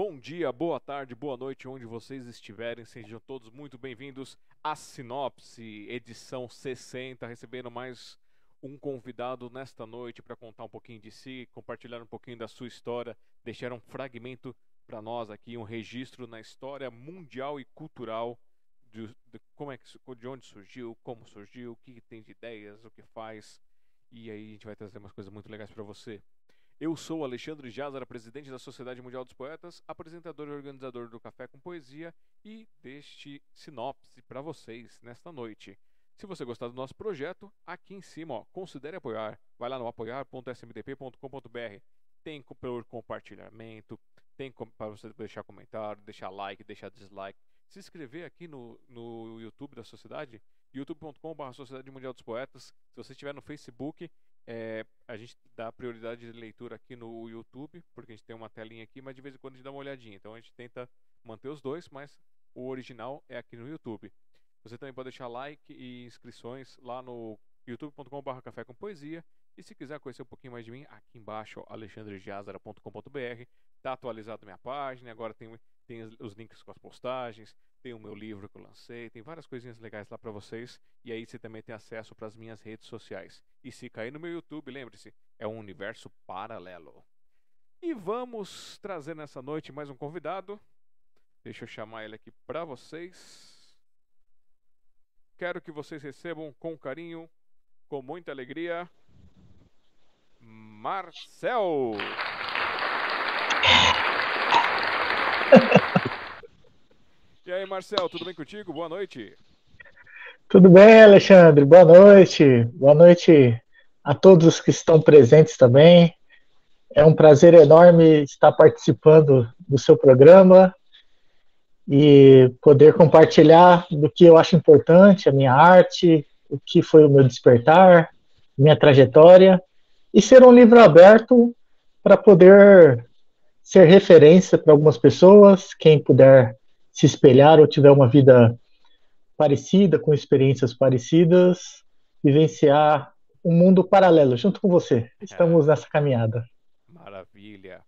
Bom dia, boa tarde, boa noite, onde vocês estiverem, sejam todos muito bem-vindos à Sinopse, edição 60, recebendo mais um convidado nesta noite para contar um pouquinho de si, compartilhar um pouquinho da sua história, deixar um fragmento para nós aqui, um registro na história mundial e cultural de, de, como é que, de onde surgiu, como surgiu, o que tem de ideias, o que faz, e aí a gente vai trazer umas coisas muito legais para você. Eu sou Alexandre Jazara, presidente da Sociedade Mundial dos Poetas, apresentador e organizador do Café com Poesia e deste sinopse para vocês nesta noite. Se você gostar do nosso projeto, aqui em cima, ó, considere apoiar. Vai lá no apoiar.smdp.com.br. Tem por compartilhamento, tem para você deixar comentário, deixar like, deixar dislike, se inscrever aqui no, no YouTube da Sociedade, youtube.com.br Sociedade Mundial dos Poetas. Se você estiver no Facebook, é, a gente dá prioridade de leitura aqui no YouTube, porque a gente tem uma telinha aqui, mas de vez em quando a gente dá uma olhadinha. Então a gente tenta manter os dois, mas o original é aqui no YouTube. Você também pode deixar like e inscrições lá no youtube.com.br café com poesia. E se quiser conhecer um pouquinho mais de mim, aqui embaixo, alexandrejazara.com.br. Está atualizado minha página, agora tem, tem os links com as postagens, tem o meu livro que eu lancei, tem várias coisinhas legais lá para vocês. E aí você também tem acesso para as minhas redes sociais. E se cair no meu YouTube, lembre-se, é um universo paralelo. E vamos trazer nessa noite mais um convidado. Deixa eu chamar ele aqui para vocês. Quero que vocês recebam com carinho, com muita alegria, Marcel. Marcel, tudo bem contigo? Boa noite. Tudo bem, Alexandre? Boa noite. Boa noite a todos que estão presentes também. É um prazer enorme estar participando do seu programa e poder compartilhar do que eu acho importante, a minha arte, o que foi o meu despertar, minha trajetória, e ser um livro aberto para poder ser referência para algumas pessoas, quem puder se espelhar ou tiver uma vida parecida, com experiências parecidas, vivenciar um mundo paralelo junto com você. Estamos é. nessa caminhada. Maravilha.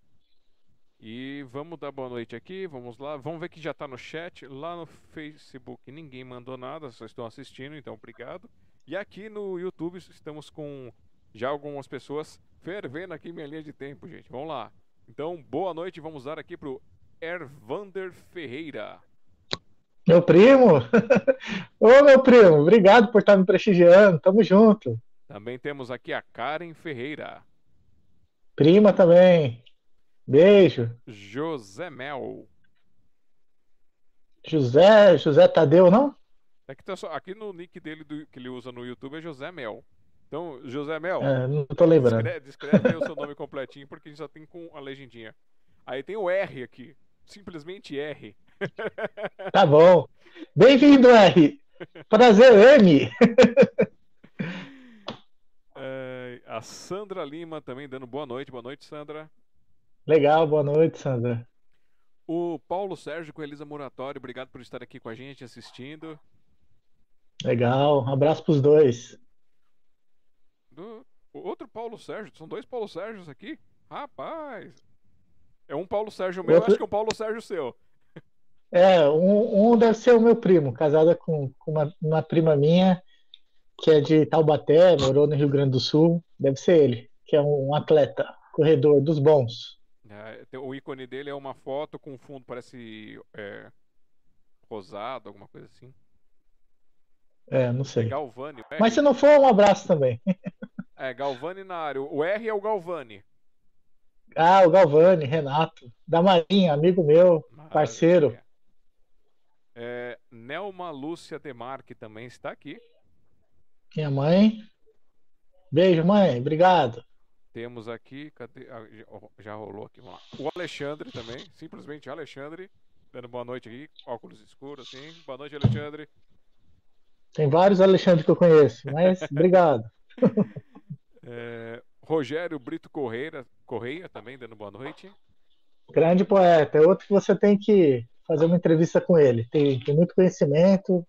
E vamos dar boa noite aqui, vamos lá. Vamos ver que já está no chat. Lá no Facebook ninguém mandou nada, só estão assistindo, então obrigado. E aqui no YouTube estamos com já algumas pessoas fervendo aqui minha linha de tempo, gente. Vamos lá. Então, boa noite, vamos dar aqui pro Ervander Ferreira. Meu primo? Ô, meu primo, obrigado por estar me prestigiando. Tamo junto. Também temos aqui a Karen Ferreira. Prima também. Beijo. José Mel. José, José Tadeu, não? Aqui, tá só, aqui no nick dele do, que ele usa no YouTube é José Mel. Então, José Mel. É, não tô lembrando. Descreve, descreve aí o seu nome completinho, porque a gente já tem com a legendinha. Aí tem o R aqui. Simplesmente R. Tá bom. Bem-vindo, R. Prazer, M. É, a Sandra Lima também dando boa noite. Boa noite, Sandra. Legal, boa noite, Sandra. O Paulo Sérgio com Elisa Moratório, obrigado por estar aqui com a gente assistindo. Legal, um abraço para os dois. Do... Outro Paulo Sérgio, são dois Paulo Sérgios aqui? Rapaz, é um Paulo Sérgio meu, Outro... acho que é um Paulo Sérgio seu. É, um, um deve ser o meu primo, casada com, com uma, uma, prima minha, que é de Taubaté, morou no Rio Grande do Sul. Deve ser ele, que é um, um atleta, corredor dos bons. É, o ícone dele é uma foto com fundo, parece é, rosado, alguma coisa assim. É, não sei. É Galvani. Mas se não for, um abraço também. É, Galvani na área. O R é o Galvani. Ah, o Galvani, Renato. Da Marinha, amigo meu, parceiro. É, Nelma Lúcia Demarque também está aqui. Minha mãe. Beijo, mãe. Obrigado. Temos aqui, cadê? Ah, já rolou aqui, vamos lá. O Alexandre também, simplesmente Alexandre, dando boa noite aqui, óculos escuros, assim. Boa noite, Alexandre. Tem vários Alexandre que eu conheço, mas obrigado. É, Rogério Brito Correia, Correia também dando boa noite. Grande poeta, é outro que você tem que fazer uma entrevista com ele. Tem, tem muito conhecimento,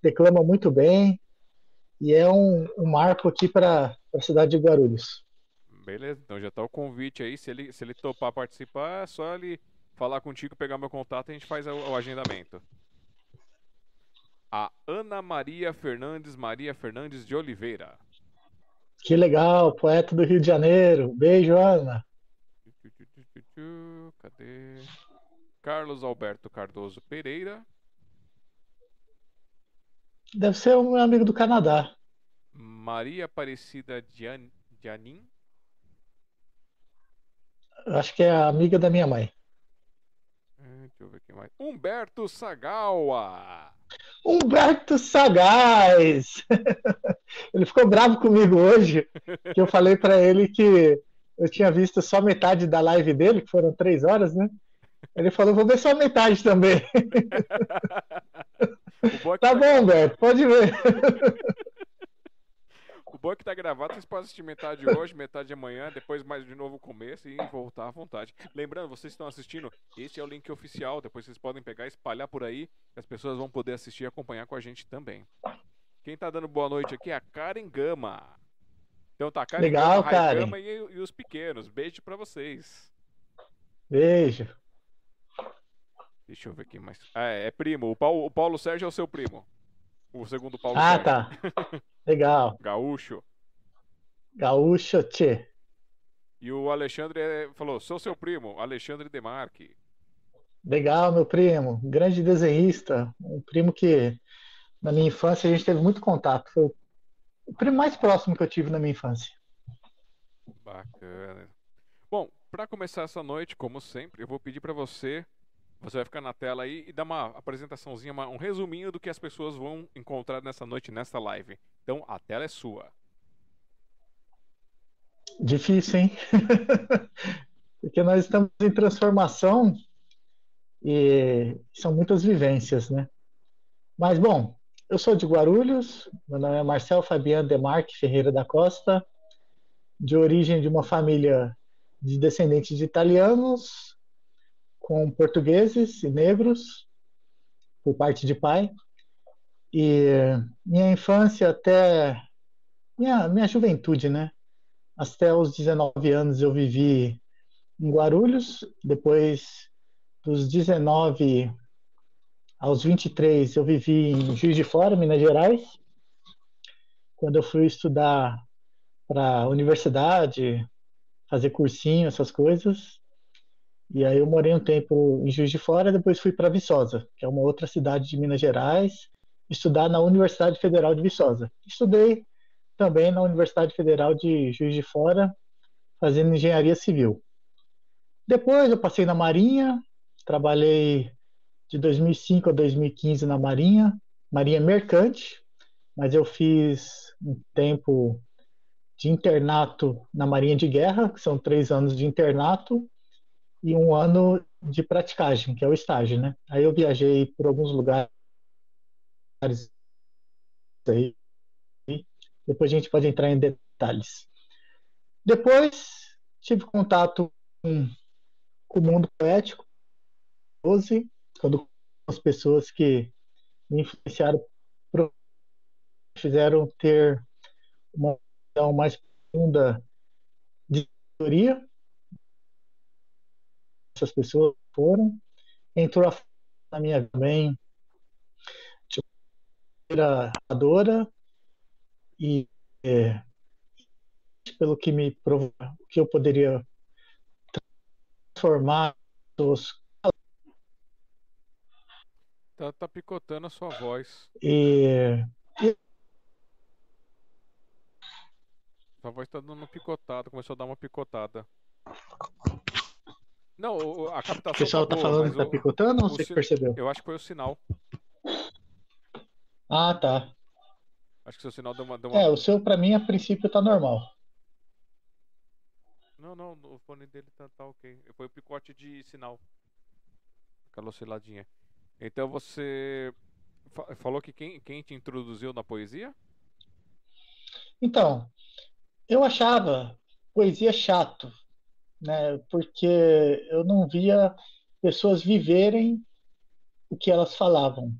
declama muito bem e é um, um marco aqui para a cidade de Guarulhos. Beleza, então já está o convite aí. Se ele, se ele topar participar, é só ele falar contigo, pegar meu contato, a gente faz o, o agendamento. A Ana Maria Fernandes Maria Fernandes de Oliveira. Que legal, poeta do Rio de Janeiro. Beijo, Ana. Cadê? Carlos Alberto Cardoso Pereira. Deve ser um amigo do Canadá. Maria Aparecida Janin. Acho que é a amiga da minha mãe. É, deixa eu ver quem mais. Humberto Sagawa. Humberto Sagaz! ele ficou bravo comigo hoje, que eu falei para ele que eu tinha visto só metade da live dele, que foram três horas, né? Ele falou, vou ver só metade também. É tá bom, Humberto, pode ver. O bom é que tá gravado, vocês podem assistir metade hoje, metade amanhã, depois mais de novo o começo e voltar à vontade. Lembrando, vocês estão assistindo, esse é o link oficial, depois vocês podem pegar e espalhar por aí, as pessoas vão poder assistir e acompanhar com a gente também. Quem tá dando boa noite aqui é a Karen Gama. Então tá, Karen Legal, Gama, Karen. Gama e, e os pequenos. Beijo para vocês. Beijo. Deixa eu ver aqui mais. Ah, é, é primo. O Paulo, o Paulo Sérgio é o seu primo. O segundo Paulo ah, Sérgio. tá. Legal. Gaúcho. Gaúcho, tchê. E o Alexandre é, falou: sou seu primo, Alexandre Demarque. Legal, meu primo. Grande desenhista. Um primo que na minha infância a gente teve muito contato. Foi o primo mais próximo que eu tive na minha infância. Bacana. Bom, para começar essa noite, como sempre, eu vou pedir para você você vai ficar na tela aí e dar uma apresentaçãozinha, uma, um resuminho do que as pessoas vão encontrar nessa noite, nessa live. Então, a tela é sua. Difícil, hein? Porque nós estamos em transformação e são muitas vivências, né? Mas, bom, eu sou de Guarulhos, meu nome é Marcel Fabiano Demarque Ferreira da Costa, de origem de uma família de descendentes de italianos, com portugueses e negros, por parte de pai. E minha infância até minha, minha juventude, né? Até os 19 anos eu vivi em Guarulhos, depois dos 19 aos 23 eu vivi em Juiz de Fora, Minas Gerais. Quando eu fui estudar para a universidade, fazer cursinho, essas coisas, e aí eu morei um tempo em Juiz de Fora, depois fui para Viçosa, que é uma outra cidade de Minas Gerais, estudar na Universidade Federal de Viçosa. Estudei também na Universidade Federal de Juiz de Fora, fazendo engenharia civil. Depois eu passei na Marinha, trabalhei de 2005 a 2015 na Marinha, Marinha Mercante, mas eu fiz um tempo de internato na Marinha de Guerra, que são três anos de internato, e um ano de praticagem, que é o estágio, né? Aí eu viajei por alguns lugares aí. Depois a gente pode entrar em detalhes. Depois tive contato com, com o mundo poético, quando as pessoas que me influenciaram fizeram ter uma visão mais profunda de teoria essas pessoas foram. Entrou na minha vida também adora e é, pelo que me provou que eu poderia transformar os tá, tá picotando a sua voz e, e... sua voz tá dando uma picotada começou a dar uma picotada não, a captação. O pessoal tá, tá falando que tá picotando ou você sin... percebeu? Eu acho que foi o sinal. Ah, tá. Acho que seu sinal deu uma. Deu uma... É, o seu pra mim a princípio tá normal. Não, não, o fone dele tá, tá ok. Foi o picote de sinal. Aquela osciladinha. Então você falou que quem, quem te introduziu na poesia? Então, eu achava poesia chato né? Porque eu não via pessoas viverem o que elas falavam.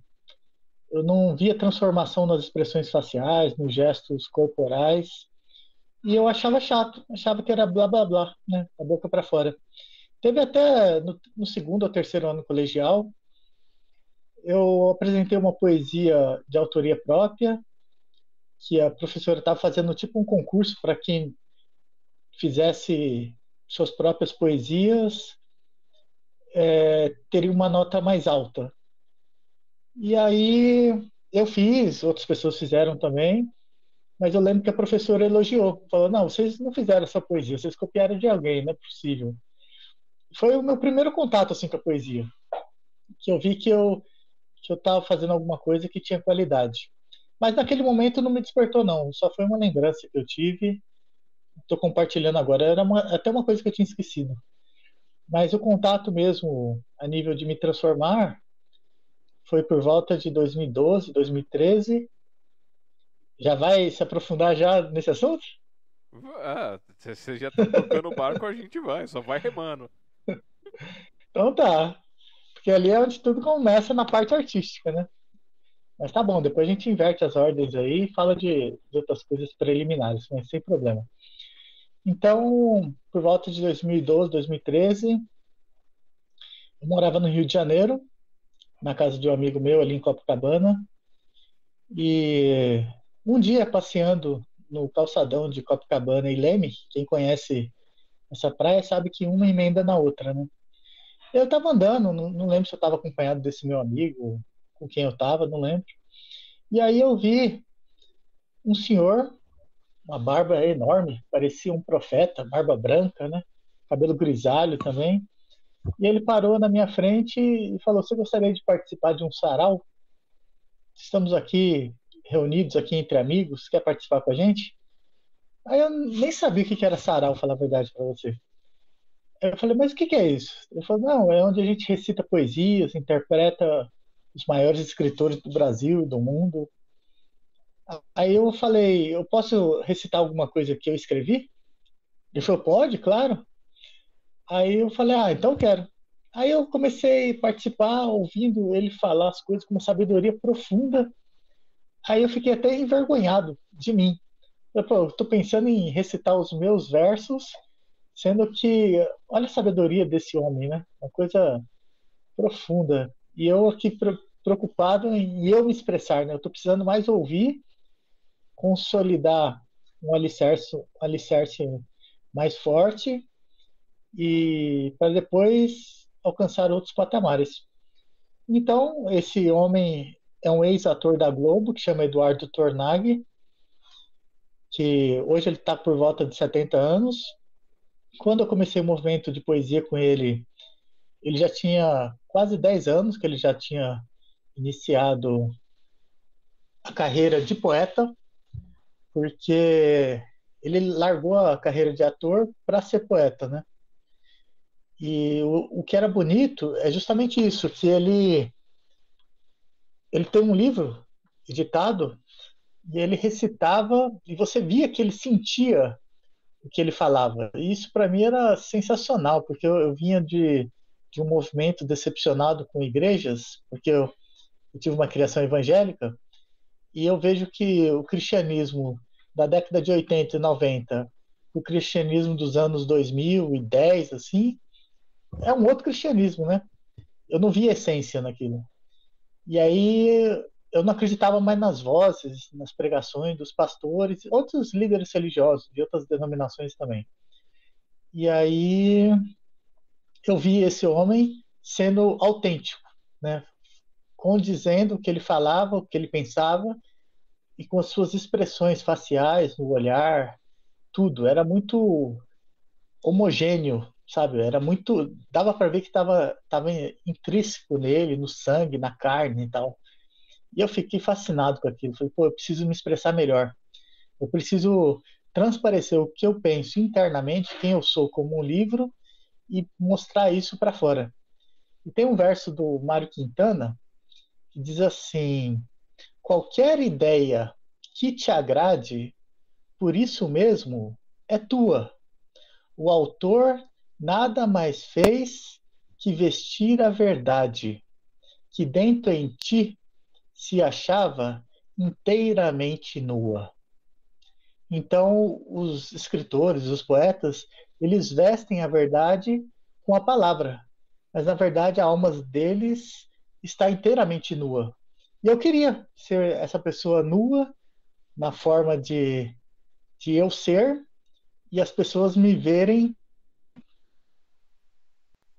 Eu não via transformação nas expressões faciais, nos gestos corporais, e eu achava chato, achava que era blá blá blá, né? A boca para fora. teve até no, no segundo ou terceiro ano colegial, eu apresentei uma poesia de autoria própria, que a professora estava fazendo tipo um concurso para quem fizesse suas próprias poesias é, teria uma nota mais alta. E aí eu fiz, outras pessoas fizeram também, mas eu lembro que a professora elogiou, falou: não, vocês não fizeram essa poesia, vocês copiaram de alguém, não é possível. Foi o meu primeiro contato assim com a poesia, que eu vi que eu que eu estava fazendo alguma coisa que tinha qualidade. Mas naquele momento não me despertou não, só foi uma lembrança que eu tive. Estou compartilhando agora, era uma, até uma coisa que eu tinha esquecido. Mas o contato mesmo a nível de me transformar foi por volta de 2012, 2013. Já vai se aprofundar já nesse assunto? Ah, você já tá tocando o barco, a gente vai, só vai remando. Então tá. Porque ali é onde tudo começa na parte artística, né? Mas tá bom, depois a gente inverte as ordens aí e fala de, de outras coisas preliminares, mas sem problema. Então, por volta de 2012, 2013, eu morava no Rio de Janeiro, na casa de um amigo meu ali em Copacabana. E um dia passeando no calçadão de Copacabana e Leme, quem conhece essa praia sabe que uma emenda na outra, né? Eu estava andando, não, não, lembro se eu estava acompanhado desse meu amigo, com quem eu estava, não lembro. E aí eu vi um senhor, uma barba enorme, parecia um profeta, barba branca, né? Cabelo grisalho também. E ele parou na minha frente e falou: Você gostaria de participar de um sarau? Estamos aqui reunidos aqui entre amigos, quer participar com a gente? Aí eu nem sabia o que era sarau, falar a verdade para você. Eu falei, mas o que é isso? Ele falou, não, é onde a gente recita poesias, interpreta os maiores escritores do Brasil e do mundo. Aí eu falei, eu posso recitar alguma coisa que eu escrevi? Ele falou, pode, claro. Aí eu falei, ah, então quero. Aí eu comecei a participar, ouvindo ele falar as coisas com uma sabedoria profunda. Aí eu fiquei até envergonhado de mim. Eu estou pensando em recitar os meus versos, sendo que, olha a sabedoria desse homem, né? Uma coisa profunda. E eu aqui preocupado em eu me expressar, né? Eu estou precisando mais ouvir, consolidar um alicerce, um alicerce mais forte e para depois alcançar outros patamares. Então, esse homem é um ex-ator da Globo que chama Eduardo Tornag, que hoje ele está por volta de 70 anos. Quando eu comecei o movimento de poesia com ele, ele já tinha quase 10 anos que ele já tinha iniciado a carreira de poeta, porque ele largou a carreira de ator para ser poeta, né? E o, o que era bonito é justamente isso, que ele ele tem um livro editado e ele recitava e você via que ele sentia o que ele falava. E isso para mim era sensacional, porque eu, eu, vinha de, de um movimento decepcionado com igrejas, porque eu, eu tive uma criação evangélica, e eu vejo que o cristianismo da década de 80 e 90, o cristianismo dos anos 2010, assim, é um outro cristianismo, né? Eu não via essência naquilo. E aí eu não acreditava mais nas vozes, nas pregações dos pastores, outros líderes religiosos de outras denominações também. E aí eu vi esse homem sendo autêntico, né? condizendo o que ele falava, o que ele pensava e com as suas expressões faciais, no olhar, tudo era muito homogêneo sabe? Era muito, dava para ver que estava tava intrínseco nele, no sangue, na carne e tal. E eu fiquei fascinado com aquilo. Falei, pô, eu preciso me expressar melhor. Eu preciso transparecer o que eu penso internamente, quem eu sou como um livro e mostrar isso para fora. E tem um verso do Mário Quintana que diz assim: qualquer ideia que te agrade, por isso mesmo é tua. O autor nada mais fez que vestir a verdade, que dentro em ti se achava inteiramente nua. Então, os escritores, os poetas, eles vestem a verdade com a palavra, mas na verdade a alma deles está inteiramente nua. E eu queria ser essa pessoa nua na forma de, de eu ser e as pessoas me verem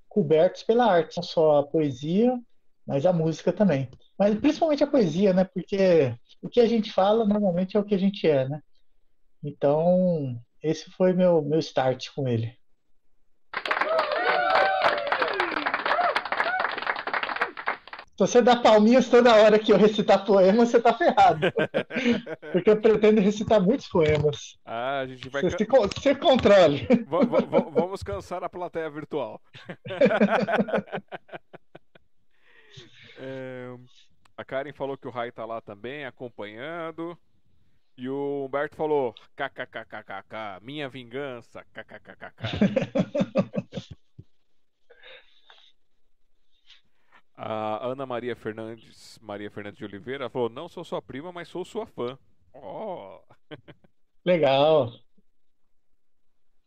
cobertos pela arte, não só a poesia, mas a música também. Mas principalmente a poesia, né? Porque o que a gente fala normalmente é o que a gente é, né? Então, esse foi meu meu start com ele. Se você dá palminhas toda hora que eu recitar poemas, você tá ferrado. Porque eu pretendo recitar muitos poemas. Ah, a gente vai. Você, se, você controle. V vamos cansar a plateia virtual. é, a Karen falou que o Rai tá lá também, acompanhando. E o Humberto falou: kkkkkk, minha vingança, kkkk. A Ana Maria Fernandes, Maria Fernandes de Oliveira, falou: Não sou sua prima, mas sou sua fã. Oh. Legal.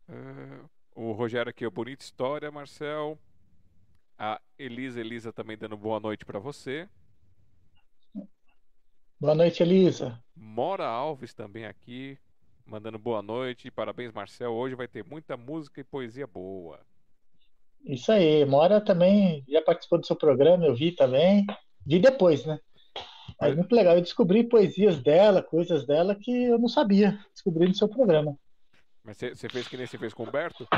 Uh, o Rogério aqui, bonita história, Marcel. A Elisa, Elisa também dando boa noite para você. Boa noite, Elisa. Mora Alves também aqui, mandando boa noite. Parabéns, Marcel. Hoje vai ter muita música e poesia boa. Isso aí, Mora também já participou do seu programa, eu vi também. Vi depois, né? Mas muito legal. Eu descobri poesias dela, coisas dela que eu não sabia. Descobri no seu programa. Mas você fez que nem você fez com o Humberto?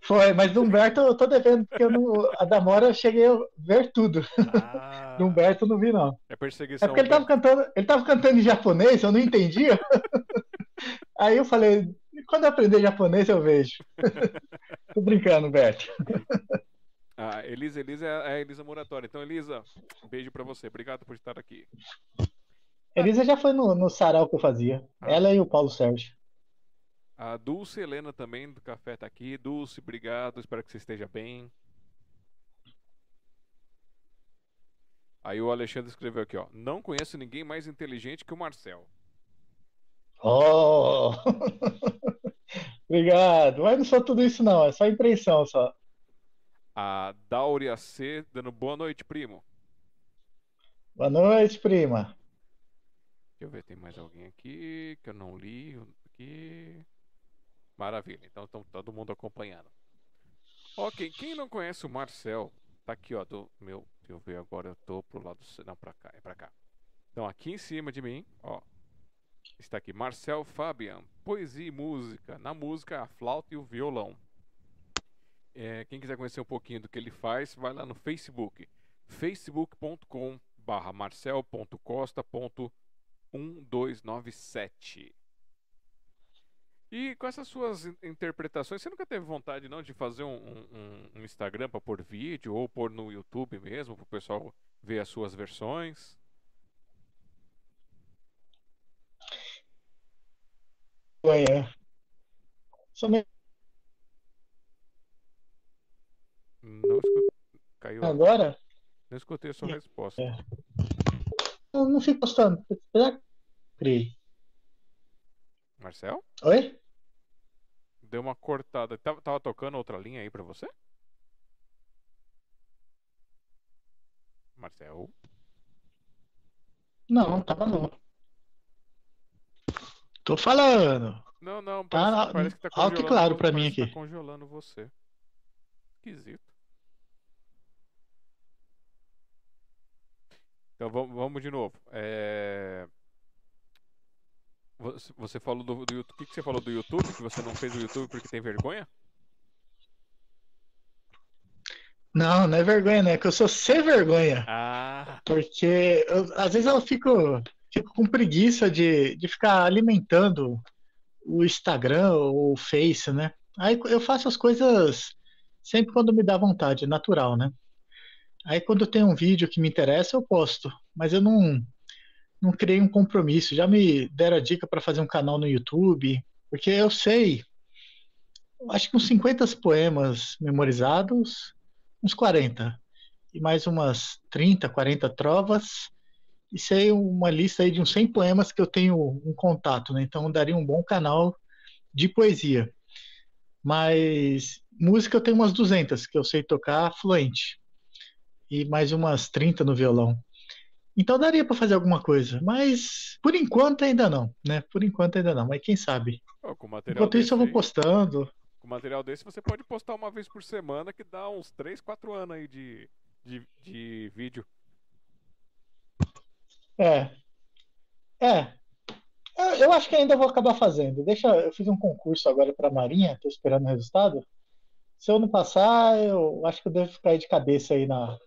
Foi, mas do Humberto eu tô devendo, porque eu não, a da Mora eu cheguei a ver tudo. Ah, do Humberto eu não vi, não. É perseguição. É porque ele tava, cantando, ele tava cantando em japonês, eu não entendia. Aí eu falei, quando eu aprender japonês eu vejo. Tô brincando, Beto. Ah, Elisa, Elisa é a Elisa Muratória. Então, Elisa, um beijo para você. Obrigado por estar aqui. Elisa já foi no, no sarau que eu fazia. Ah. Ela e o Paulo Sérgio. A Dulce Helena também do café tá aqui. Dulce, obrigado. Espero que você esteja bem. Aí o Alexandre escreveu aqui, ó. Não conheço ninguém mais inteligente que o Marcel. Oh! Obrigado. Mas não sou tudo isso, não. É só impressão só. A Dáurea C dando boa noite, primo. Boa noite, prima. Deixa eu ver, tem mais alguém aqui que eu não li. Aqui. Maravilha. Então estão todo mundo acompanhando. Ok, quem não conhece o Marcel, tá aqui, ó, do meu. Deixa eu ver agora, eu tô pro lado. Não, pra cá, é pra cá. Então aqui em cima de mim, ó, Está aqui Marcel Fabian, poesia e música. Na música, a flauta e o violão. É, quem quiser conhecer um pouquinho do que ele faz, vai lá no Facebook, facebook.com barra marcel.costa.1297. E com essas suas interpretações, você nunca teve vontade não de fazer um, um, um Instagram para pôr vídeo ou pôr no YouTube mesmo para o pessoal ver as suas versões? Vergonha. Somente... Não escutei. Caiu. Agora? Não escutei a sua é. resposta. É. Eu não fico postando. Criei. Marcel? Oi? Deu uma cortada. Tava, tava tocando outra linha aí pra você? Marcel? Não, tava não. Tô falando. Não, não, parece, tá, parece que tá. Alto claro pra mim aqui. Tá congelando você. Esquisito. Então vamos, vamos de novo. É... Você falou do, do YouTube. O que, que você falou do YouTube? Que você não fez o YouTube porque tem vergonha? Não, não é vergonha, né? É que eu sou sem vergonha. Ah. Porque eu, às vezes eu fico fico com preguiça de, de ficar alimentando o Instagram ou o Face, né? Aí eu faço as coisas sempre quando me dá vontade, natural, né? Aí quando tem um vídeo que me interessa, eu posto, mas eu não não criei um compromisso. Já me deram a dica para fazer um canal no YouTube, porque eu sei, acho que uns 50 poemas memorizados, uns 40, e mais umas 30, 40 trovas, isso aí é uma lista aí de uns 100 poemas que eu tenho um contato, né? Então daria um bom canal de poesia. Mas música eu tenho umas 200 que eu sei tocar fluente. E mais umas 30 no violão. Então daria para fazer alguma coisa, mas por enquanto ainda não, né? Por enquanto ainda não, mas quem sabe. Enquanto isso eu vou postando. Com material desse você pode postar uma vez por semana que dá uns 3, 4 anos aí de, de, de vídeo. É. É. Eu acho que ainda vou acabar fazendo. Deixa, eu fiz um concurso agora para Marinha, estou esperando o resultado. Se eu não passar, eu acho que eu devo ficar de cabeça aí na,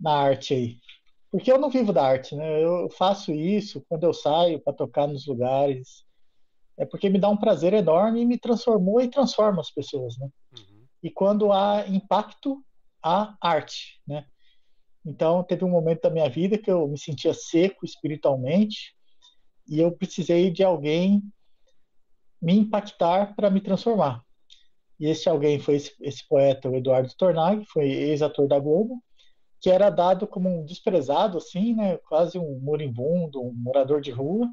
na arte aí. Porque eu não vivo da arte, né? Eu faço isso quando eu saio para tocar nos lugares. É porque me dá um prazer enorme e me transformou e transforma as pessoas, né? Uhum. E quando há impacto, há arte, né? Então, teve um momento da minha vida que eu me sentia seco espiritualmente e eu precisei de alguém me impactar para me transformar. E esse alguém foi esse, esse poeta, o Eduardo Tornag, foi ex-ator da Globo, que era dado como um desprezado, assim, né, quase um moribundo, um morador de rua,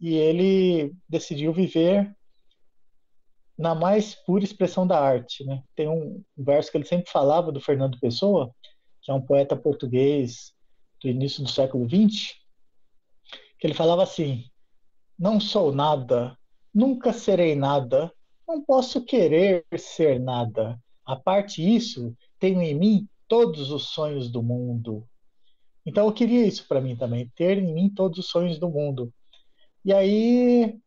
e ele decidiu viver na mais pura expressão da arte, né? Tem um verso que ele sempre falava do Fernando Pessoa, é um poeta português do início do século XX, que ele falava assim: Não sou nada, nunca serei nada, não posso querer ser nada. A parte isso, tenho em mim todos os sonhos do mundo. Então eu queria isso para mim também, ter em mim todos os sonhos do mundo. E aí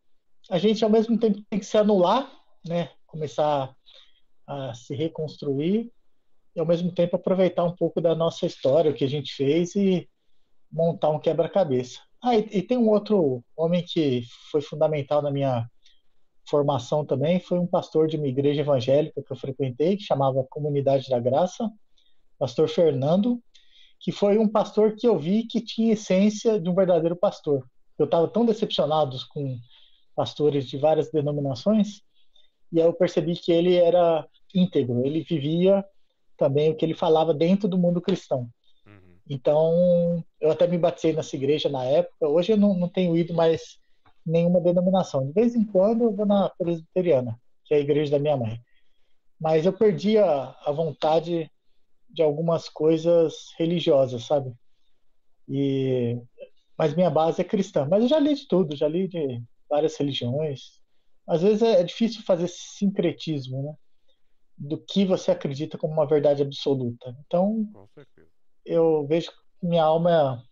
a gente ao mesmo tempo tem que se anular, né? Começar a se reconstruir e ao mesmo tempo aproveitar um pouco da nossa história, o que a gente fez e montar um quebra-cabeça. Ah, e, e, tem um outro homem que foi fundamental na minha formação também, foi um pastor de uma igreja evangélica que eu frequentei, que chamava Comunidade da Graça, pastor Fernando, que foi um pastor que eu vi que tinha essência de um verdadeiro pastor. Eu estava tão decepcionado com pastores de várias denominações, e aí eu percebi que ele era íntegro, ele vivia também o que ele falava dentro do mundo cristão. Uhum. Então, eu até me batizei nessa igreja na época. Hoje eu não, não tenho ido mais nenhuma denominação. De vez em quando eu vou na presbiteriana, que é a igreja da minha mãe. Mas eu perdi a, a vontade de algumas coisas religiosas, sabe? E mas minha base é cristã. Mas eu já li de tudo, já li de várias religiões. Às vezes é, é difícil fazer sincretismo, né? Do que você acredita como uma verdade absoluta. Então, eu vejo que minha alma.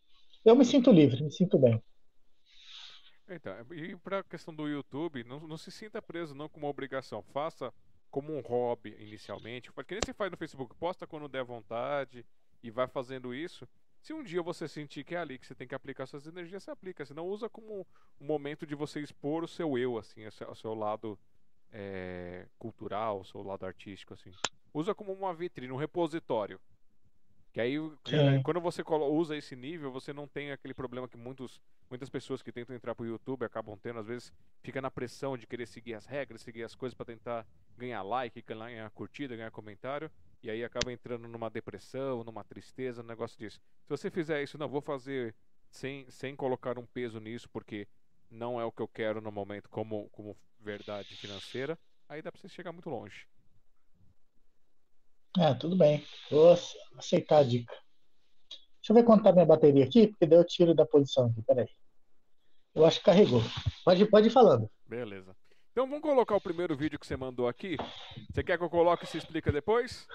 Eu me sinto livre, me sinto bem. Então, e para a questão do YouTube, não, não se sinta preso não como uma obrigação. Faça como um hobby inicialmente. Que nem você faz no Facebook, posta quando der vontade e vai fazendo isso. Se um dia você sentir que é ali que você tem que aplicar suas energias, você aplica. Senão usa como um momento de você expor o seu eu, assim, o seu lado é, cultural, seu lado artístico, assim. Usa como uma vitrine, um repositório. Que aí, é. quando você usa esse nível, você não tem aquele problema que muitos, muitas pessoas que tentam entrar pro YouTube acabam tendo, às vezes fica na pressão de querer seguir as regras, seguir as coisas para tentar ganhar like, ganhar curtida, ganhar comentário, e aí acaba entrando numa depressão, numa tristeza, um negócio disso. Se você fizer isso, não, vou fazer sem, sem colocar um peso nisso, porque não é o que eu quero no momento como, como verdade financeira, aí dá pra você chegar muito longe. É, tudo bem. Vou aceitar a dica. Deixa eu ver quanto tá minha bateria aqui, porque daí eu tiro da posição aqui. Peraí. Eu acho que carregou. Pode, pode ir falando. Beleza. Então vamos colocar o primeiro vídeo que você mandou aqui. Você quer que eu coloque e se explica depois?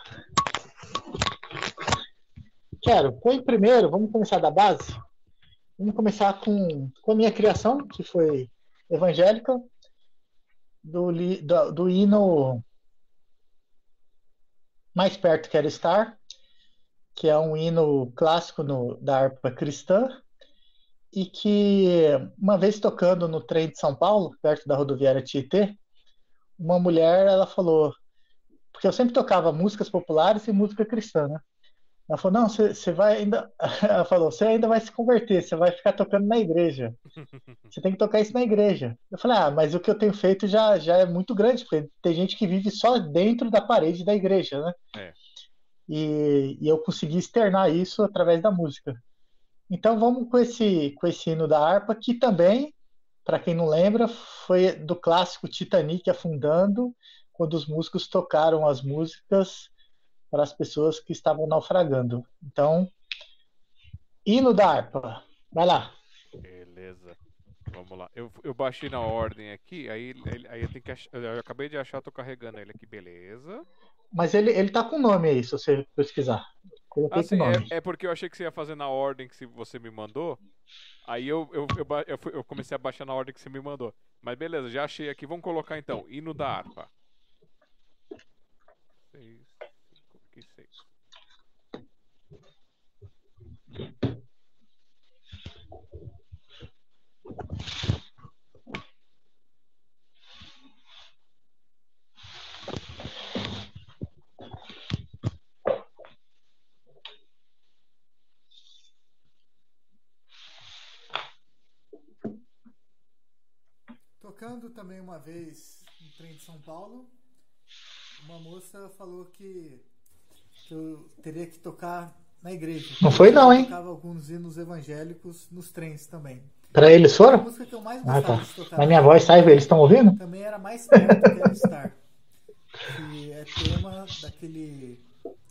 Quero. Põe primeiro, vamos começar da base. Vamos começar com, com a minha criação, que foi evangélica, do, do, do hino Mais Perto Quero Estar, que é um hino clássico no, da harpa cristã, e que, uma vez tocando no trem de São Paulo, perto da rodoviária Tietê, uma mulher, ela falou, porque eu sempre tocava músicas populares e música cristã, né? Ela falou, não, você vai ainda. Ela falou, você ainda vai se converter, você vai ficar tocando na igreja. Você tem que tocar isso na igreja. Eu falei, ah, mas o que eu tenho feito já, já é muito grande, porque tem gente que vive só dentro da parede da igreja, né? É. E, e eu consegui externar isso através da música. Então vamos com esse, com esse hino da harpa, que também, para quem não lembra, foi do clássico Titanic afundando, quando os músicos tocaram as músicas para as pessoas que estavam naufragando. Então, hino da harpa. Vai lá. Beleza. Vamos lá. Eu, eu baixei na ordem aqui, aí, aí eu tenho que achar, eu acabei de achar, tô carregando ele aqui, beleza. Mas ele, ele tá com nome aí, se você pesquisar. Coloquei ah, sim, é, é, porque eu achei que você ia fazer na ordem que você me mandou. Aí eu, eu, eu, eu, eu comecei a baixar na ordem que você me mandou. Mas beleza, já achei aqui. Vamos colocar então. Hino da harpa. Seis, cinco, aqui, seis. Tocando também uma vez no trem de São Paulo, uma moça falou que, que eu teria que tocar na igreja. Não foi não, hein? Eu tocava alguns hinos evangélicos nos trens também. Para eles foram? A música que eu mais ah, tá. de tocar. Mas minha voz sai, eles estão ouvindo? Também era mais perto que Star. Que é tema daquele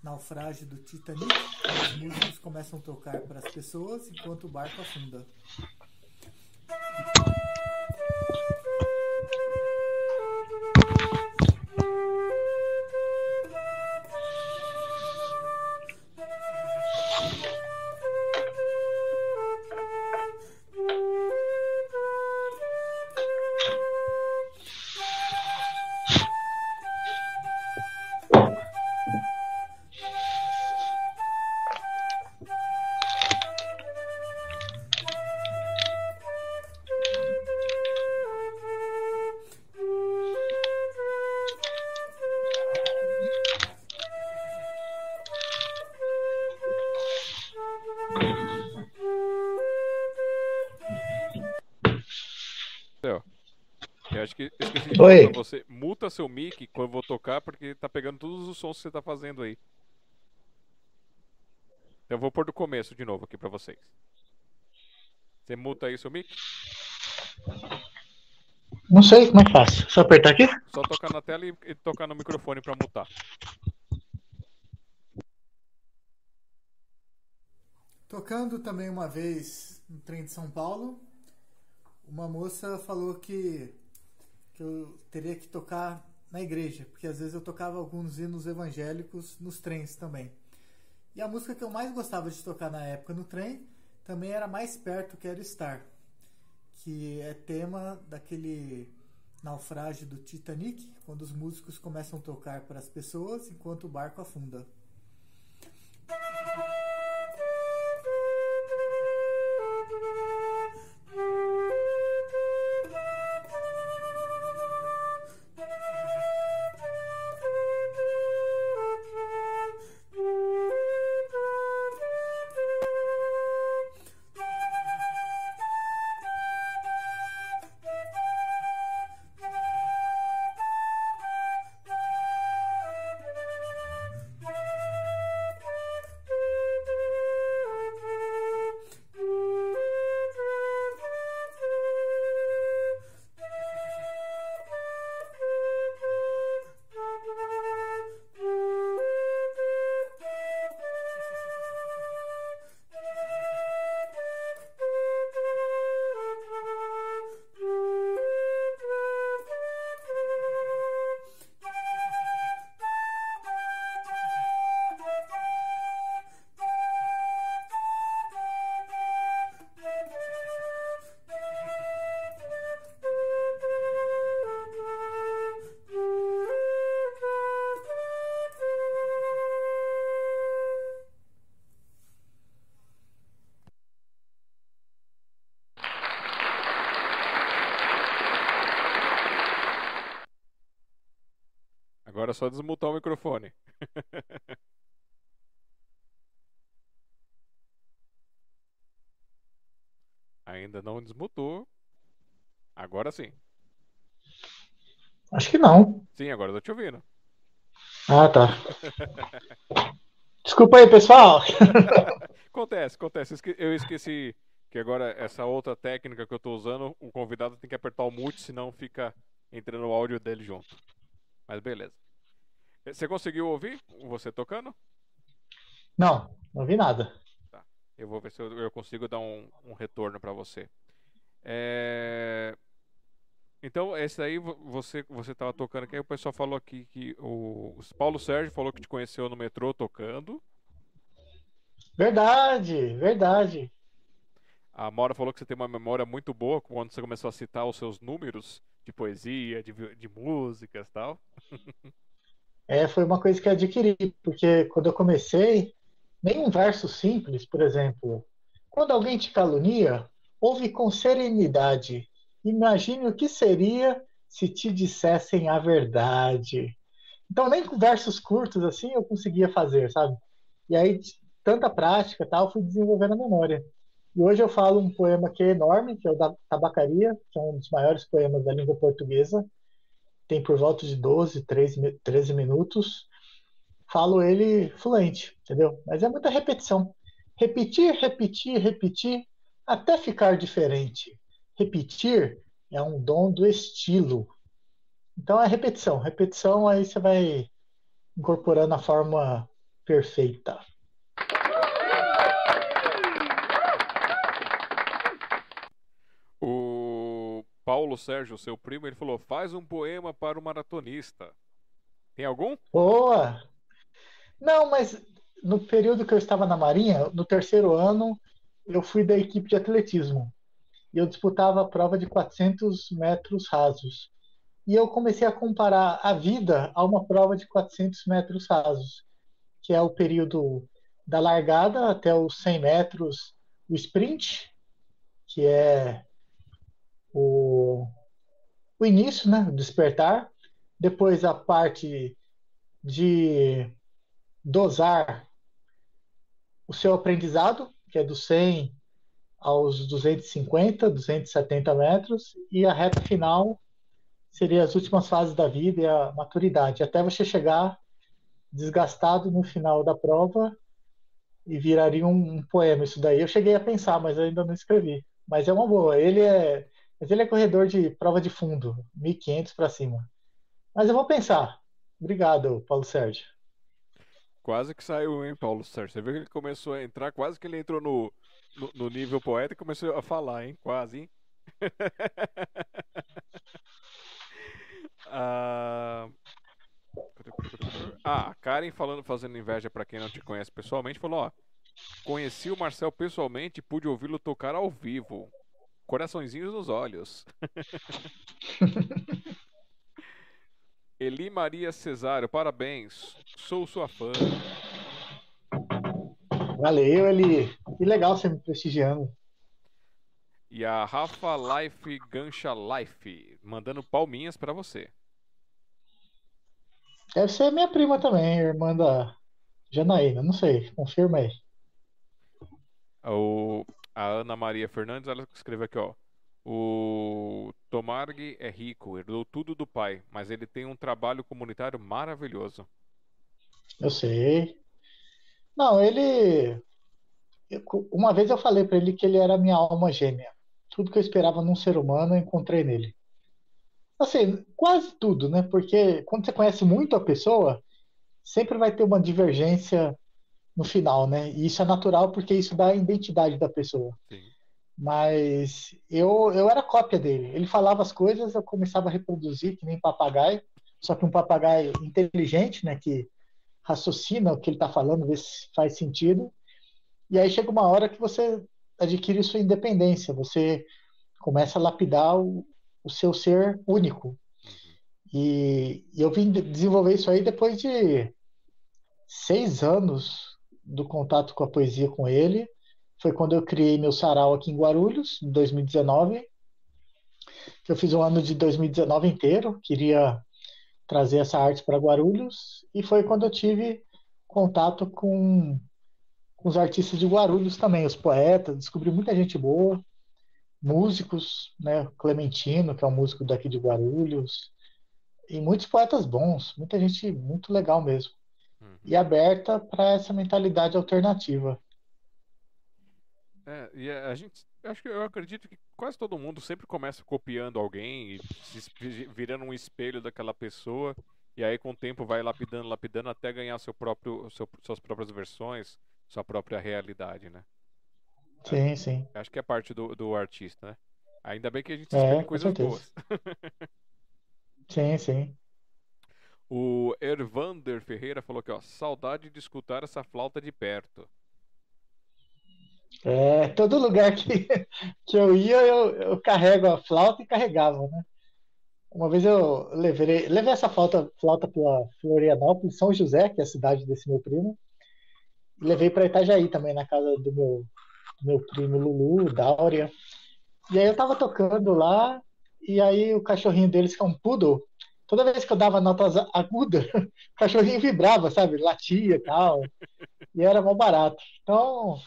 naufrágio do Titanic. Os músicos começam a tocar para as pessoas enquanto o barco afunda. Oi. você. Muta seu mic quando eu vou tocar, porque tá pegando todos os sons que você tá fazendo aí. Eu vou pôr do começo de novo aqui pra vocês. Você muta aí seu mic? Não sei como é que faço. Só apertar aqui? Só tocar na tela e, e tocar no microfone pra mutar. Tocando também uma vez no trem de São Paulo, uma moça falou que que eu teria que tocar na igreja, porque às vezes eu tocava alguns hinos evangélicos nos trens também. E a música que eu mais gostava de tocar na época no trem também era Mais Perto Quero Estar, que é tema daquele naufrágio do Titanic, quando os músicos começam a tocar para as pessoas enquanto o barco afunda. Agora é só desmutar o microfone. Ainda não desmutou. Agora sim. Acho que não. Sim, agora eu tô te ouvindo. Ah, tá. Desculpa aí, pessoal. acontece, acontece. Eu esqueci que agora essa outra técnica que eu tô usando, o convidado tem que apertar o mute, senão fica entrando o áudio dele junto. Mas beleza. Você conseguiu ouvir você tocando? Não, não ouvi nada. Tá. Eu vou ver se eu, eu consigo dar um, um retorno para você. É... Então, esse aí você você estava tocando aqui, o pessoal falou aqui que o, o Paulo Sérgio falou que te conheceu no metrô tocando. Verdade, verdade. A Mora falou que você tem uma memória muito boa quando você começou a citar os seus números de poesia, de, de músicas e tal. É, foi uma coisa que adquiri, porque quando eu comecei, nem um verso simples, por exemplo, quando alguém te calunia, ouve com serenidade. Imagine o que seria se te dissessem a verdade. Então, nem com versos curtos assim eu conseguia fazer, sabe? E aí, tanta prática tal, fui desenvolvendo a memória. E hoje eu falo um poema que é enorme, que é o da Tabacaria, que é um dos maiores poemas da língua portuguesa. Tem por volta de 12, 13, 13 minutos. Falo ele fluente, entendeu? Mas é muita repetição. Repetir, repetir, repetir, até ficar diferente. Repetir é um dom do estilo. Então é repetição. Repetição, aí você vai incorporando a forma perfeita. Paulo Sérgio, seu primo, ele falou: faz um poema para o maratonista. Tem algum? Boa! Não, mas no período que eu estava na Marinha, no terceiro ano, eu fui da equipe de atletismo. E eu disputava a prova de 400 metros rasos. E eu comecei a comparar a vida a uma prova de 400 metros rasos, que é o período da largada até os 100 metros, o sprint, que é o, o início, né, o despertar, depois a parte de dosar o seu aprendizado, que é do 100 aos 250, 270 metros, e a reta final seria as últimas fases da vida e a maturidade, até você chegar desgastado no final da prova e viraria um, um poema isso daí. Eu cheguei a pensar, mas ainda não escrevi. Mas é uma boa. Ele é mas ele é corredor de prova de fundo, 1.500 para cima. Mas eu vou pensar. Obrigado, Paulo Sérgio. Quase que saiu, hein, Paulo Sérgio? Você viu que ele começou a entrar, quase que ele entrou no, no, no nível poeta e começou a falar, hein? Quase, hein? ah... ah, a Karen falando, fazendo inveja para quem não te conhece pessoalmente, falou: ó, conheci o Marcel pessoalmente e pude ouvi-lo tocar ao vivo. Coraçõezinhos nos olhos. Eli Maria Cesário, parabéns. Sou sua fã. Valeu, Eli. Que legal você me prestigiando. E a Rafa Life Gancha Life, mandando palminhas para você. Deve ser minha prima também, irmã da Janaína, não sei, confirma aí. O a Ana Maria Fernandes, ela escreveu aqui, ó. O Tomarg é rico, herdou tudo do pai, mas ele tem um trabalho comunitário maravilhoso. Eu sei. Não, ele. Uma vez eu falei para ele que ele era minha alma gêmea. Tudo que eu esperava num ser humano eu encontrei nele. Assim, quase tudo, né? Porque quando você conhece muito a pessoa, sempre vai ter uma divergência no final, né? E isso é natural porque isso dá a identidade da pessoa. Sim. Mas eu, eu era cópia dele. Ele falava as coisas, eu começava a reproduzir, que nem papagaio, só que um papagaio inteligente, né? Que raciocina o que ele está falando, vê se faz sentido. E aí chega uma hora que você adquire sua independência, você começa a lapidar o, o seu ser único. Uhum. E, e eu vim desenvolver isso aí depois de seis anos do contato com a poesia com ele foi quando eu criei meu sarau aqui em Guarulhos, em 2019. Eu fiz um ano de 2019 inteiro, queria trazer essa arte para Guarulhos, e foi quando eu tive contato com, com os artistas de Guarulhos também, os poetas, descobri muita gente boa, músicos, né, Clementino, que é um músico daqui de Guarulhos, e muitos poetas bons, muita gente muito legal mesmo e aberta para essa mentalidade alternativa. É, e a gente, acho que eu acredito que quase todo mundo sempre começa copiando alguém e se virando um espelho daquela pessoa E aí com o tempo vai lapidando, lapidando até ganhar seu próprio, seu, suas próprias versões, sua própria realidade, né? Sim, sim. Acho que é parte do, do artista, né? Ainda bem que a gente É, coisas certeza. boas. Sim, sim. O Ervander Ferreira falou aqui, ó, saudade de escutar essa flauta de perto. É, todo lugar que, que eu ia, eu, eu carrego a flauta e carregava, né? Uma vez eu levei, levei essa flauta, flauta para Florianópolis, São José, que é a cidade desse meu primo, e levei para Itajaí também, na casa do meu, do meu primo Lulu, Dáurea. E aí eu tava tocando lá, e aí o cachorrinho deles, que é um poodle, toda vez que eu dava notas agudas, o cachorrinho vibrava, sabe? Latia e tal. E era mal barato. Então,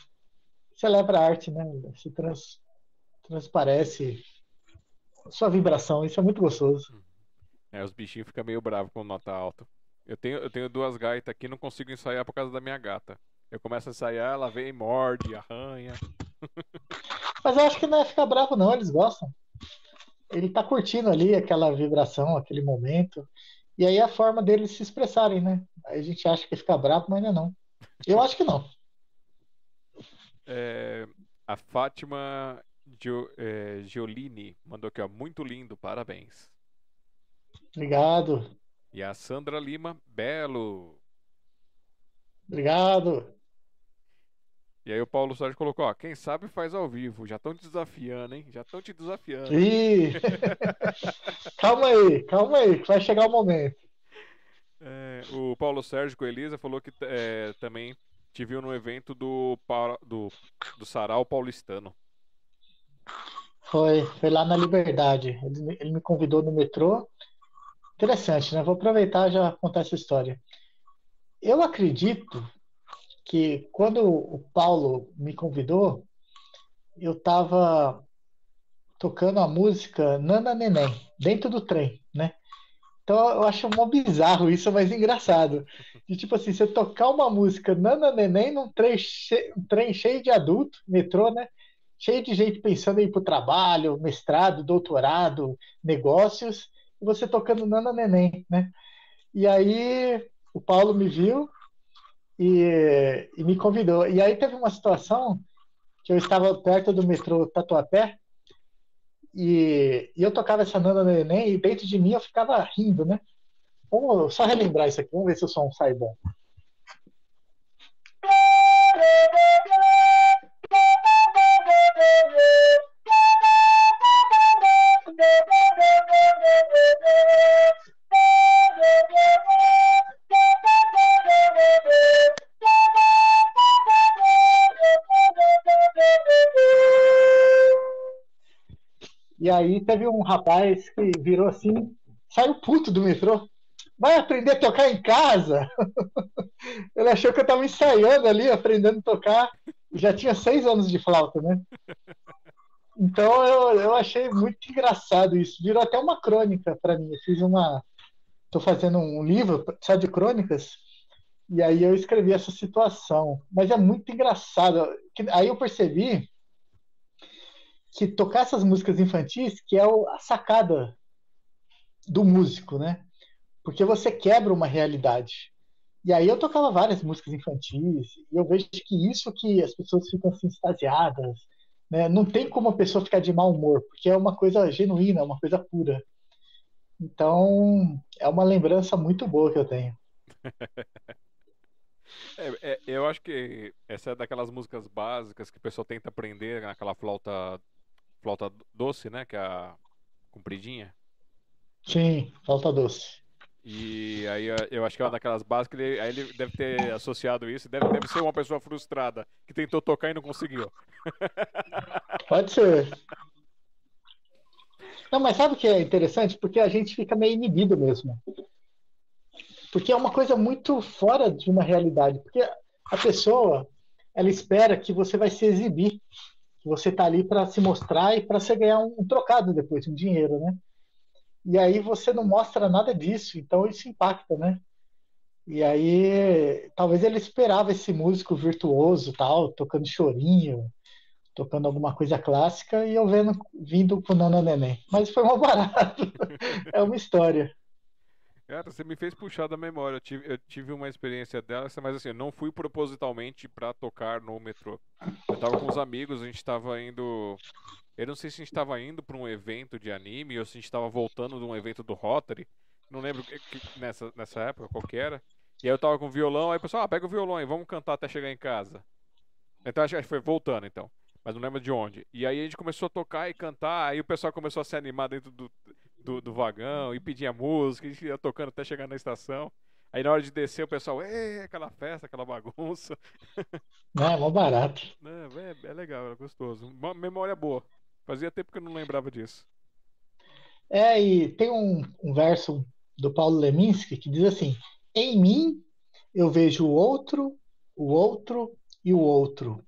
celebra a arte, né? Se trans, transparece sua vibração, isso é muito gostoso. É, os bichinhos ficam meio bravos com nota alta. Eu tenho, eu tenho duas gaitas aqui, não consigo ensaiar por causa da minha gata. Eu começo a ensaiar, ela vem, morde, arranha. Mas eu acho que não é ficar bravo, não, eles gostam. Ele tá curtindo ali aquela vibração, aquele momento. E aí é a forma deles se expressarem, né? Aí a gente acha que fica bravo, mas ainda não. Eu acho que não. É, a Fátima Gio, é, Giolini mandou aqui, ó, muito lindo, parabéns. Obrigado. E a Sandra Lima, belo. Obrigado. E aí o Paulo Sérgio colocou, ó, quem sabe faz ao vivo. Já estão te desafiando, hein? Já estão te desafiando. Ih! calma aí, calma aí, que vai chegar o momento. É, o Paulo Sérgio com a Elisa falou que é, também te viu no evento do, do, do Sarau Paulistano. Foi, foi lá na Liberdade. Ele, me- ele me convidou no metrô. Interessante, né? Vou aproveitar e já contar essa história. Eu acredito que quando o Paulo me convidou, eu estava tocando a música Nana Neném, dentro do trem, né? Então eu acho mó bizarro isso, mas engraçado. De tipo assim, você tocar uma música Nana Neném num trem, che- um trem cheio de adulto, metrô, né? Cheio de gente pensando em ir pro trabalho, mestrado, doutorado, negócios, e você tocando Nana Neném, né? E aí o Paulo me viu e, e me convidou. E aí teve uma situação que eu estava perto do metrô Tatuapé e, e eu tocava essa Nana Neném e dentro de mim eu ficava rindo, né? Vamos só relembrar isso aqui, vamos ver se o som sai bom. Aí teve um rapaz que virou assim, saiu puto do metrô. Vai aprender a tocar em casa? Ele achou que eu estava ensaiando ali, aprendendo a tocar. Já tinha seis anos de flauta, né? Então eu, eu achei muito engraçado isso. Virou até uma crônica para mim. Eu fiz uma. Estou fazendo um livro só de crônicas. E aí eu escrevi essa situação. Mas é muito engraçado. Aí eu percebi que tocar essas músicas infantis que é a sacada do músico, né? Porque você quebra uma realidade. E aí eu tocava várias músicas infantis e eu vejo que isso que as pessoas ficam assim extasiadas, né? Não tem como a pessoa ficar de mau humor, porque é uma coisa genuína, é uma coisa pura. Então, é uma lembrança muito boa que eu tenho. É, é, eu acho que essa é daquelas músicas básicas que o pessoal tenta aprender naquela flauta, flauta doce, né? Que é a compridinha. Sim, falta doce. E aí eh, eu acho que é uma daquelas básicas, ele, aí ele deve ter associado isso, deve, deve ser uma pessoa frustrada que tentou tocar e não conseguiu. Pode ser. Não, mas sabe o que é interessante? Porque a gente fica meio inibido mesmo. Porque é uma coisa muito fora de uma realidade. Porque a pessoa, ela espera que você vai se exibir, que você tá ali para se mostrar e para você ganhar um, um trocado depois, um dinheiro, né? E aí você não mostra nada disso, então isso impacta, né? E aí, talvez ele esperava esse músico virtuoso, tal, tocando chorinho, tocando alguma coisa clássica, e eu vendo, vindo com Nana Neném. Mas foi mal barato. é uma história. Cara, você me fez puxar da memória. Eu tive, eu tive uma experiência dessa, mas assim, eu não fui propositalmente pra tocar no metrô. Eu tava com os amigos, a gente tava indo. Eu não sei se a gente tava indo pra um evento de anime ou se a gente tava voltando de um evento do Rotary. Não lembro que, que- nessa, nessa época qual que era. E aí eu tava com violão, aí o pessoal, ah, pega o violão aí, vamos cantar até chegar em casa. Então acho que foi voltando então. Mas não lembro de onde. E aí a gente começou a tocar e cantar, aí o pessoal começou a se animar dentro do, do, do vagão e pedia música, a gente ia tocando até chegar na estação. Aí na hora de descer o pessoal, é aquela festa, aquela bagunça. Não, é mó barato. É, é, é legal, é gostoso. Uma memória boa. Fazia tempo que eu não lembrava disso. É, e tem um, um verso do Paulo Leminski que diz assim: Em mim eu vejo o outro, o outro e o outro.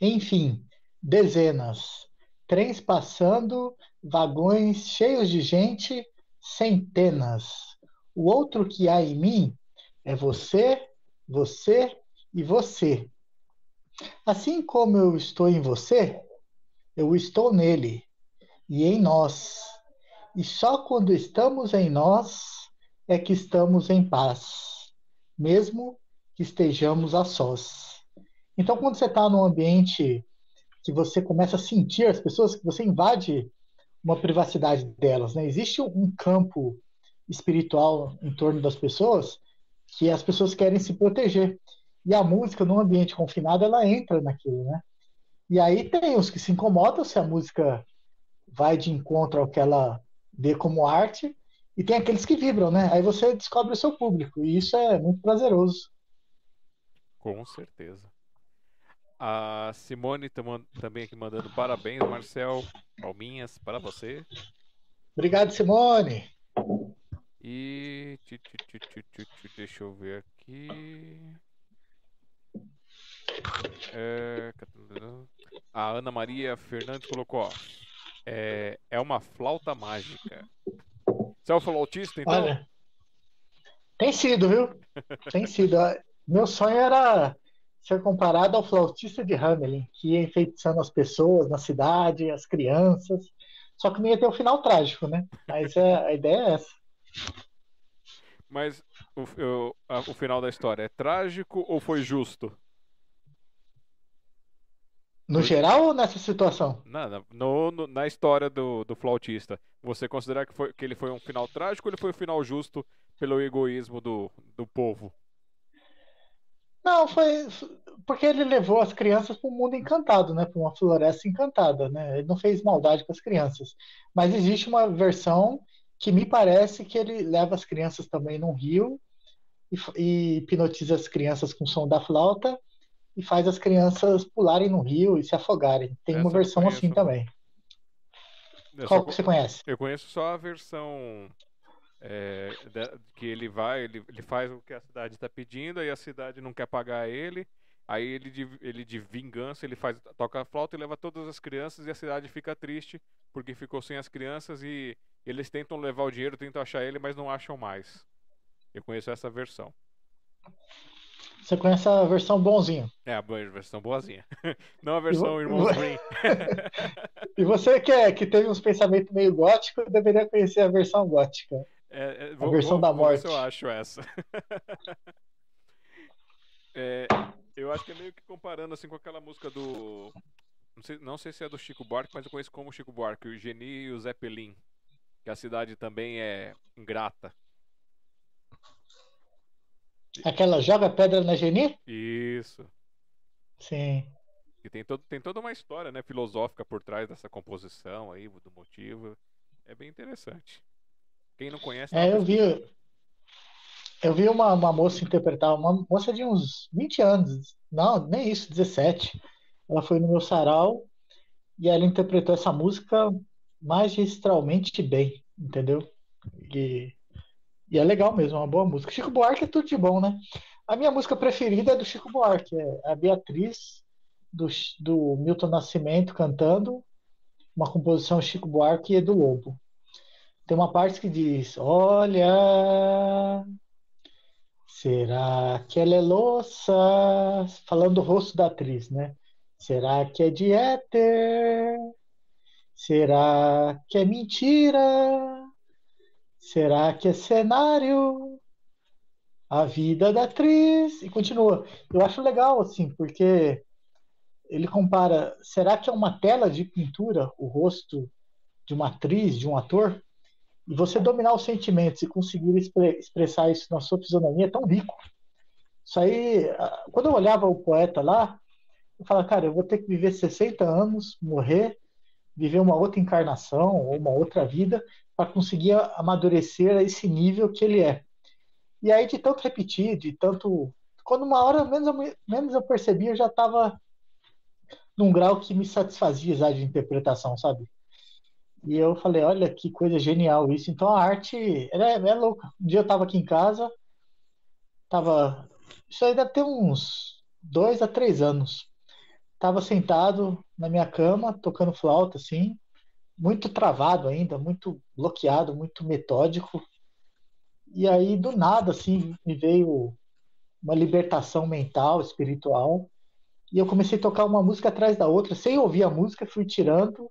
Enfim, dezenas. Trens passando, vagões cheios de gente, centenas. O outro que há em mim é você, você e você. Assim como eu estou em você, eu estou nele e em nós. E só quando estamos em nós é que estamos em paz, mesmo que estejamos a sós. Então, quando você está num ambiente que você começa a sentir as pessoas, que você invade uma privacidade delas, né? Existe um campo espiritual em torno das pessoas que as pessoas querem se proteger. E a música, num ambiente confinado, ela entra naquilo, né? E aí tem os que se incomodam se a música vai de encontro ao que ela vê como arte, e tem aqueles que vibram, né? Aí você descobre o seu público, e isso é muito prazeroso. Com certeza. A Simone tam- também aqui mandando parabéns, Marcel. Palminhas para você. Obrigado, Simone. E. Deixa eu ver aqui. É, A Ana Maria Fernandes colocou: ó, é, é uma flauta mágica. Você é o flautista, então? Olha, tem sido, viu? Tem sido. Meu sonho era ser comparado ao flautista de Hamelin, que ia enfeitiçando as pessoas na cidade, as crianças. Só que não ia ter o final trágico, né? Mas é, a ideia é essa. Mas o, o, a- o final da história é trágico ou foi justo? No Foi- geral ou nessa situação? Na, na, no- no- na história do, do flautista, você considera que, foi, que ele foi um final trágico ou ele foi um final justo pelo egoísmo do, do povo? Não, foi porque ele levou as crianças para um mundo encantado, né? Para uma floresta encantada, né? Ele não fez maldade com as crianças. Mas existe uma versão que me parece que ele leva as crianças também num rio e, e hipnotiza as crianças com o som da flauta e faz as crianças pularem no rio e se afogarem. Tem Essa uma versão assim não. também. Eu, Qual que você conhece? eu conheço só a versão é, que ele vai, ele, ele faz o que a cidade está pedindo, aí a cidade não quer pagar ele, aí ele de, ele de vingança, ele faz, toca a flauta e leva todas as crianças e a cidade fica triste porque ficou sem as crianças e eles tentam levar o dinheiro, tentam achar ele, mas não acham mais. Eu conheço essa versão. Você conhece a versão bonzinho. É a versão boazinha. Não a versão Irmãos vo- Green. E você que, é, que teve uns pensamentos meio góticos, deveria conhecer a versão gótica. É, é, A versão da vou se morte. eu acho essa. É, eu acho que é meio que comparando assim com aquela música do. Não sei, não sei se é do Chico Buarque, mas eu conheço como Chico Buarque, o Geni e o Zeppelin. Que a cidade também é ingrata. Aquela joga pedra na Geni? Isso. Sim. E tem, todo, tem toda uma história né, filosófica por trás dessa composição aí, do motivo. É bem interessante. Quem não conhece, É, eu vi, eu vi uma, uma moça interpretar, uma moça de uns 20 anos, não, nem isso, 17. Ela foi no meu sarau e ela interpretou essa música magistralmente bem, entendeu? E, e é legal mesmo, é uma boa música. Chico Buarque é tudo de bom, né? A minha música preferida é do Chico Buarque, é a Beatriz, do, do Milton Nascimento cantando, uma composição Chico Buarque e Edu Lobo. Tem uma parte que diz: Olha, será que ela é louça? Falando do rosto da atriz, né? Será que é de éter? Será que é mentira? Será que é cenário? A vida da atriz. E continua. Eu acho legal, assim, porque ele compara. Será que é uma tela de pintura o rosto de uma atriz, de um ator? E você dominar os sentimentos e conseguir expressar isso na sua fisionomia é tão rico. Isso aí, quando eu olhava o poeta lá, eu falava, cara, eu vou ter que viver 60 anos, morrer, viver uma outra encarnação ou uma outra vida para conseguir amadurecer a esse nível que ele é. E aí, de tanto repetir, de tanto. Quando uma hora menos eu, menos eu percebi, eu já estava num grau que me satisfazia já de interpretação, sabe? E eu falei, olha que coisa genial isso. Então a arte é, é louca. Um dia eu estava aqui em casa, tava. Isso aí deve ter uns dois a três anos. Tava sentado na minha cama, tocando flauta, assim, muito travado ainda, muito bloqueado, muito metódico. E aí, do nada, assim, me veio uma libertação mental, espiritual. E eu comecei a tocar uma música atrás da outra, sem ouvir a música, fui tirando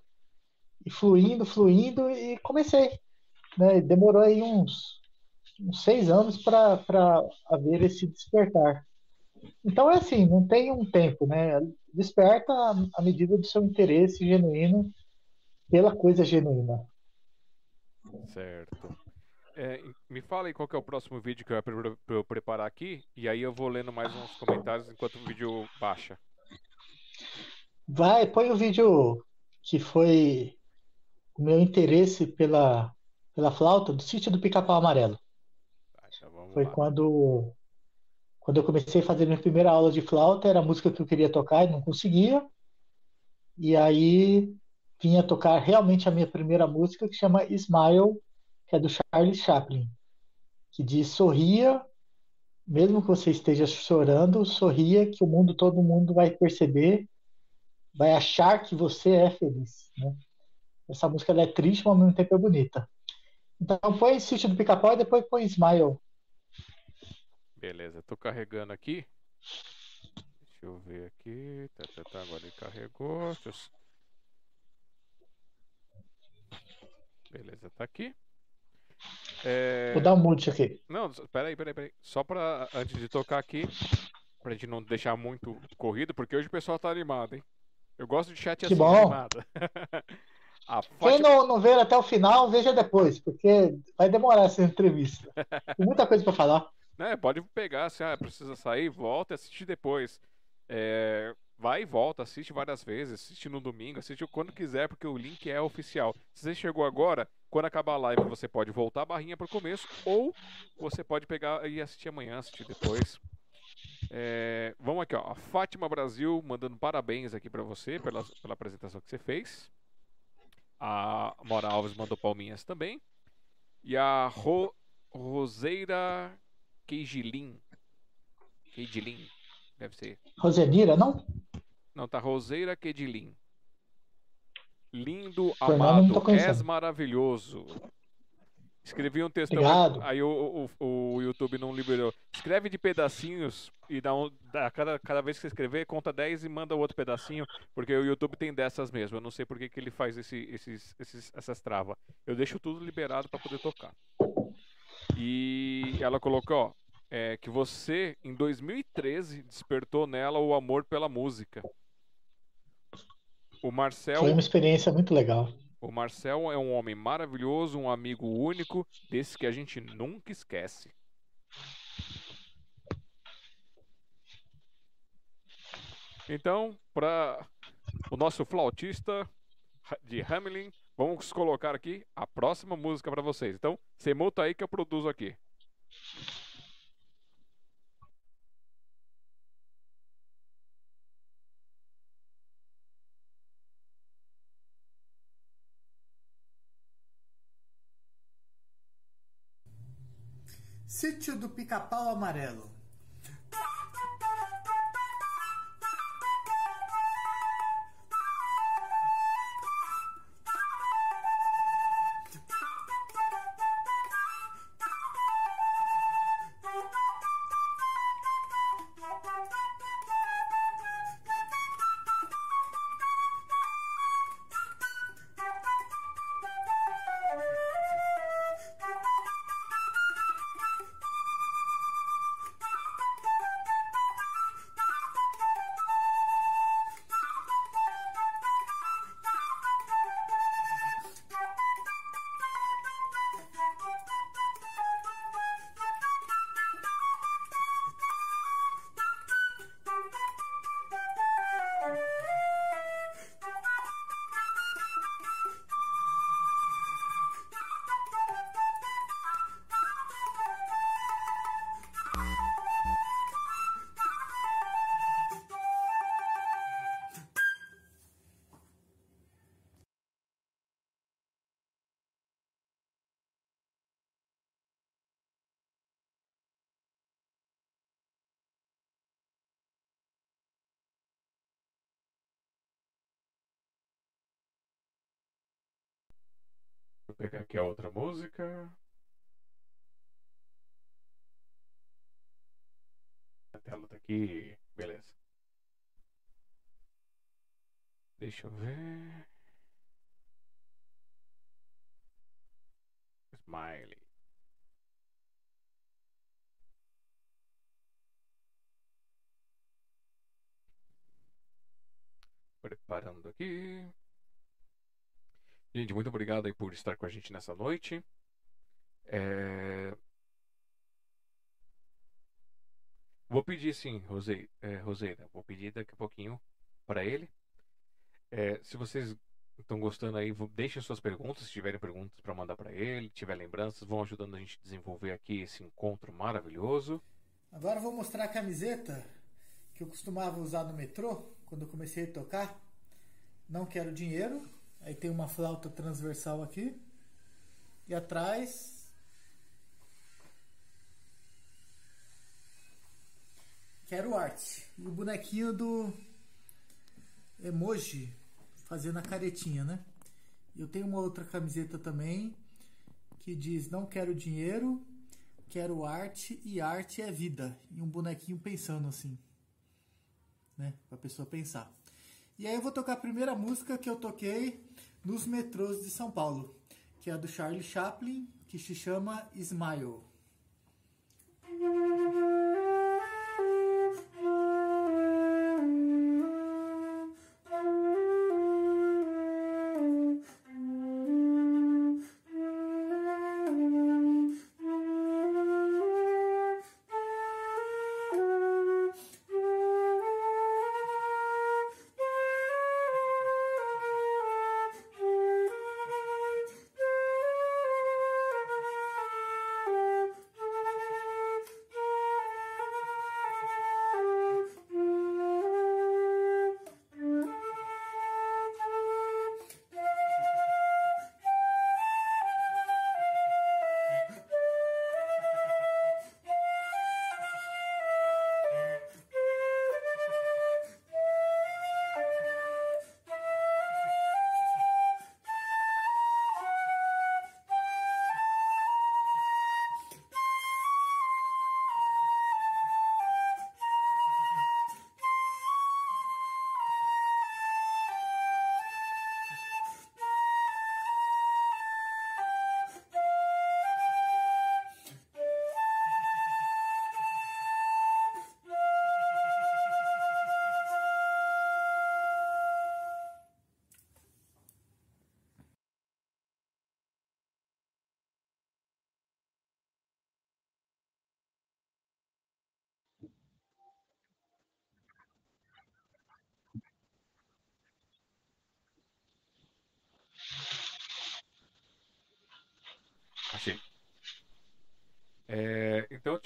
e fluindo, fluindo e comecei. Né? Demorou aí uns, uns seis anos para haver esse despertar. Então é assim, não tem um tempo, né? Desperta à medida do seu interesse genuíno pela coisa genuína. Certo. É, me fala aí qual é o próximo vídeo que eu eu preparar aqui, e aí eu vou lendo mais uns comentários enquanto o vídeo baixa. Vai, põe o vídeo que foi o meu interesse pela, pela flauta do sítio do Pica-Pau Amarelo. Então foi lá. quando quando eu comecei a fazer minha primeira aula de flauta, era a música que eu queria tocar e não conseguia. E aí vinha tocar realmente a minha primeira música, que chama Smile, que é do Charlie Chaplin, que diz sorria, mesmo que você esteja chorando, sorria que o mundo, todo mundo vai perceber, vai achar que você é feliz. Né? Essa música é triste, mas ao mesmo tempo é bonita. Então põe Sítio do Pica-Pau e depois põe Smile. Beleza, tô carregando aqui. Deixa eu ver aqui. Tá, tá, tá, agora ele carregou. Beleza, tá aqui. É... Vou dar um mute aqui. Não, peraí, peraí, peraí. Só pra, antes de tocar aqui, pra gente não deixar muito corrido, porque hoje o pessoal tá animado, hein? Eu gosto de chat que assim, bom. animado. Fátima... Quem não, não ver até o final, veja depois, porque vai demorar essa entrevista. Tem muita coisa pra falar. né, pode pegar, assim, ah, precisa sair, volta e assiste depois. É, vai e volta, assiste várias vezes, assiste no domingo, assiste quando quiser, porque o link é oficial. Se você chegou agora, quando acabar a live, você pode voltar a barrinha para o começo, ou você pode pegar e assistir amanhã, assistir depois. É, vamos aqui, ó. A Fátima Brasil mandando parabéns aqui para você pela, pela apresentação que você fez. A Mora Alves mandou palminhas também. E a Ro, Roseira Keijilin. Keijilin, deve ser. Rosenira, não? Não, tá Roseira Keijilin. Lindo, amado, és maravilhoso. Escrevi um textão, Obrigado. aí o, o, o, YouTube não liberou. Escreve de pedacinhos e dá um, dá, cada, cada vez que você escrever, conta 10 e manda outro pedacinho, porque o YouTube tem dessas mesmo. Eu não sei por que, que ele faz esse, esses, esses, essas travas. Eu deixo tudo liberado para poder tocar. E ela colocou, ó, é, que você, em 2013, despertou nela o amor pela música. O Marcel. Foi uma experiência muito legal. O Marcel é um homem maravilhoso, um amigo único, desse que a gente nunca esquece. Então, para o nosso flautista de Hamelin, vamos colocar aqui a próxima música para vocês. Então, você multa aí que eu produzo aqui. Sítio do Pica-Pau Amarelo. Aqui a outra música. A tela tá aqui. Beleza. Deixa eu ver. Smiley. Preparando aqui. Gente, muito obrigado aí por estar com a gente nessa noite. É... Vou pedir sim, Rose... é, Roseira. Vou pedir daqui a pouquinho para ele. É, se vocês estão gostando aí, deixem suas perguntas. Se tiverem perguntas para mandar para ele, tiver lembranças, vão ajudando a gente a desenvolver aqui esse encontro maravilhoso. Agora eu vou mostrar a camiseta que eu costumava usar no metrô quando eu comecei a tocar. Não quero dinheiro. Aí tem uma flauta transversal aqui. E atrás. Quero arte. E o bonequinho do emoji fazendo a caretinha, né? Eu tenho uma outra camiseta também que diz não quero dinheiro, quero arte e arte é vida. E um bonequinho pensando assim, né? Pra pessoa pensar. E aí eu vou tocar a primeira música que eu toquei nos metrôs de São Paulo, que é a do Charlie Chaplin, que se chama Smile.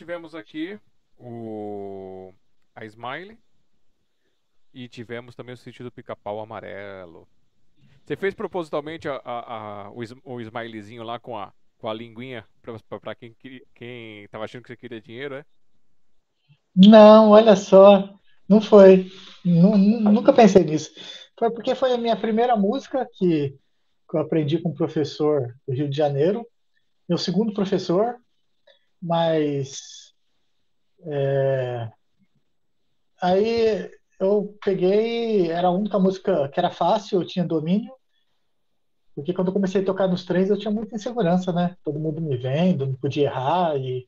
Tivemos aqui o a Smile e tivemos também o sítio do pica-pau amarelo. Você fez propositalmente a, a, a, o, o smilezinho lá com a, com a linguinha para quem, quem tava achando que você queria dinheiro, é? Não, olha só, não foi. Nunca pensei nisso. Foi porque foi a minha primeira música que, que eu aprendi com um professor do Rio de Janeiro. Meu segundo professor, mas é, aí eu peguei, era a única música que era fácil, eu tinha domínio, porque quando eu comecei a tocar nos trens eu tinha muita insegurança, né? Todo mundo me vendo, não podia errar e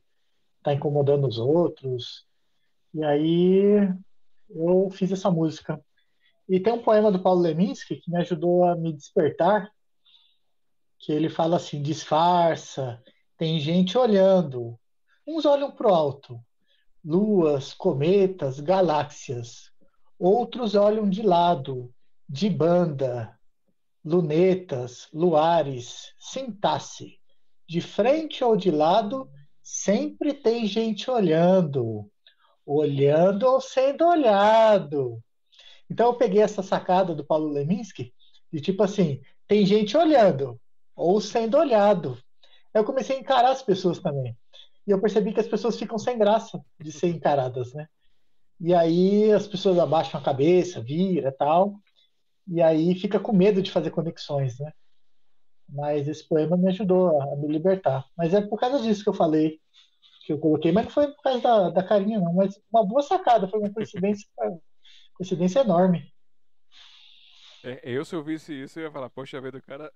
tá incomodando os outros. E aí eu fiz essa música. E tem um poema do Paulo Leminski que me ajudou a me despertar, que ele fala assim: disfarça, tem gente olhando, Uns olham para o alto, luas, cometas, galáxias. Outros olham de lado, de banda, lunetas, luares, sintaxe. De frente ou de lado, sempre tem gente olhando, olhando ou sendo olhado. Então eu peguei essa sacada do Paulo Leminski, de tipo assim, tem gente olhando ou sendo olhado. Eu comecei a encarar as pessoas também. E eu percebi que as pessoas ficam sem graça de ser encaradas, né? E aí as pessoas abaixam a cabeça, vira tal. E aí fica com medo de fazer conexões, né? Mas esse poema me ajudou a me libertar. Mas é por causa disso que eu falei, que eu coloquei. Mas não foi por causa da, da carinha, não. Mas uma boa sacada, foi uma coincidência, coincidência enorme. É, eu, se eu visse isso, eu ia falar, poxa vida, o cara,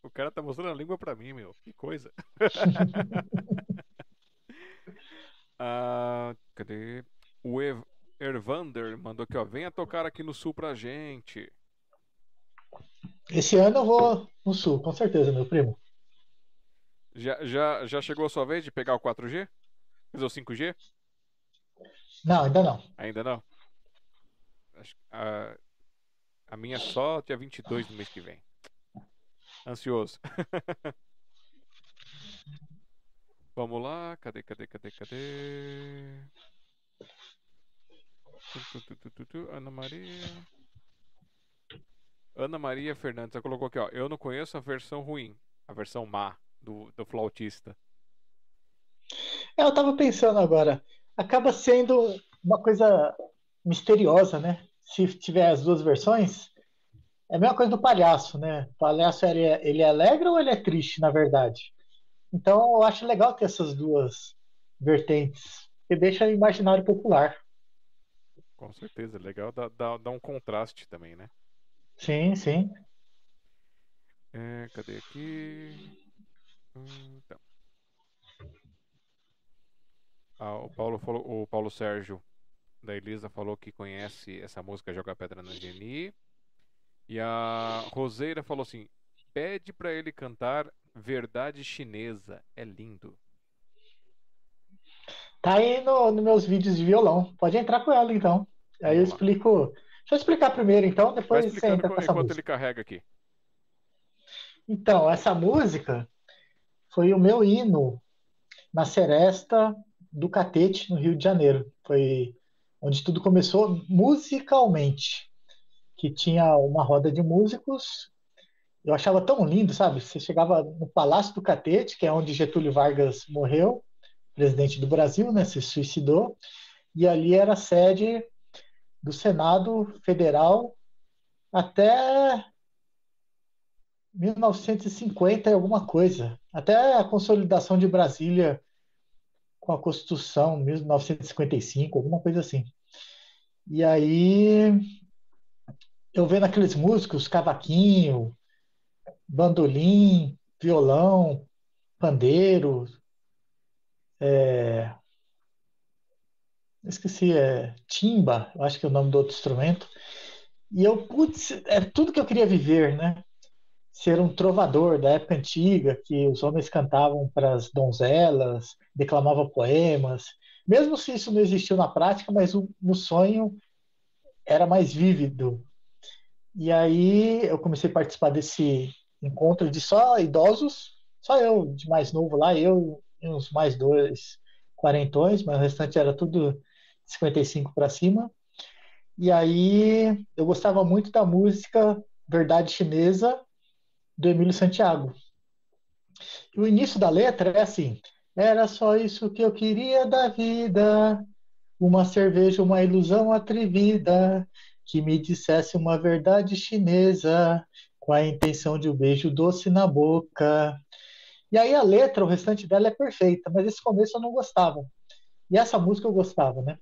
o cara tá mostrando a língua pra mim, meu. Que coisa. ah, cadê? O Ev Ervander mandou aqui, ó. Venha tocar aqui no sul pra gente. Esse ano eu vou no sul, com certeza, meu primo. Já, já, já chegou a sua vez de pegar o 4G? Fazer o 5G? Não, ainda não. Ainda não? A, a minha só dia 22 do mês que vem. Ansioso. Vamos lá, cadê, cadê, cadê, cadê? Ana Maria. Ana Maria Fernandes, ela colocou aqui, ó. Eu não conheço a versão ruim, a versão má do, do flautista. É, eu tava pensando agora, acaba sendo uma coisa misteriosa, né? Se tiver as duas versões, é a mesma coisa do palhaço, né? O palhaço ele é, ele é alegre ou ele é triste, na verdade? Então eu acho legal ter essas duas vertentes, que deixa o imaginário popular. Com certeza, legal, dá, dá, dá um contraste também, né? Sim, sim. É, cadê aqui? Então. Ah, o Paulo falou, o Paulo Sérgio da Elisa falou que conhece essa música Joga Pedra na Geni. E a Roseira falou assim: pede para ele cantar Verdade Chinesa. É lindo. Tá aí nos no meus vídeos de violão. Pode entrar com ela então. Aí eu explico Deixa eu explicar primeiro, então, depois você entra com essa enquanto música. ele carrega aqui. Então, essa música foi o meu hino na Seresta do Catete, no Rio de Janeiro. Foi onde tudo começou musicalmente. Que tinha uma roda de músicos. Eu achava tão lindo, sabe? Você chegava no Palácio do Catete, que é onde Getúlio Vargas morreu, presidente do Brasil, né? Se suicidou. E ali era a sede do Senado Federal até 1950 e alguma coisa, até a consolidação de Brasília com a Constituição, 1955, alguma coisa assim. E aí eu vendo aqueles músicos, cavaquinho, bandolim, violão, pandeiro, é, esqueci, é timba, acho que é o nome do outro instrumento. E eu, putz, é tudo que eu queria viver, né? Ser um trovador da época antiga, que os homens cantavam para as donzelas, declamavam poemas. Mesmo se isso não existiu na prática, mas o, o sonho era mais vívido. E aí eu comecei a participar desse encontro de só idosos, só eu de mais novo lá, eu e uns mais dois quarentões, mas o restante era tudo 55 para cima. E aí eu gostava muito da música Verdade Chinesa do Emílio Santiago. E o início da letra é assim: Era só isso que eu queria da vida, uma cerveja, uma ilusão atrevida, que me dissesse uma verdade chinesa, com a intenção de um beijo doce na boca. E aí a letra, o restante dela é perfeita, mas esse começo eu não gostava. E essa música eu gostava, né?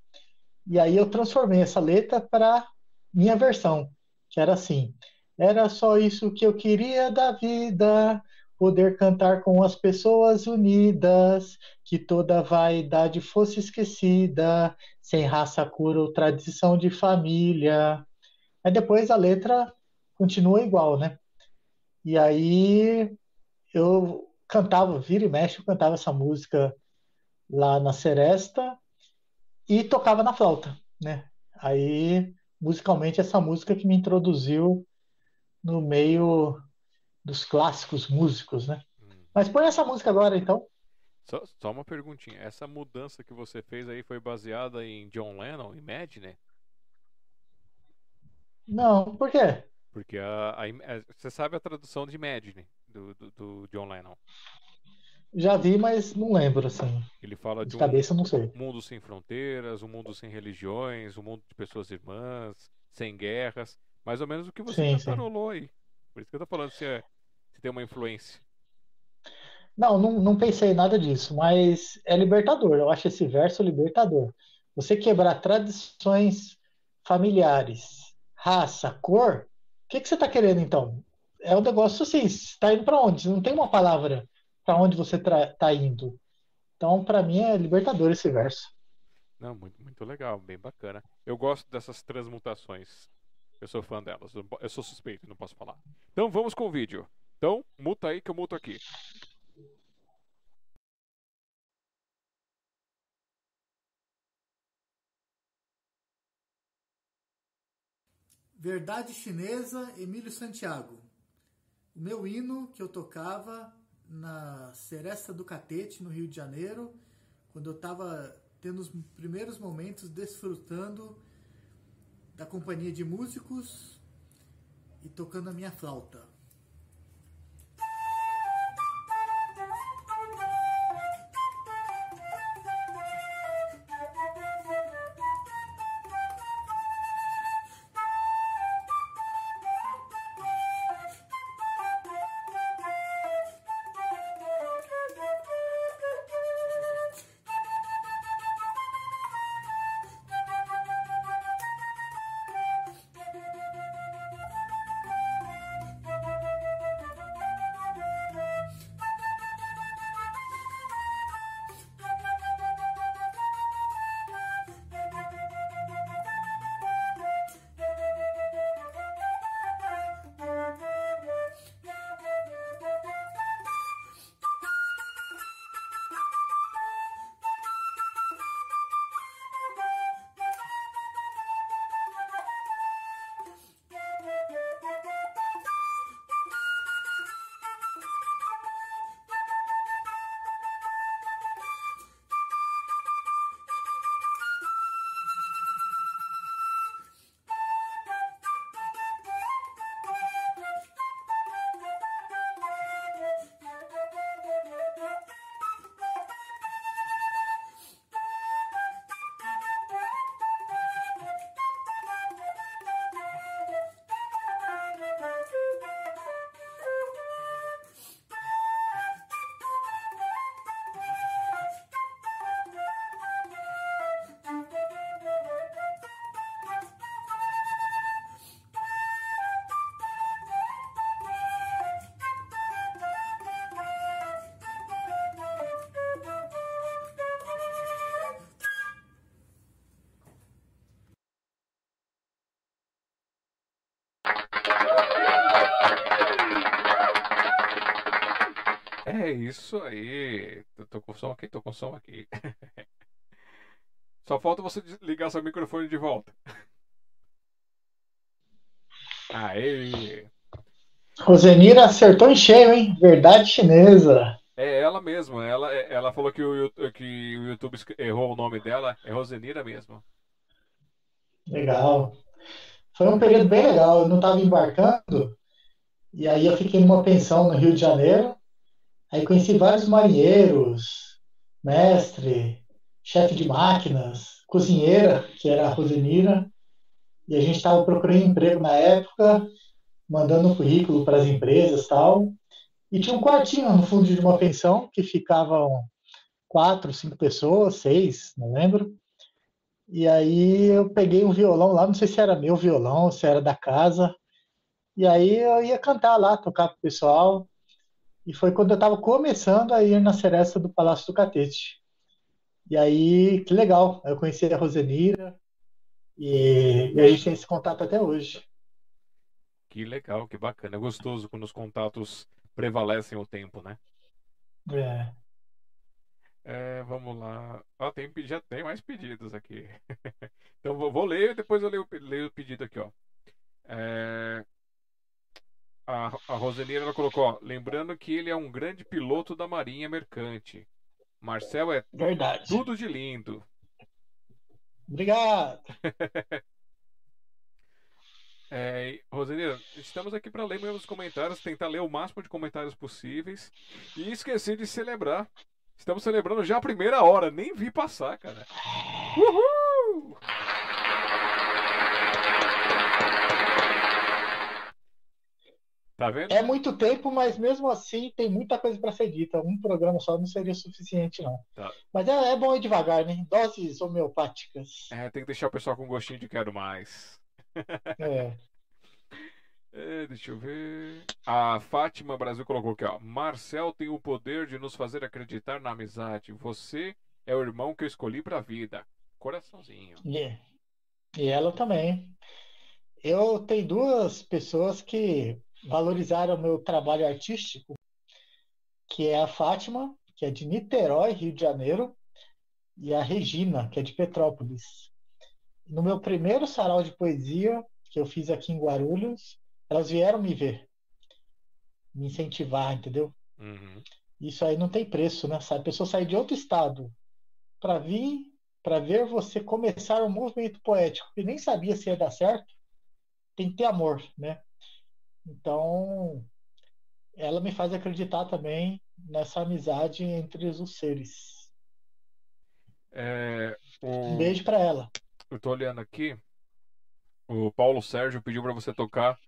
E aí eu transformei essa letra para minha versão, que era assim: Era só isso que eu queria da vida, poder cantar com as pessoas unidas, que toda vaidade fosse esquecida, sem raça, cor ou tradição de família. Aí depois a letra continua igual, né? E aí eu cantava, vira e mexe, eu cantava essa música lá na Seresta e tocava na flauta, né? Aí, musicalmente, essa música que me introduziu no meio dos clássicos músicos, né? Hum. Mas põe essa música agora, então. Só, só, uma perguntinha. Essa mudança que você fez aí foi baseada em John Lennon, Imagine? Não, por quê? Porque a, a, a, você sabe a tradução de Imagine do, do, do John Lennon. Já vi, mas não lembro, assim. Ele fala de, de cabeça, um não sei. mundo sem fronteiras, um mundo sem religiões, um mundo de pessoas irmãs, sem guerras. Mais ou menos o que você cantarolou aí. Por isso que eu tô falando, se, é, ter uma influência. Não, não, não pensei em nada disso, mas é libertador. Eu acho esse verso libertador. Você quebrar tradições familiares, raça, cor, o que, que você está querendo então? É um negócio assim, está indo para onde? Não tem uma palavra para onde você está indo. Então, para mim, é libertador esse verso. Não, muito, muito legal, bem bacana. Eu gosto dessas transmutações. Eu sou fã delas. Eu sou suspeito, não posso falar. Então vamos com o vídeo. Então, muta aí que eu muto aqui. Verdade Chinesa, Emílio Santiago. O meu hino que eu tocava na Seresta do Catete, no Rio de Janeiro, quando eu estava tendo os primeiros momentos desfrutando da companhia de músicos e tocando a minha flauta. Isso aí. Tô com som aqui, tô com som aqui. Só falta você ligar seu microfone de volta. Aê! Rosenira acertou em cheio, hein? Verdade chinesa. É ela mesma. Ela, ela falou que o, que o YouTube errou o nome dela. É Rosenira mesmo. Legal. Foi um período bem legal. Eu não estava embarcando. E aí eu fiquei numa pensão no Rio de Janeiro. Conheci vários marinheiros, mestre, chefe de máquinas, cozinheira, que era a Rosenira, e a gente estava procurando emprego na época, mandando um currículo para as empresas tal. E tinha um quartinho no fundo de uma pensão que ficavam quatro, cinco pessoas, seis, não lembro. E aí eu peguei um violão lá, não sei se era meu violão, se era da casa. E aí eu ia cantar lá, tocar pro pessoal. E foi quando eu estava começando a ir na seresta do Palácio do Catete. E aí, que legal, eu conheci a Rosenira e, e a gente tem esse contato até hoje. Que legal, que bacana. É gostoso quando os contatos prevalecem o tempo, né? É. É, vamos lá. Ah, tem, já tem mais pedidos aqui. então vou, vou ler e depois eu leio, leio o pedido aqui, ó. É, a, a Rosenira ela colocou, ó, lembrando que ele é um grande piloto da Marinha Mercante. Marcel é Verdade. tudo de lindo. Obrigado. é, Rosenira, estamos aqui para ler meus comentários, tentar ler o máximo de comentários possíveis. E esqueci de celebrar. Estamos celebrando já a primeira hora, nem vi passar, cara. Uhul! Tá vendo? É muito tempo, mas mesmo assim tem muita coisa para ser dita. Um programa só não seria suficiente, não. Tá. Mas é, é bom ir devagar, né? Doses homeopáticas. É, tem que deixar o pessoal com gostinho de quero mais. É. É, deixa eu ver. A Fátima Brasil colocou aqui, ó. Marcel tem o poder de nos fazer acreditar na amizade. Você é o irmão que eu escolhi pra vida. Coraçãozinho. E, e ela também. Eu tenho duas pessoas que valorizaram o meu trabalho artístico, que é a Fátima, que é de Niterói, Rio de Janeiro, e a Regina, que é de Petrópolis. No meu primeiro sarau de poesia, que eu fiz aqui em Guarulhos, elas vieram me ver, me incentivar, entendeu? Uhum. Isso aí não tem preço, né? A pessoa sair de outro estado para vir, para ver você começar um movimento poético que nem sabia se ia dar certo, tem que ter amor, né? Então, ela me faz acreditar também nessa amizade entre os seres. É, o... Um beijo para ela. Eu tô olhando aqui. O Paulo Sérgio pediu para você tocar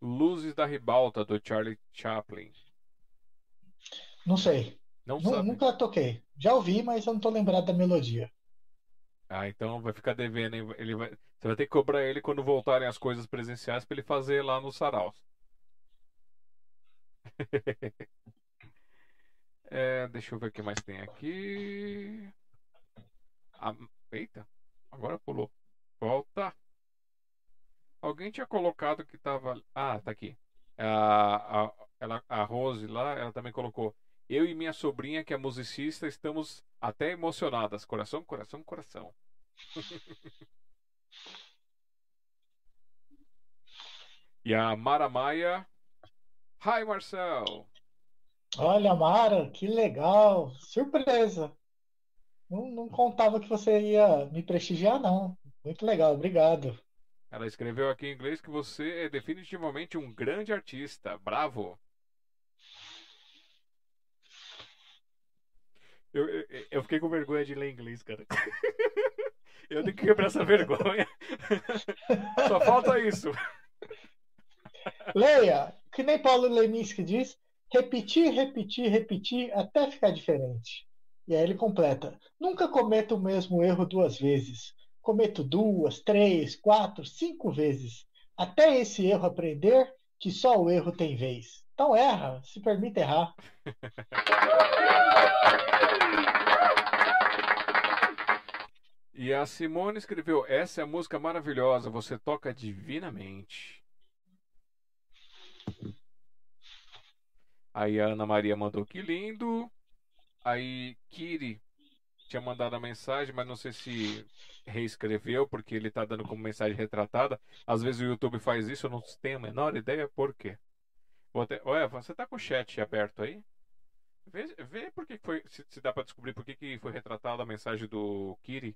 Luzes da Ribalta do Charlie Chaplin. Não sei. Não Nu- sabe? Nunca toquei. Já ouvi, mas eu não tô lembrado da melodia. Ah, então vai ficar devendo, hein? Ele vai... Você vai ter que cobrar ele quando voltarem as coisas presenciais para ele fazer lá no Saraus. É, deixa eu ver o que mais tem aqui. Ah, eita, agora pulou. Volta. Alguém tinha colocado que tava. Ah, tá aqui. A, a, ela, a Rose lá, ela também colocou. Eu e minha sobrinha, que é musicista, estamos até emocionadas. Coração, coração, coração. E a Mara Maia. Hi, Marcel. Olha, Mara, que legal. Surpresa. Não, não contava que você ia me prestigiar, não. Muito legal, obrigado. Ela escreveu aqui em inglês que você é definitivamente um grande artista. Bravo. Eu, eu, eu fiquei com vergonha de ler inglês, cara. Eu tenho que quebrar essa vergonha. Só falta isso. Leia, que nem Paulo Leminski diz, repetir, repetir, repetir até ficar diferente. E aí ele completa: nunca cometa o mesmo erro duas vezes. Cometo duas, três, quatro, cinco vezes. Até esse erro aprender que só o erro tem vez. Então erra, se permita errar. E a Simone escreveu: Essa é a música maravilhosa, você toca divinamente. Aí a Ana Maria mandou que lindo. Aí Kiri tinha mandado a mensagem, mas não sei se reescreveu, porque ele tá dando como mensagem retratada. Às vezes o YouTube faz isso, eu não tenho a menor ideia por quê. Até... Eva, você tá com o chat aberto aí? Vê, vê por que foi. Se, se dá pra descobrir por que, que foi retratada a mensagem do Kiri.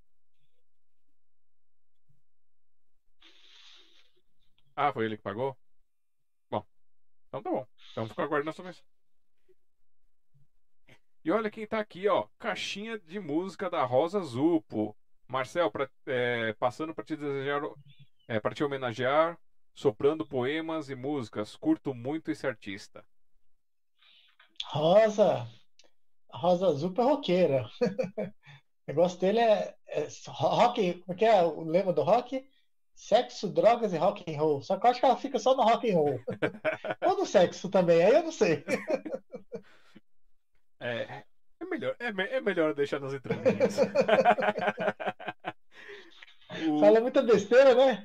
Ah, foi ele que pagou? Então tá bom. Então fica aguardando essa mensagem. E olha quem tá aqui, ó. Caixinha de música da Rosa Zupo. Marcel, pra- é, passando para te desejar, é, para te homenagear, soprando poemas e músicas. Curto muito esse artista. Rosa, a Rosa Azul é roqueira. O negócio dele é, é rock, como que é o lema do rock? Sexo, drogas e rock and roll. Só que eu acho que ela fica só no rock and roll. Ou no sexo também, aí eu não sei. É, é melhor, é, me- é melhor deixar nas entrelinhas. O- Fala muita besteira, né?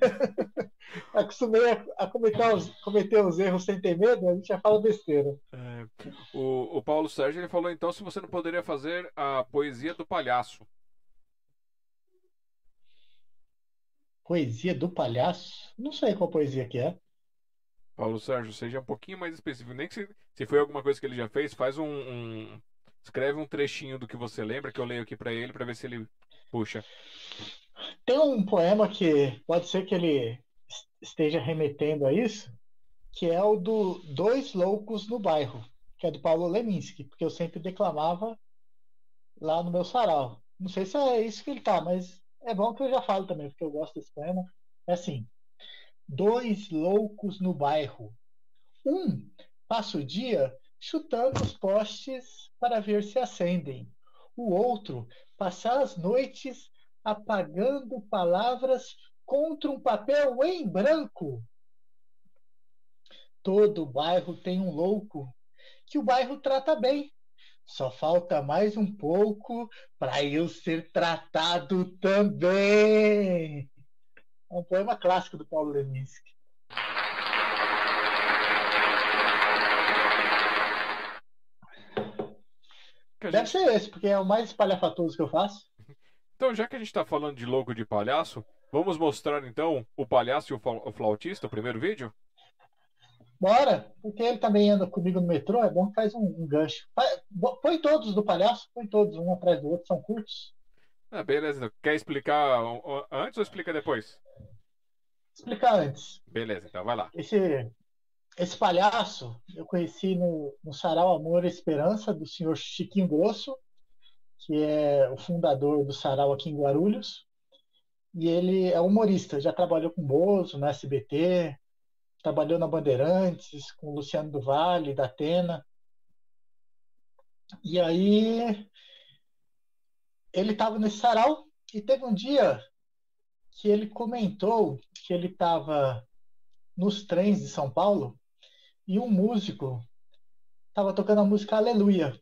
Acostumei a, a cometer, os, cometer os erros sem ter medo, a gente já fala besteira. É, o, o Paulo Sérgio ele falou então se você não poderia fazer a poesia do palhaço. Poesia do palhaço? Não sei qual poesia que é. Paulo Sérgio, seja um pouquinho mais específico. Nem que se, se foi alguma coisa que ele já fez, faz um, um- escreve um trechinho do que você lembra que eu leio aqui pra ele pra ver se ele puxa. Tem um poema que pode ser que ele es- esteja remetendo a isso, que é o do Dois Loucos no Bairro, que é do Paulo Leminski, porque eu sempre declamava lá no meu sarau. Não sei se é isso que ele tá, mas é bom que eu já falo também, porque eu gosto desse poema. É assim: Dois loucos no bairro, Um passa o dia chutando os postes para ver se acendem. O outro passa as noites apagando palavras contra um papel em branco. Todo bairro tem um louco que o bairro trata bem. Só falta mais um pouco para eu ser tratado também. É um poema clássico do Paulo Leminski. Deve ser esse, porque é o mais espalhafatoso que eu faço. Então, já que a gente está falando de logo de palhaço, vamos mostrar então o palhaço e o flautista, o primeiro vídeo? Bora, porque ele também anda comigo no metrô, é bom que faz um, um gancho. Põe todos do palhaço, põe todos, um atrás do outro, são curtos. Ah, beleza. Quer explicar antes ou explica depois? Explicar antes. Beleza, então vai lá. Esse, esse palhaço eu conheci no, no Sarau Amor e Esperança, do senhor Chiquinho Grosso, que é o fundador do Sarau aqui em Guarulhos. E ele é humorista, já trabalhou com Bozo, no SBT, trabalhou na Bandeirantes, com o Luciano do Vale, da Atena. E aí ele estava nesse sarau e teve um dia que ele comentou que ele estava nos trens de São Paulo e um músico estava tocando a música Aleluia.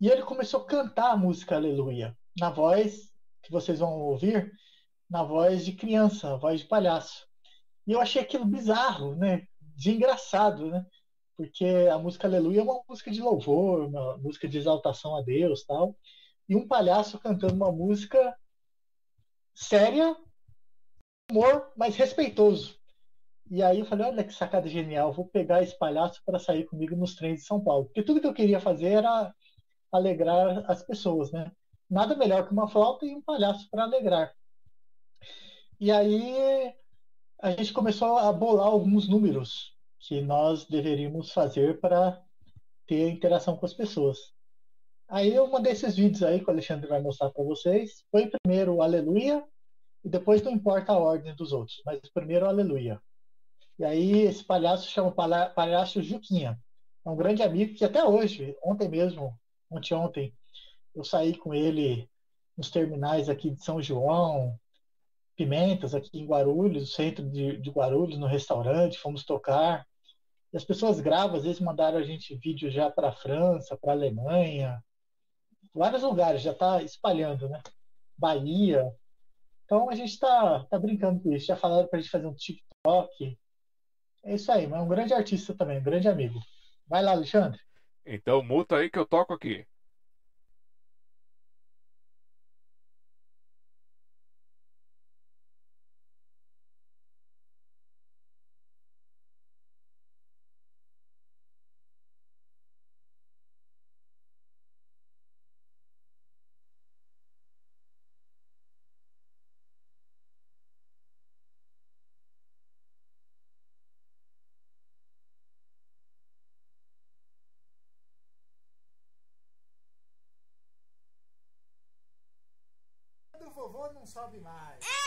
E ele começou a cantar a música Aleluia, na voz que vocês vão ouvir, na voz de criança, voz de palhaço. E eu achei aquilo bizarro, né? De engraçado, né? Porque a música Aleluia é uma música de louvor, uma música de exaltação a Deus, tal. E um palhaço cantando uma música séria, humor, mas respeitoso. E aí eu falei, olha que sacada genial, vou pegar esse palhaço para sair comigo nos trens de São Paulo. Porque tudo que eu queria fazer era alegrar as pessoas, né? Nada melhor que uma flauta e um palhaço para alegrar. E aí a gente começou a bolar alguns números que nós deveríamos fazer para ter interação com as pessoas. Aí eu mandei esses vídeos aí que o Alexandre vai mostrar para vocês. Foi primeiro o Aleluia e depois não importa a ordem dos outros, mas primeiro o Aleluia. E aí esse palhaço chama Palhaço Juquinha. É um grande amigo que até hoje, ontem mesmo, ontem ontem, eu saí com ele nos terminais aqui de São João, Pimentas, aqui em Guarulhos, no centro de, de Guarulhos, no restaurante, fomos tocar. E as pessoas gravam, às vezes mandaram a gente vídeo já para a França, para a Alemanha, vários lugares, já está espalhando, né? Bahia. Então a gente está tá brincando com isso. Já falaram para a gente fazer um TikTok. É isso aí, mas é um grande artista também, um grande amigo. Vai lá, Alexandre. Então muta aí que eu toco aqui. Vovô não sobe mais. É,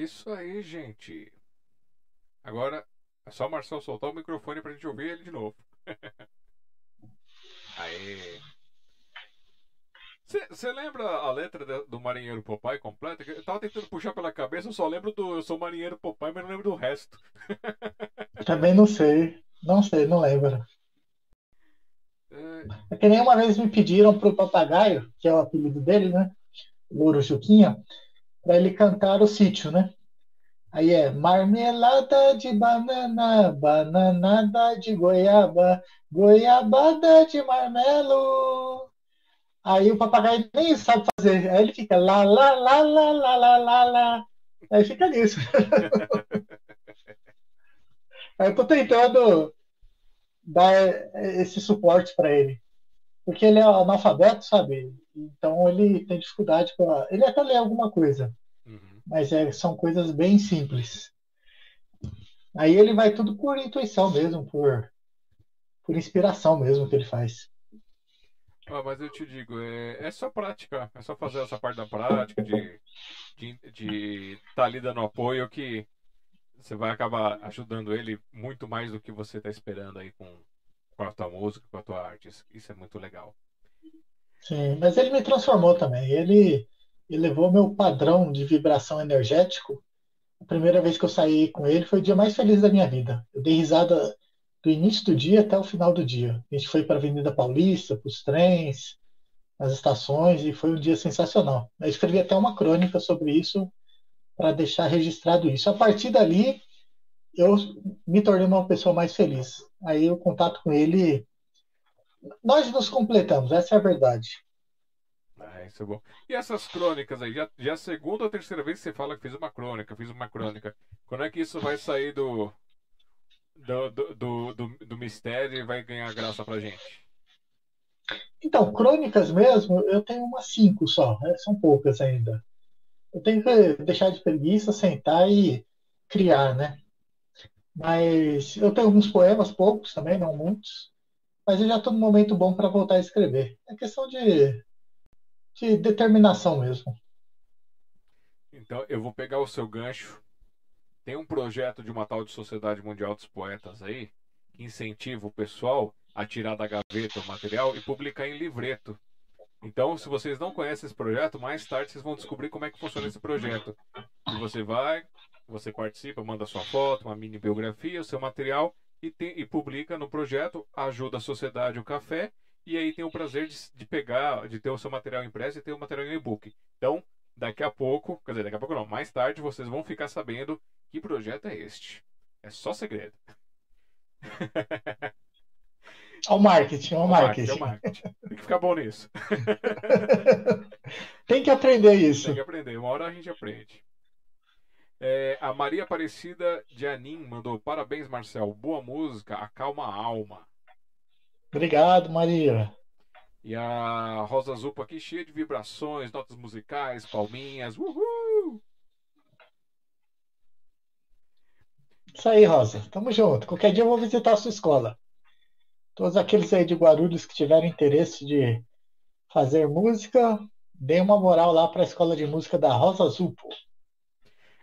Isso aí, gente. Agora é só o Marcel soltar o microfone pra gente ouvir ele de novo. Aê. Você lembra a letra do Marinheiro Popeye completa? Eu tava tentando puxar pela cabeça, eu só lembro do Eu sou Marinheiro Popeye, mas não lembro do resto. Também não sei. Não sei, não lembro. É... é que nem uma vez me pediram pro papagaio, que é o apelido dele, né? O Urujuquinha, para ele cantar o sítio, né? Aí é marmelada de banana, bananada de goiaba, goiabada de marmelo. Aí o papagaio nem sabe fazer. Aí ele fica lá, lá, lá, lá, lá, lá, lá, lá. Aí fica nisso. Aí eu tô tentando dar esse suporte para ele. Porque ele é analfabeto, sabe? Então ele tem dificuldade para. Ele até lê alguma coisa. Uhum. Mas é, são coisas bem simples. Aí ele vai tudo por intuição mesmo, por, por inspiração mesmo que ele faz. Ah, mas eu te digo, é, é só prática, é só fazer essa parte da prática, de estar de, de tá ali dando apoio que você vai acabar ajudando ele muito mais do que você está esperando aí com, com a tua música, com a tua arte. Isso é muito legal. Sim, mas ele me transformou também. Ele elevou meu padrão de vibração energético. A primeira vez que eu saí com ele foi o dia mais feliz da minha vida. Eu dei risada do início do dia até o final do dia. A gente foi para a Avenida Paulista, para os trens, nas estações, e foi um dia sensacional. Eu escrevi até uma crônica sobre isso para deixar registrado isso. A partir dali, eu me tornei uma pessoa mais feliz. Aí o contato com ele, nós nos completamos, essa é a verdade. Ah, isso é bom. E essas crônicas aí, já, já a segunda ou terceira vez que você fala que fez uma crônica, fiz uma crônica. Quando é que isso vai sair do, do, do, do, do, mistério e vai ganhar graça pra gente? Então, crônicas mesmo, eu tenho umas cinco só, né? são poucas ainda. Eu tenho que deixar de preguiça, sentar e criar, né? Mas eu tenho alguns poemas, poucos também, não muitos. Mas eu já estou no momento bom para voltar a escrever. É questão de, de determinação mesmo. Então, eu vou pegar o seu gancho tem um projeto de uma tal de Sociedade Mundial dos Poetas aí, que incentiva o pessoal a tirar da gaveta o material e publicar em livreto. Então, se vocês não conhecem esse projeto, mais tarde vocês vão descobrir como é que funciona esse projeto. E você vai, você participa, manda sua foto, uma mini biografia, o seu material e, tem, e publica no projeto, ajuda a sociedade o café e aí tem o prazer de, de, pegar, de ter o seu material impresso e ter o material em e-book. Então, daqui a pouco, quer dizer, daqui a pouco não, mais tarde vocês vão ficar sabendo que projeto é este? É só segredo. Ao marketing, ao marketing. marketing. marketing. Tem que ficar bom nisso. Tem que aprender isso. Tem que aprender, uma hora a gente aprende. É, a Maria Aparecida de Anim mandou parabéns, Marcel. Boa música, acalma a alma. Obrigado, Maria. E a Rosa Zupa aqui cheia de vibrações, notas musicais, palminhas. Uhul! Isso aí, Rosa. Tamo junto. Qualquer dia eu vou visitar a sua escola. Todos aqueles aí de Guarulhos que tiverem interesse de fazer música, dê uma moral lá para a escola de música da Rosa Zupo.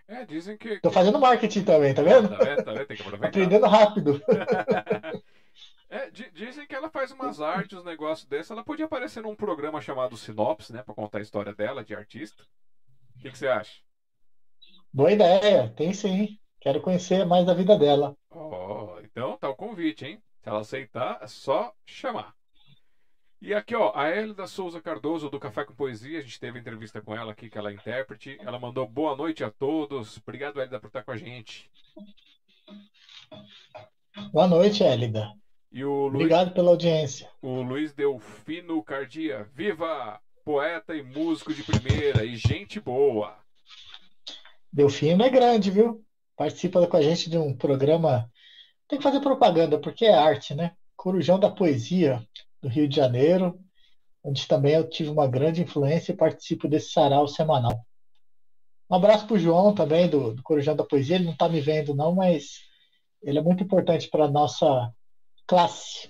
É, dizem que. Tô fazendo marketing também, tá vendo? Tá vendo? Tá vendo? Tem que aproveitar. Aprendendo rápido. é, dizem que ela faz umas artes, um negócio desse. Ela podia aparecer num programa chamado Sinopse, né? Pra contar a história dela, de artista. O que, que você acha? Boa ideia, tem sim. Quero conhecer mais da vida dela. Oh, então tá o convite, hein? Se ela aceitar, é só chamar. E aqui, ó, a Hélida Souza Cardoso, do Café com Poesia, a gente teve entrevista com ela aqui, que ela é intérprete. Ela mandou boa noite a todos. Obrigado, Hélida, por estar com a gente. Boa noite, Hélida. E o Luiz, Obrigado pela audiência. O Luiz Delfino Cardia. Viva! Poeta e músico de primeira e gente boa. Delfino é grande, viu? participa com a gente de um programa. Tem que fazer propaganda, porque é arte, né? Corujão da Poesia, do Rio de Janeiro, onde também eu tive uma grande influência e participo desse sarau semanal. Um abraço para o João também, do, do Corujão da Poesia. Ele não está me vendo, não, mas ele é muito importante para a nossa classe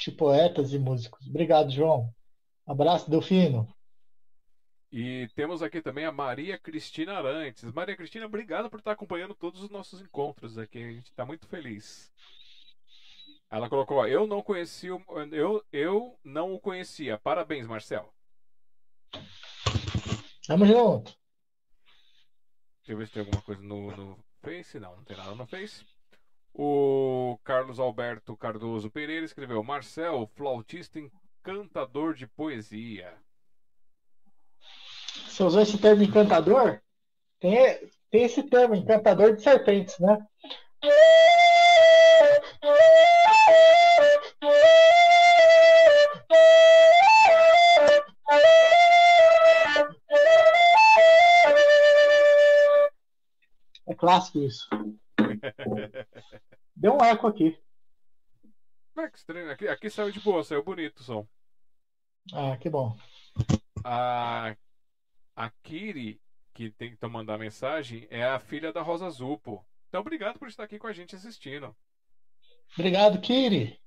de poetas e músicos. Obrigado, João. Abraço, Delfino. E temos aqui também a Maria Cristina Arantes. Maria Cristina, obrigado por estar acompanhando todos os nossos encontros aqui. A gente está muito feliz. Ela colocou, eu não conheci o, eu, eu não o conhecia. Parabéns, Marcel. Tamo junto. Deixa eu ver se tem alguma coisa no, no Face. Não, não tem nada no Face. O Carlos Alberto Cardoso Pereira escreveu: Marcel, flautista encantador de poesia. Você usou esse termo encantador? Tem, tem esse termo, encantador de serpentes, né? É clássico isso. Deu um eco aqui. É que estranho. Aqui, aqui saiu de boa, saiu bonito o som. Ah, que bom. A, a Kiri, que tentou mandar mensagem, é a filha da Rosa Azul, pô. Então obrigado por estar aqui com a gente assistindo. Obrigado, Kiri.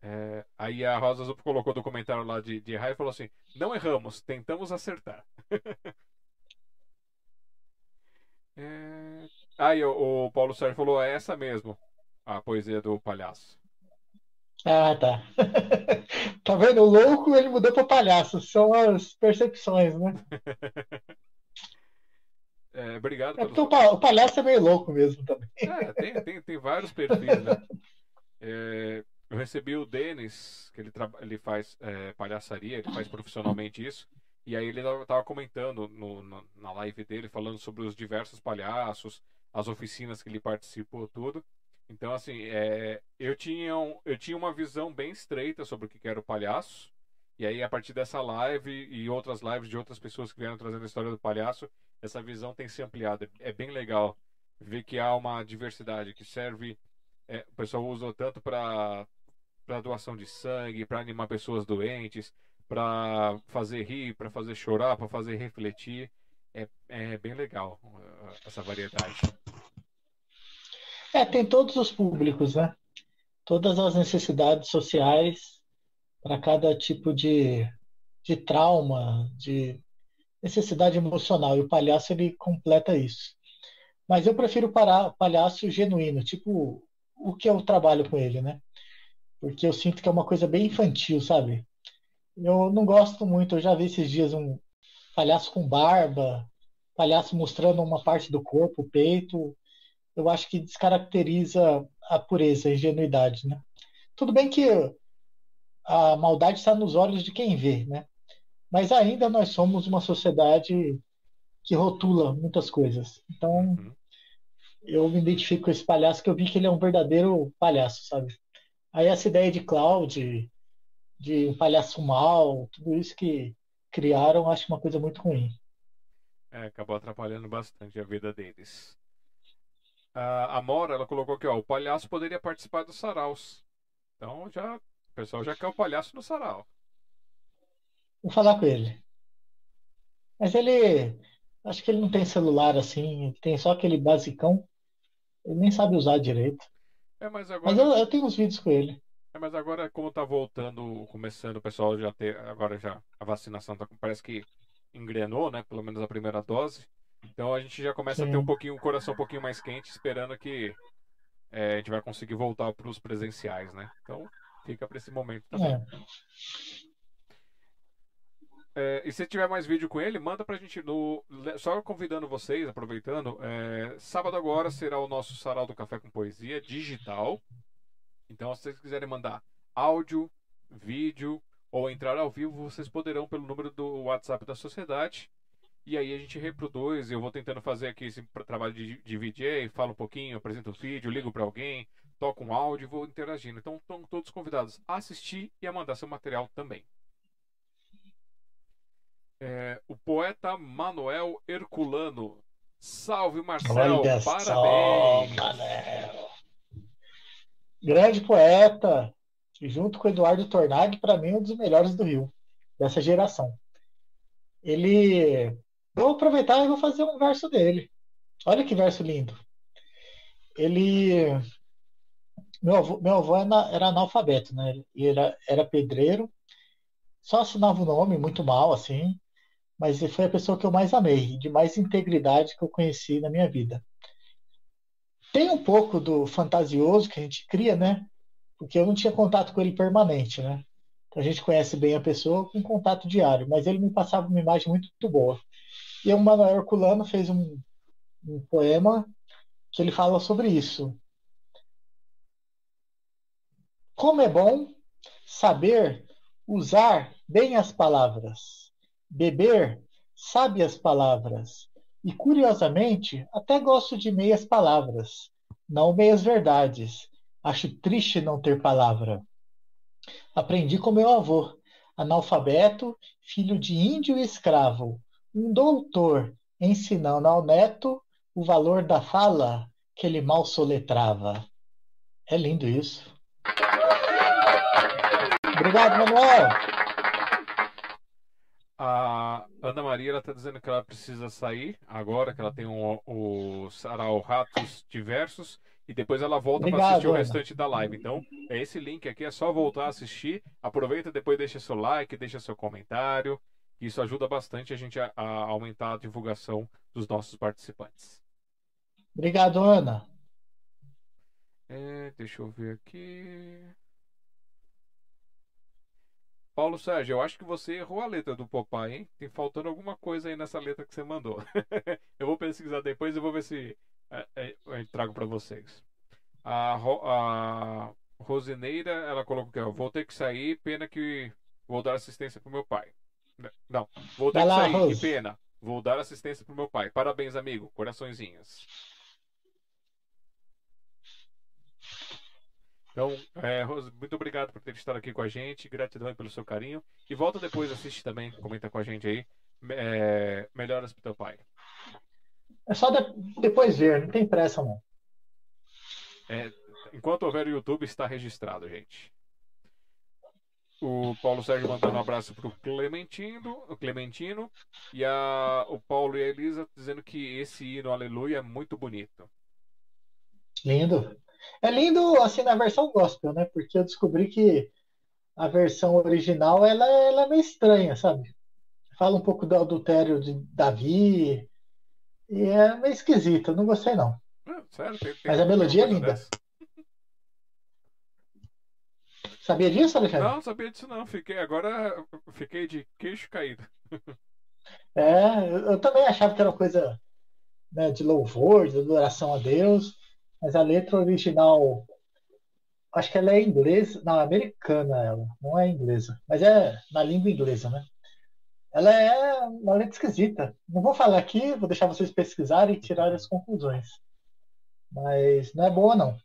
É, aí a Rosa Azul colocou do comentário lá de, de e falou assim: Não erramos, tentamos acertar. é... Aí o, o Paulo Sérgio falou: É essa mesmo, a poesia do palhaço. Ah, tá. tá vendo? O louco ele mudou para palhaço. São as percepções, né? É, obrigado. É pelo... o palhaço é meio louco mesmo também. É, tem, tem, tem vários perfis, né? É, eu recebi o Denis, que ele, ele faz é, palhaçaria, ele faz profissionalmente isso. E aí ele estava comentando no, na, live dele, falando sobre os diversos palhaços, as oficinas que ele participou, tudo. Então, assim, é, eu, tinha um, eu tinha uma visão bem estreita sobre o que era o palhaço. E aí, a partir dessa live e outras lives de outras pessoas que vieram trazendo a história do palhaço, essa visão tem se ampliado. É bem legal ver que há uma diversidade que serve. É, o pessoal usa tanto para doação de sangue, para animar pessoas doentes, para fazer rir, para fazer chorar, para fazer refletir. É, é bem legal uh, essa variedade. É, tem todos os públicos, né? Todas as necessidades sociais para cada tipo de, de trauma, de necessidade emocional. E o palhaço ele completa isso. Mas eu prefiro o palhaço genuíno, tipo o que eu trabalho com ele, né? Porque eu sinto que é uma coisa bem infantil, sabe? Eu não gosto muito, eu já vi esses dias um palhaço com barba, palhaço mostrando uma parte do corpo, o peito eu acho que descaracteriza a pureza, a ingenuidade, né? Tudo bem que a maldade está nos olhos de quem vê, né? Mas ainda nós somos uma sociedade que rotula muitas coisas. Então, uhum. eu me identifico com esse palhaço que eu vi que ele é um verdadeiro palhaço, sabe? Aí essa ideia de Cloud, de um palhaço mal, tudo isso que criaram, acho uma coisa muito ruim. É, acabou atrapalhando bastante a vida deles. A, Mora, ela colocou aqui, ó, o palhaço poderia participar dos saraus. Então já, o pessoal já quer o palhaço no sarau. Vou falar com ele. Mas ele, acho que ele não tem celular assim, tem só aquele basicão. Ele nem sabe usar direito. É, mas agora. Mas eu, eu tenho uns vídeos com ele. É, mas agora, como tá voltando, começando, o pessoal já ter. Agora já. A vacinação tá, parece que engrenou, né? Pelo menos a primeira dose. Então a gente já começa Sim. a ter um pouquinho, o coração um pouquinho mais quente, esperando que é, a gente vai conseguir voltar para os presenciais, né? Então fica para esse momento também. É. É, e se tiver mais vídeo com ele, manda pra gente no. Só convidando vocês, aproveitando. É, sábado agora será o nosso Sarau do Café com Poesia digital. Então, se vocês quiserem mandar áudio, vídeo ou entrar ao vivo, vocês poderão pelo número do WhatsApp da sociedade. E aí a gente reproduz, eu vou tentando fazer aqui esse trabalho de, de VJ, falo um pouquinho, apresento o vídeo, ligo para alguém, toco um áudio e vou interagindo. Então estão todos convidados a assistir e a mandar seu material também. É, o poeta Manuel Herculano. Salve Marcel, Olha parabéns! Só, Grande poeta, junto com Eduardo Tornag, para mim um dos melhores do Rio, dessa geração. Ele Vou aproveitar e vou fazer um verso dele. Olha que verso lindo. Ele. Meu avô, meu avô era analfabeto, né? Ele era, era pedreiro só assinava o nome, muito mal, assim, mas foi a pessoa que eu mais amei, de mais integridade que eu conheci na minha vida. Tem um pouco do fantasioso que a gente cria, né? Porque eu não tinha contato com ele permanente, né? Então a gente conhece bem a pessoa com contato diário, mas ele me passava uma imagem muito, muito boa. E o Manuel Herculano fez um, um poema que ele fala sobre isso. Como é bom saber usar bem as palavras, beber sábias palavras, e curiosamente até gosto de meias palavras, não meias verdades. Acho triste não ter palavra. Aprendi com meu avô, analfabeto, filho de índio e escravo, um doutor, ensinando ao neto o valor da fala que ele mal soletrava. É lindo isso. Obrigado, Manuel. A Ana Maria ela tá dizendo que ela precisa sair agora, que ela tem um, o sarau Ratos Diversos e depois ela volta para assistir o restante da live. Então, é esse link aqui, é só voltar a assistir. Aproveita, depois deixa seu like, deixa seu comentário. Isso ajuda bastante a gente a, a aumentar a divulgação dos nossos participantes. Obrigado, Ana. É, deixa eu ver aqui. Paulo Sérgio, eu acho que você errou a letra do Popeye, hein? Tem faltando alguma coisa aí nessa letra que você mandou. eu vou pesquisar depois e vou ver se é, é, eu trago para vocês. A, a Rosineira, ela colocou que vou ter que sair, pena que vou dar assistência pro meu pai. Não, vou ter Vai que lá, sair, Rose. que pena. Vou dar assistência pro meu pai. Parabéns, amigo. Coraçõezinhos. Então, é, Rose, muito obrigado por ter estado aqui com a gente. Gratidão pelo seu carinho. E volta depois, assiste também, comenta com a gente aí. É, melhoras pro teu pai. É só de, depois ver, não tem pressa não. É, enquanto houver o YouTube, está registrado, gente. O Paulo Sérgio mandando um abraço pro Clementino, o Clementino e a, o Paulo e a Elisa dizendo que esse hino Aleluia é muito bonito. Lindo. É lindo assim na versão gospel, né? Porque eu descobri que a versão original ela, ela é meio estranha, sabe? Fala um pouco do adultério de Davi e é meio esquisito, não gostei não. Ah, sério, tem, tem Mas a melodia é linda. Dessa. Sabia disso, Alexandre? Não, sabia disso não. Fiquei agora fiquei de queixo caído. É, eu, eu também achava que era uma coisa né, de louvor, de adoração a Deus. Mas a letra original, acho que ela é inglesa, não, americana ela, não é inglesa, mas é na língua inglesa, né? Ela é uma letra esquisita. Não vou falar aqui, vou deixar vocês pesquisarem e tirarem as conclusões. Mas não é boa, não.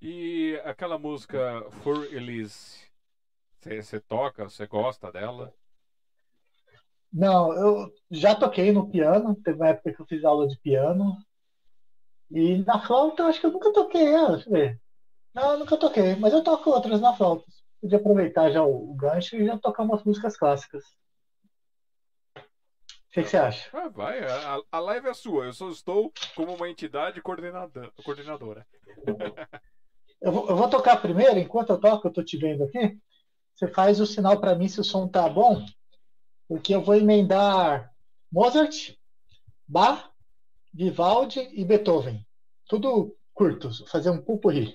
E aquela música For Elise, você toca, você gosta dela? Não, eu já toquei no piano, teve uma época que eu fiz aula de piano, e na flauta eu acho que eu nunca toquei ela, deixa eu ver. Não, eu nunca toquei, mas eu toco outras na flauta. Podia aproveitar já o, gancho e já tocar umas músicas clássicas. O que, que você acha? Ah, vai, a, a live é sua, eu só estou como uma entidade coordenadora. coordenadora. eu, vou, eu vou tocar primeiro, enquanto eu toco, eu estou te vendo aqui. Você faz o sinal para mim se o som tá bom, porque eu vou emendar Mozart, Bach Vivaldi e Beethoven. Tudo curtos, fazer um pupurri.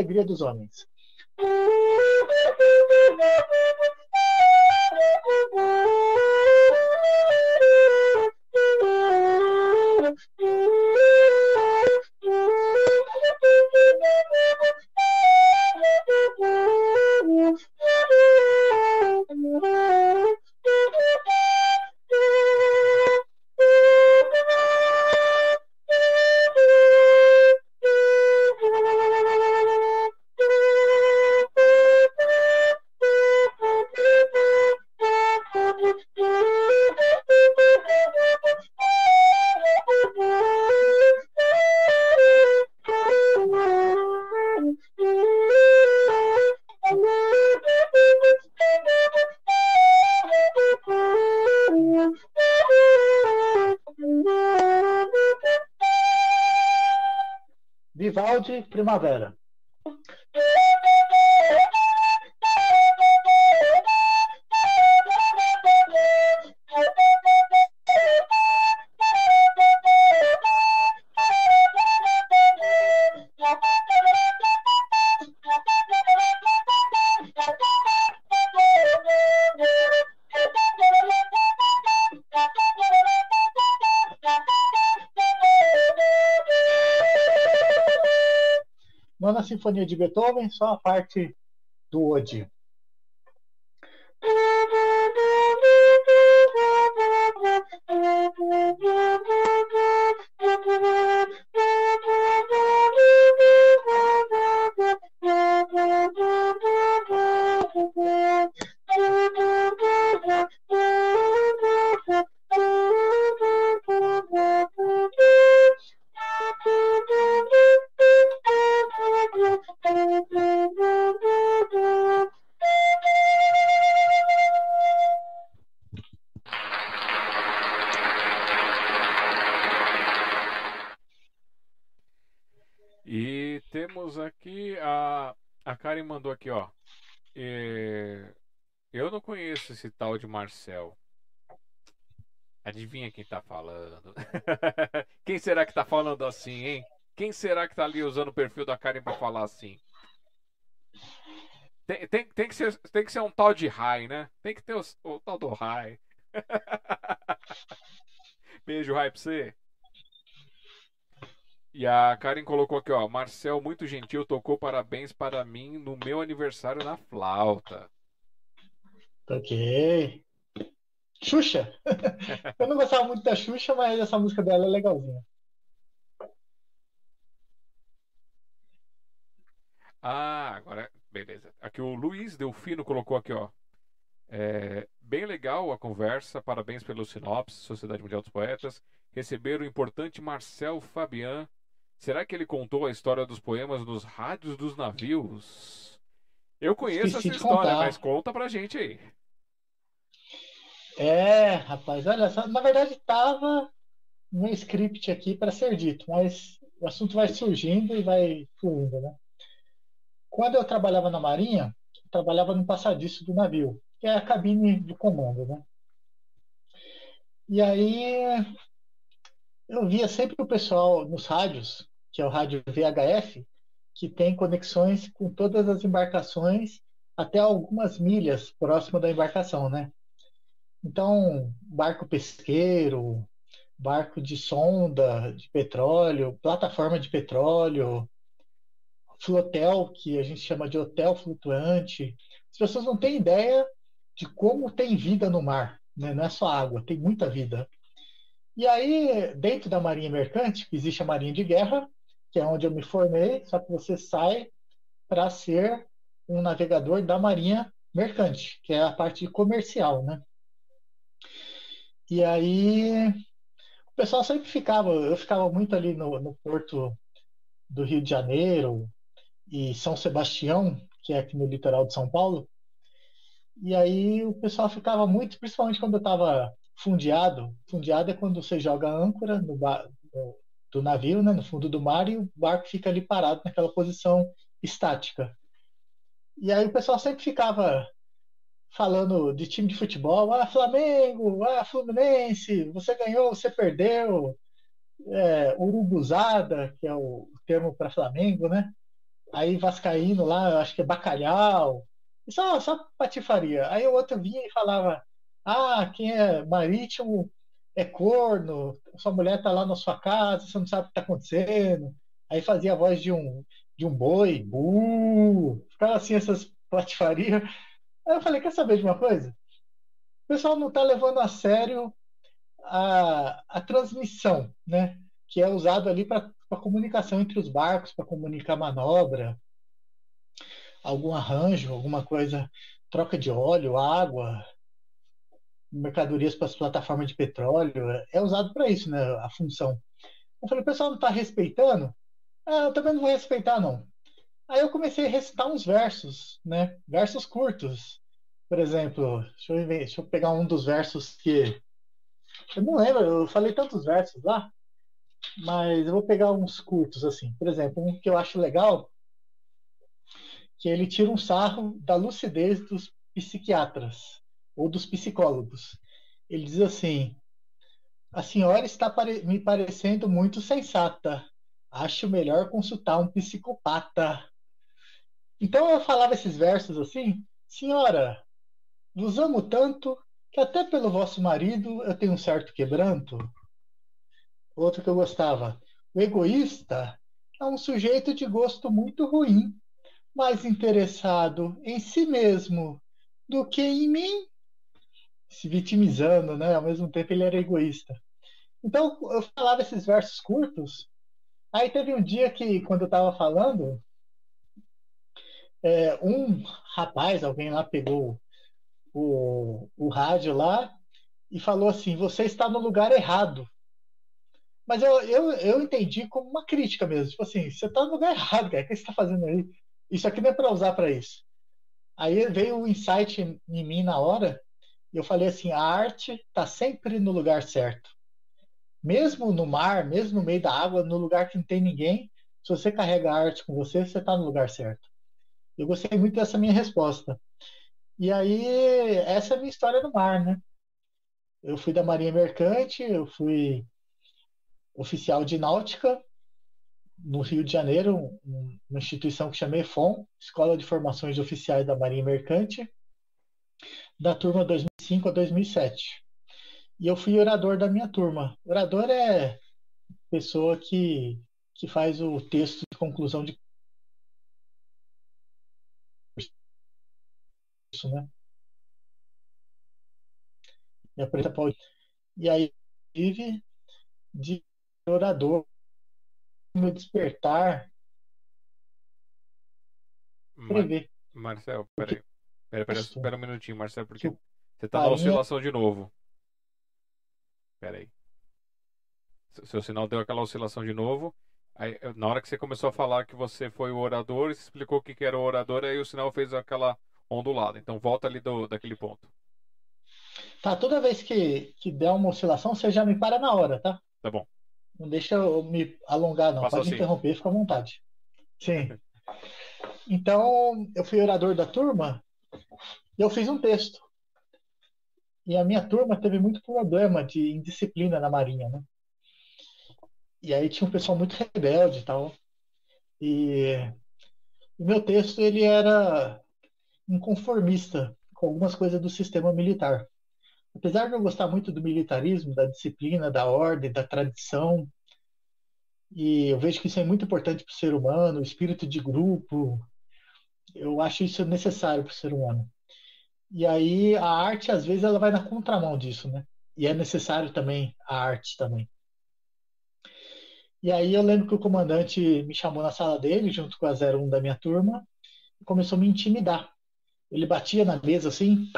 Alegria dos homens. Vivaldi, Primavera. Sinfonia de Beethoven, só a parte do Ode. Marcel. Adivinha quem tá falando? quem será que tá falando assim, hein? Quem será que tá ali usando o perfil da Karen pra falar assim? Tem, tem, tem, que, ser, tem que ser um tal de Rai, né? Tem que ter o, o tal do Rai. Beijo, Rai, pra você. E a Karen colocou aqui, ó. Marcel, muito gentil, tocou parabéns para mim no meu aniversário na flauta. Ok. Xuxa. Eu não gostava muito da Xuxa, mas essa música dela é legalzinha. Ah, agora, beleza. Aqui o Luiz Delfino colocou aqui, ó. É, bem legal a conversa, parabéns pelo sinopse, Sociedade Mundial dos Poetas. Receber o importante Marcel Fabian. Será que ele contou a história dos poemas nos rádios dos navios? Eu conheço Esqueci essa história, mas conta pra gente aí. É, rapaz, olha só, na verdade estava no script aqui para ser dito, mas o assunto vai surgindo e vai fluindo, né? Quando eu trabalhava na Marinha, eu trabalhava no passadiço do navio, que é a cabine de comando, né? E aí eu via sempre o pessoal nos rádios, que é o rádio VHF, que tem conexões com todas as embarcações até algumas milhas próximo da embarcação, né? Então, barco pesqueiro, barco de sonda de petróleo, plataforma de petróleo, flotel, que a gente chama de hotel flutuante. As pessoas não têm ideia de como tem vida no mar, né? Não é só água, tem muita vida. E aí, dentro da Marinha Mercante, existe a Marinha de Guerra, que é onde eu me formei, só que você sai para ser um navegador da Marinha Mercante, que é a parte comercial, né? E aí o pessoal sempre ficava, eu ficava muito ali no, no porto do Rio de Janeiro e São Sebastião, que é aqui no litoral de São Paulo. E aí o pessoal ficava muito, principalmente quando eu estava fundeado. Fundeado é quando você joga a âncora no, no- do navio, né, no fundo do mar, e o barco fica ali parado naquela posição estática. E aí o pessoal sempre ficava falando de time de futebol, ah, Flamengo, ah, Fluminense, você ganhou, você perdeu, é, urubuzada, que é o termo para Flamengo, né? Aí Vascaíno lá, eu acho que é bacalhau, só, só patifaria. Aí o outro vinha e falava, ah, quem é marítimo é corno, sua mulher tá lá na sua casa, você não sabe o que tá acontecendo. Aí fazia a voz de um, de um boi, bu, ficava assim essas patifarias. Aí eu falei, quer saber de uma coisa? O pessoal não está levando a sério a, a transmissão, né? Que é usado ali para comunicação entre os barcos, para comunicar manobra, algum arranjo, alguma coisa, troca de óleo, água, mercadorias para as plataformas de petróleo, é- é usado para isso, né? A função. Eu falei, o pessoal não está respeitando? Ah, eu também não vou respeitar, não. Aí eu comecei a recitar uns versos, né? Versos curtos. Por exemplo, deixa eu, deixa eu pegar um dos versos que. Eu não lembro, eu falei tantos versos lá. mas eu vou pegar uns curtos assim. Por exemplo, um que eu acho legal, que ele tira um sarro da lucidez dos psiquiatras ou dos psicólogos. Ele diz assim: a senhora está me parecendo muito sensata. Acho melhor consultar um psicopata. Então eu falava esses versos assim: Senhora, vos amo tanto que até pelo vosso marido eu tenho um certo quebranto. Outro que eu gostava: O egoísta é um sujeito de gosto muito ruim, mais interessado em si mesmo do que em mim se vitimizando, né? Ao mesmo tempo ele era egoísta. Então eu falava esses versos curtos. Aí teve um dia que, quando eu estava falando, é, um rapaz, alguém lá pegou o, o rádio lá e falou assim: Você está no lugar errado. Mas eu, eu, eu entendi como uma crítica mesmo. Tipo assim, você está no lugar errado, cara. O que você está fazendo aí? Isso aqui não é para usar para isso. Aí veio o um insight em mim na hora e eu falei assim: a arte está sempre no lugar certo. Mesmo no mar, mesmo no meio da água, no lugar que não tem ninguém, se você carrega a arte com você, você está no lugar certo. Eu gostei muito dessa minha resposta. E aí, essa é a minha história no mar, né? Eu fui da Marinha Mercante, eu fui oficial de náutica no Rio de Janeiro, uma instituição que chamei FOM, Escola de Formações de Oficiais da Marinha Mercante da turma 2005 a 2007. E eu fui orador da minha turma. Orador é pessoa que, que faz o texto de conclusão de isso, né? E apresenta para E aí tive de orador meu despertar escrever. Marcel, peraí. Pera, pera, espera um minutinho, Marcelo, porque você tá na oscilação de novo. Pera aí. Seu sinal deu aquela oscilação de novo. Aí, na hora que você começou a falar que você foi o orador, você explicou o que, que era o orador, aí o sinal fez aquela ondulada. Então volta ali do, daquele ponto. Tá, toda vez que, que der uma oscilação, você já me para na hora, tá? Tá bom. Não deixa eu me alongar, não. Pode assim. interromper, fica à vontade. Sim. Então, eu fui orador da turma e eu fiz um texto. E a minha turma teve muito problema de indisciplina na Marinha, né? E aí tinha um pessoal muito rebelde e tal. E o meu texto ele era inconformista com algumas coisas do sistema militar. Apesar de eu gostar muito do militarismo, da disciplina, da ordem, da tradição, e eu vejo que isso é muito importante para o ser humano, o espírito de grupo, eu acho isso necessário para o ser humano. E aí a arte, às vezes, ela vai na contramão disso, né? E é necessário também a arte também. E aí eu lembro que o comandante me chamou na sala dele, junto com a 01 da minha turma, e começou a me intimidar. Ele batia na mesa assim: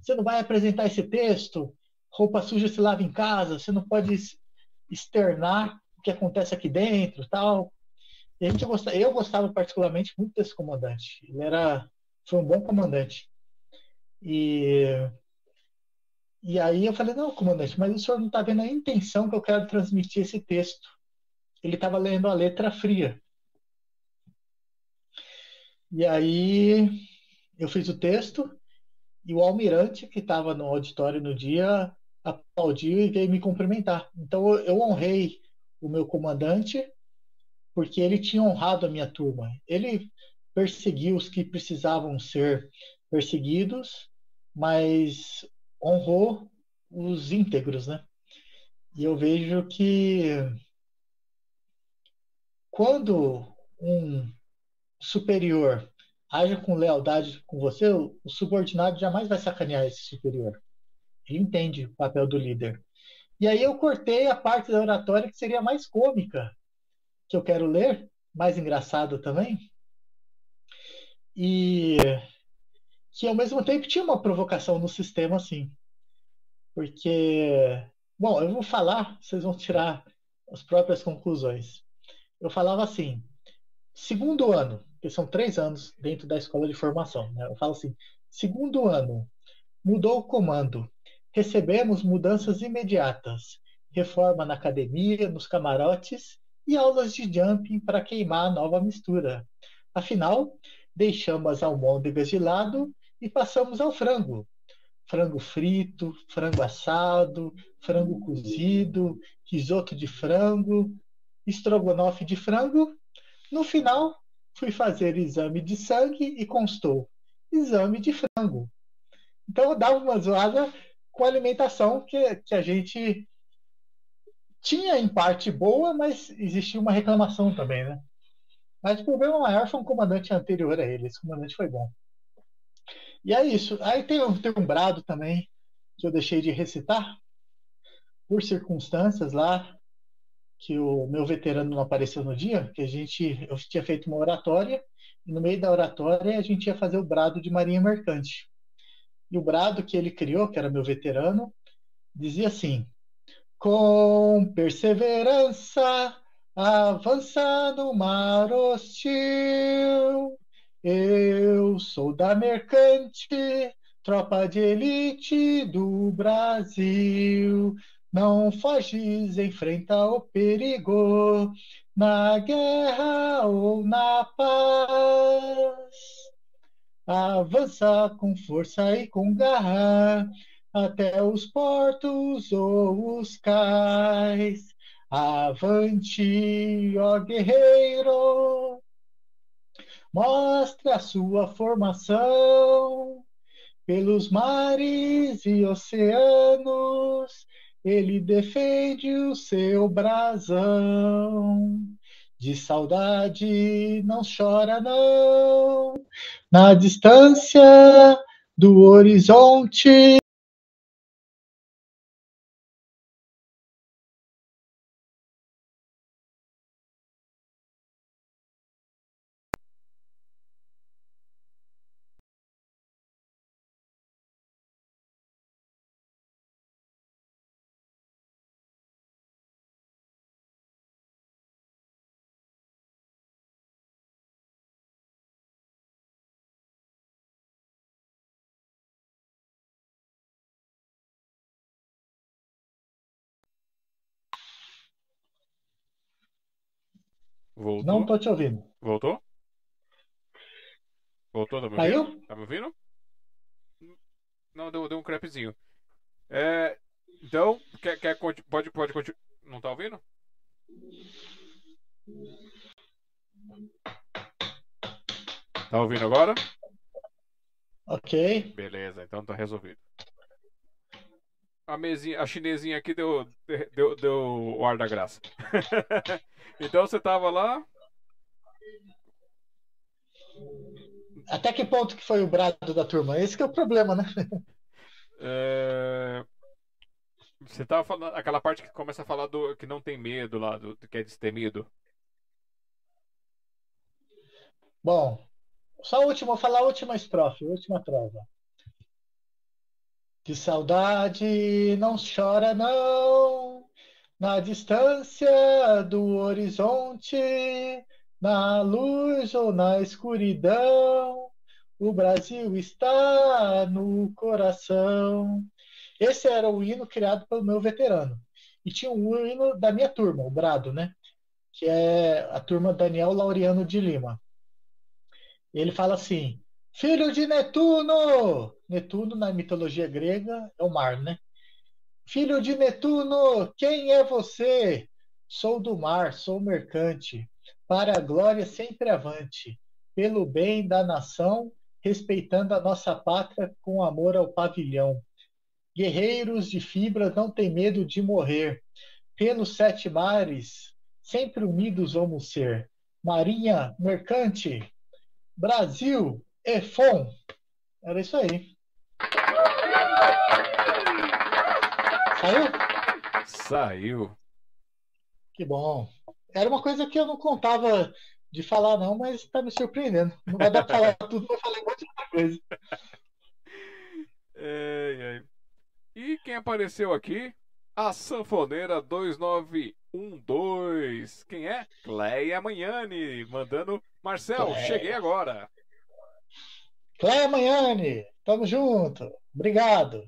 você não vai apresentar esse texto, roupa suja se lava em casa, você não pode externar o que acontece aqui dentro, tal. E a gente gostava, eu gostava particularmente muito desse comandante. Ele era foi um bom comandante. E e aí eu falei, não, comandante, mas o senhor não está vendo a intenção que eu quero transmitir esse texto. Ele estava lendo a letra fria. E aí eu fiz o texto e o almirante, que estava no auditório no dia, aplaudiu e veio me cumprimentar. Então eu honrei o meu comandante porque ele tinha honrado a minha turma. Ele perseguiu os que precisavam ser perseguidos, mas honrou os íntegros, né? E eu vejo que quando um superior age com lealdade com você, o subordinado jamais vai sacanear esse superior. Ele entende o papel do líder. E aí eu cortei a parte da oratória que seria mais cômica, que eu quero ler, mais engraçado também, e que ao mesmo tempo tinha uma provocação no sistema assim. Porque, bom, eu vou falar, vocês vão tirar as próprias conclusões. Eu falava assim, segundo ano, que são três anos dentro da escola de formação, né? eu falo assim, segundo ano, mudou o comando, recebemos mudanças imediatas reforma na academia, nos camarotes e aulas de jumping para queimar a nova mistura. Afinal, deixamos as almôndegas de lado e passamos ao frango. Frango frito, frango assado, frango cozido, risoto de frango, estrogonofe de frango. No final, fui fazer exame de sangue e constou exame de frango. Então eu dava uma zoada com a alimentação que, que a gente tinha em parte boa, mas existia uma reclamação também, né? Mas o problema maior foi um comandante anterior a ele. Esse comandante foi bom. E é isso. Aí tem, tem um brado também que eu deixei de recitar por circunstâncias lá que o meu veterano não apareceu no dia, que a gente eu tinha feito uma oratória e no meio da oratória a gente ia fazer o brado de Marinha Mercante. E o brado que ele criou, que era meu veterano, dizia assim: Com perseverança avança no mar hostil. Eu sou da Mercante, tropa de elite do Brasil. Não foges, enfrenta o perigo, na guerra ou na paz. Avança com força e com garra, até os portos ou os cais. Avante, ó guerreiro, mostre a sua formação pelos mares e oceanos ele defende o seu brasão. De saudade não chora, não. Na distância do horizonte. Voltou? Não tô te ouvindo. Voltou? Voltou, tá me Caiu? ouvindo? Tá me ouvindo? Não, deu, deu um crepezinho. É, então, quer, quer, pode, pode continuar. Não tá ouvindo? Tá ouvindo agora? Ok. Beleza, então tá resolvido. A mesinha, a chinesinha aqui deu, deu, deu o ar da graça. então você tava lá. Até que ponto que foi o brado da turma? Esse que é o problema, né? é, Você tava falando. Aquela parte que começa a falar do que não tem medo lá, do, que é destemido. Bom, só a última, vou falar a última estrofe, a última trova. De saudade não chora, não, na distância do horizonte, na luz ou na escuridão, o Brasil está no coração. Esse era o hino criado pelo meu veterano. E tinha um hino da minha turma, o Brado, né? Que é a turma Daniel Laureano de Lima. Ele fala assim: Filho de Netuno! Netuno, na mitologia grega, é o mar, né? Filho de Netuno, quem é você? Sou do mar, sou mercante. Para a glória sempre avante. Pelo bem da nação, respeitando a nossa pátria com amor ao pavilhão. Guerreiros de fibra não têm medo de morrer. Pelos sete mares, sempre unidos vamos ser. Marinha mercante, Brasil, EFON. Era isso aí. Saiu? Saiu. Que bom. Era uma coisa que eu não contava de falar, não, mas está me surpreendendo. Não vai dar para falar tudo, um monte de outra coisa. Ai, ai. E quem apareceu aqui? A sanfoneira 2912. Quem é? Cleia Manhani, mandando Marcel, Cleia. cheguei agora. Cléia Manhane, tamo junto. Obrigado.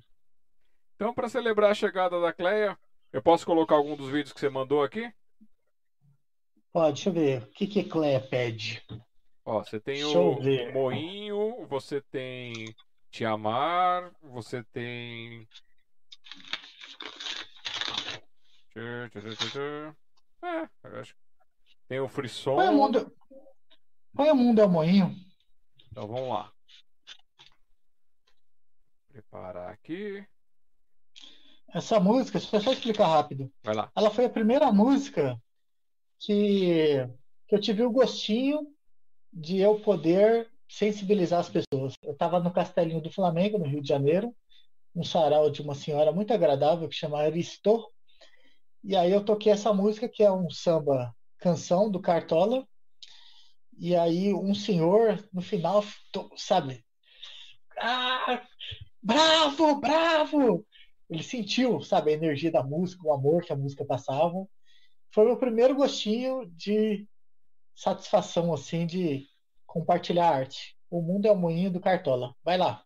Então, para celebrar a chegada da Cleia, Eu posso colocar algum dos vídeos que você mandou aqui? Pode, deixa eu ver. O que que Cleia pede? Ó, você tem Deixa o. Moinho, você tem Te Amar, você tem. É, eu acho. Tem o Frisson. Põe o mundo. Põe o mundo é o moinho. Então vamos lá. Preparar aqui. Essa música, deixa eu só explicar rápido. Vai lá. Ela foi a primeira música que, que eu tive o gostinho de eu poder sensibilizar as pessoas. Eu estava no Castelinho do Flamengo, no Rio de Janeiro, um sarau de uma senhora muito agradável que chama Aristô. E aí eu toquei essa música, que é um samba canção do Cartola. E aí um senhor, no final, sabe? Ah, bravo, bravo! Ele sentiu, sabe, a energia da música, o amor que a música passava. Foi o meu primeiro gostinho de satisfação, assim, de compartilhar arte. O mundo é o moinho do Cartola. Vai lá.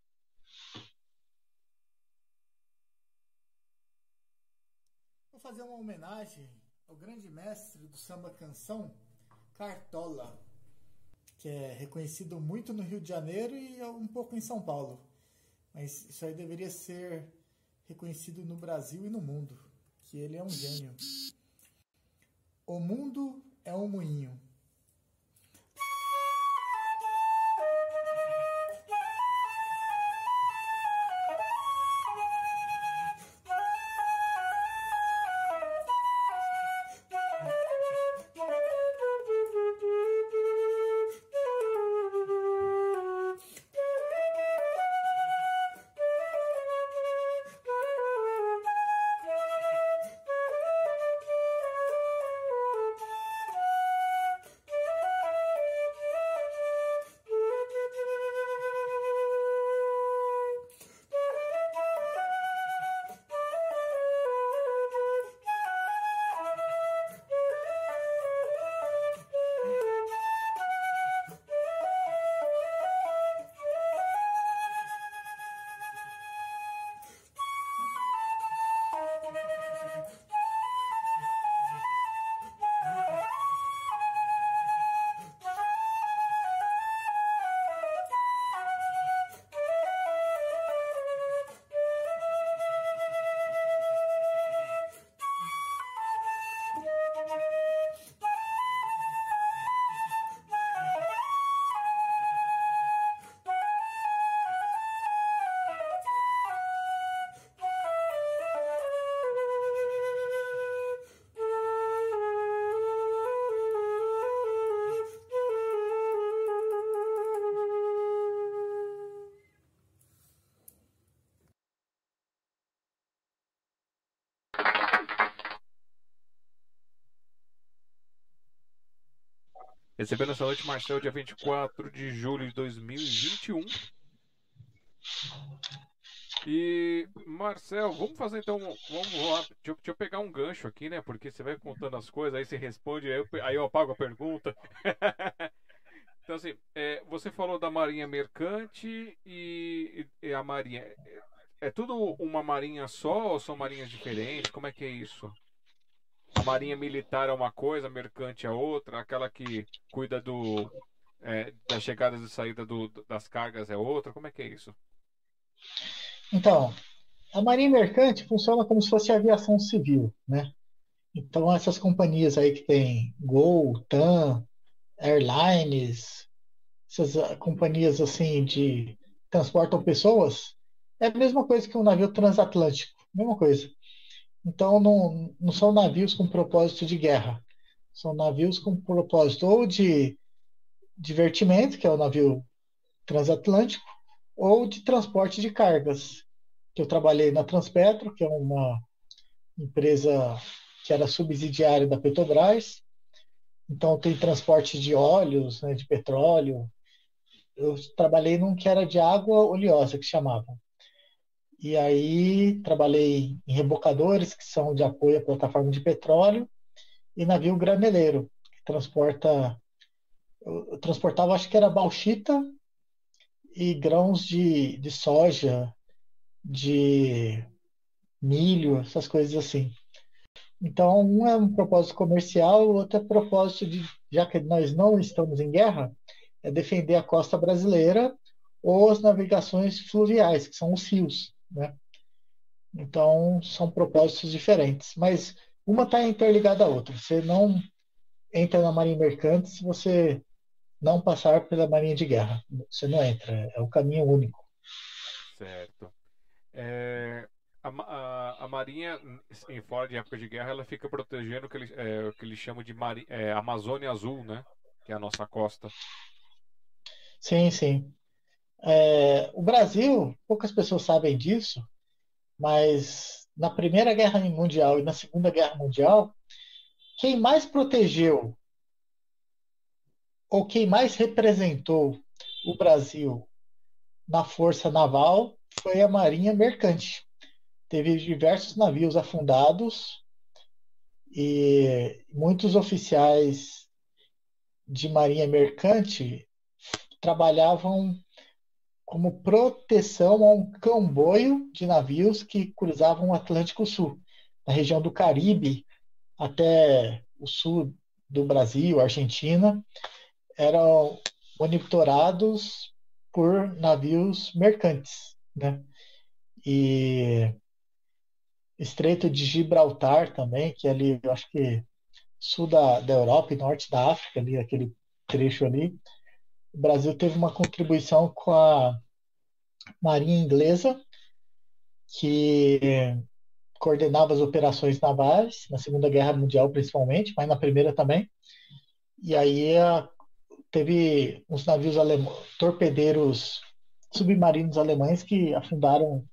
Vou fazer uma homenagem ao grande mestre do samba canção, Cartola, que é reconhecido muito no Rio de Janeiro e um pouco em São Paulo. Mas isso aí deveria ser reconhecido no Brasil e no mundo, que ele é um gênio. O mundo é um moinho. Recebendo essa noite, Marcel, dia 24 de julho de 2021. E, Marcel, vamos fazer então. Vamos lá. Deixa eu, deixa eu pegar um gancho aqui, né? Porque você vai contando as coisas, aí você responde, aí eu, aí eu apago a pergunta. então, assim, é, você falou da Marinha Mercante e, e a Marinha. É, é tudo uma marinha só ou são marinhas diferentes? Como é que é isso? Marinha militar é uma coisa, mercante é outra, aquela que cuida do é, das chegadas e saídas das cargas é outra. Como é que é isso? Então, a Marinha Mercante funciona como se fosse a aviação civil, né? Então, essas companhias aí que tem Gol, TAM, Airlines, essas companhias assim de transportam pessoas, é a mesma coisa que um navio transatlântico, mesma coisa. Então, não, não são navios com propósito de guerra, são navios com propósito ou de divertimento, que é o navio transatlântico, ou de transporte de cargas. Eu trabalhei na Transpetro, que é uma empresa que era subsidiária da Petrobras. Então tem transporte de óleos, né, de petróleo. Eu trabalhei num que era de água oleosa, que chamava. E aí trabalhei em rebocadores, que são de apoio à plataforma de petróleo, e navio graneleiro, que transporta. Eu transportava, acho que era bauxita e grãos de, de soja, de milho, essas coisas assim. Então, um é um propósito comercial, o outro é propósito de, já que nós não estamos em guerra, é defender a costa brasileira ou as navegações fluviais, que são os rios, né? Então, são propósitos diferentes, mas uma está interligada à outra. Você não entra na marinha mercante se você não passar pela marinha de guerra. Você não entra, é o caminho único. Certo. É, a, a, a, Marinha, em fora de época de guerra, ela fica protegendo o que, ele, é, que eles chamam de Mari, é, Amazônia Azul, né? Que é a nossa costa. Sim, sim. É, o Brasil, poucas pessoas sabem disso, mas na Primeira Guerra Mundial e na Segunda Guerra Mundial, quem mais protegeu ou quem mais representou o Brasil na força naval foi a Marinha Mercante. Teve diversos navios afundados e muitos oficiais de Marinha Mercante trabalhavam como proteção a um comboio de navios que cruzavam o Atlântico Sul, da região do Caribe até o sul do Brasil, Argentina, eram monitorados por navios mercantes, né? E Estreito de Gibraltar também, que é ali, eu acho que sul da, da Europa e norte da África, ali, aquele trecho ali, o Brasil teve uma contribuição com a Marinha Inglesa, que coordenava as operações navais, na Segunda Guerra Mundial principalmente, mas na Primeira também. E aí teve uns navios alemães, torpedeiros submarinos alemães que afundaram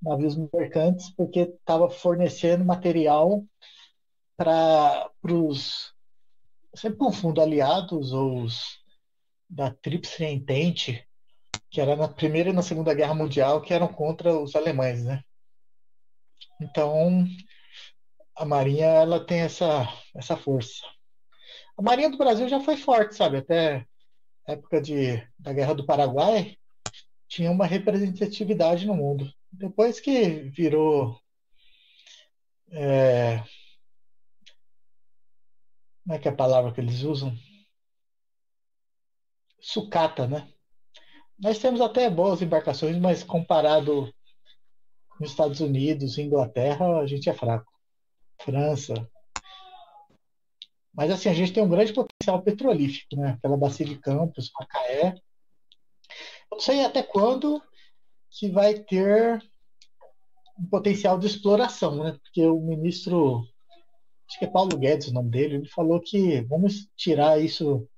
navios mercantes porque estava fornecendo material para os sempre confundo aliados ou os da Tríplice Entente, que era na Primeira e na Segunda Guerra Mundial, que eram contra os alemães, né? Então, a Marinha ela tem essa, essa força. A Marinha do Brasil já foi forte, sabe? Até época de, da Guerra do Paraguai, tinha uma representatividade no mundo. Depois que virou. É, como é que é a palavra que eles usam? Sucata, né? Nós temos até boas embarcações, mas comparado com os Estados Unidos, Inglaterra, a gente é fraco. França. Mas assim, a gente tem um grande potencial petrolífico, né? Aquela bacia de Campos, Macaé. Não sei até quando que vai ter um potencial de exploração, né? Porque o ministro, acho que é Paulo Guedes o nome dele, ele falou que vamos tirar isso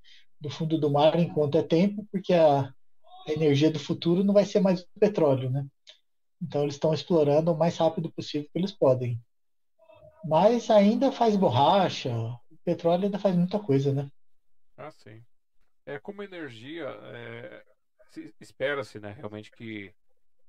do fundo do mar enquanto é tempo, porque a, a energia do futuro não vai ser mais o petróleo, né? Então eles estão explorando o mais rápido possível que eles podem. Mas ainda faz borracha, o petróleo ainda faz muita coisa, né? Ah, sim. É como energia, é, espera-se, né, realmente que